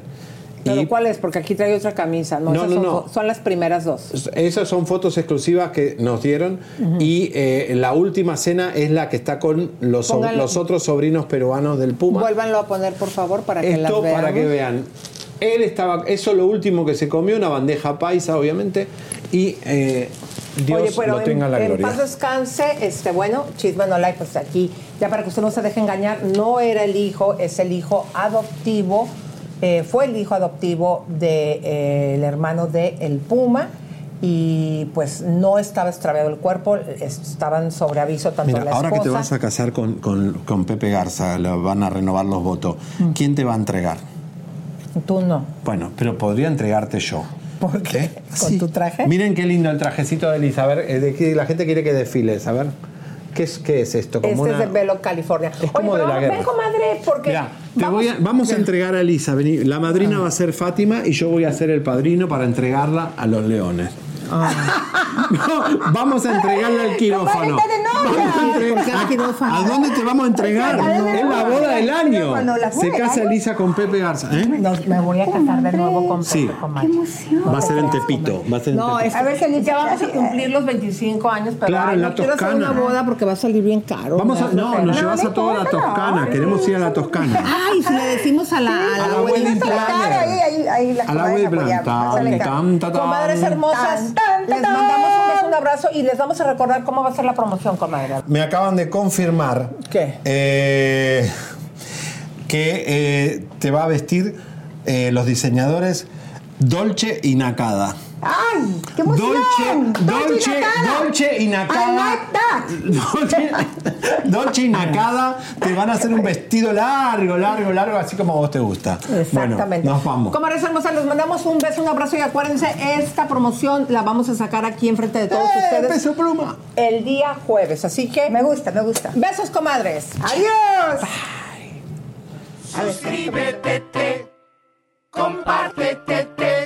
¿Pero cuál es? Porque aquí trae otra camisa. No, No, esas no, son, no. son las primeras dos. esas son fotos exclusivas que nos dieron y eh, la última cena es la que está con los, so- los otros sobrinos peruanos del Puma. Vuélvanlo a poner, por favor, para que las Esto veamos. para que vean. Él estaba, eso es lo último que se comió, una bandeja paisa, obviamente, y eh, Dios Oye, pero lo tenga en la en, gloria. paz descanse, este, bueno, Chisme no like, pues aquí, ya para que usted no se deje engañar, no era el hijo, es el hijo adoptivo, eh, fue el hijo adoptivo del hermano de El Puma, y pues no estaba extraviado el cuerpo, estaban sobre aviso tanto Mira, la ahora que te esposa- vas a casar con, con- con Pepe Garza, le van a renovar los votos, Mm. ¿quién te va a entregar? Tú no. Bueno, pero podría entregarte yo. ¿Por qué? ¿Con tu traje? Miren qué lindo el trajecito de Elisa. A ver, eh, de qué- la gente quiere que desfiles. A ver, ¿qué es, qué es esto? Este Como es de Velo, California. como Oye, de la guerra. ven, comadre, porque... Mira, te voy a- vamos a entregar a Elisa. vení. La madrina va a ser Fátima y yo voy a ser el padrino para entregarla a los leones. No, vamos a entregarla al quirófano. Vamos a entregar- ¿A, a dónde te vamos a entregar? Es la boda del año. Se casa Elisa con Pepe Garza. ¿eh? me voy a casar de nuevo con Sí. comadre. Va a ser en Tepito. Va a ser en No, Tepito. es, a ver, ya vamos a cumplir los 25 años, pero Claro, ay, en no la quiero hacer Toscana. una boda porque va a salir bien caro. Vamos a, no, nos llevas a toda la Toscana. Queremos ir a la Toscana. Ay, si le decimos a la, A la wedding planner. Ahí, ahí, ahí la A la tan. Comadres hermosas, les mandamos un beso, un abrazo y les vamos a recordar cómo va a ser la promoción, comadre. Me acaban de confirmar ¿Qué? eh, que eh, te va a vestir eh, los diseñadores Dolce y Nakada. ¡Ay! ¡Qué emoción! Dolce, Dolce, Dolce y Nakada. Dolce, Dolce y Nakada te van a hacer un vestido largo, largo, largo, así como a vos te gusta. Exactamente. Bueno, nos vamos. Comadres hermosas, les mandamos un beso, un abrazo y acuérdense, esta promoción la vamos a sacar aquí enfrente de todos ¡Eh, ustedes. peso pluma! El día jueves, así que. Me gusta, me gusta. Besos, comadres. ¡Adiós! Suscríbete, compártete,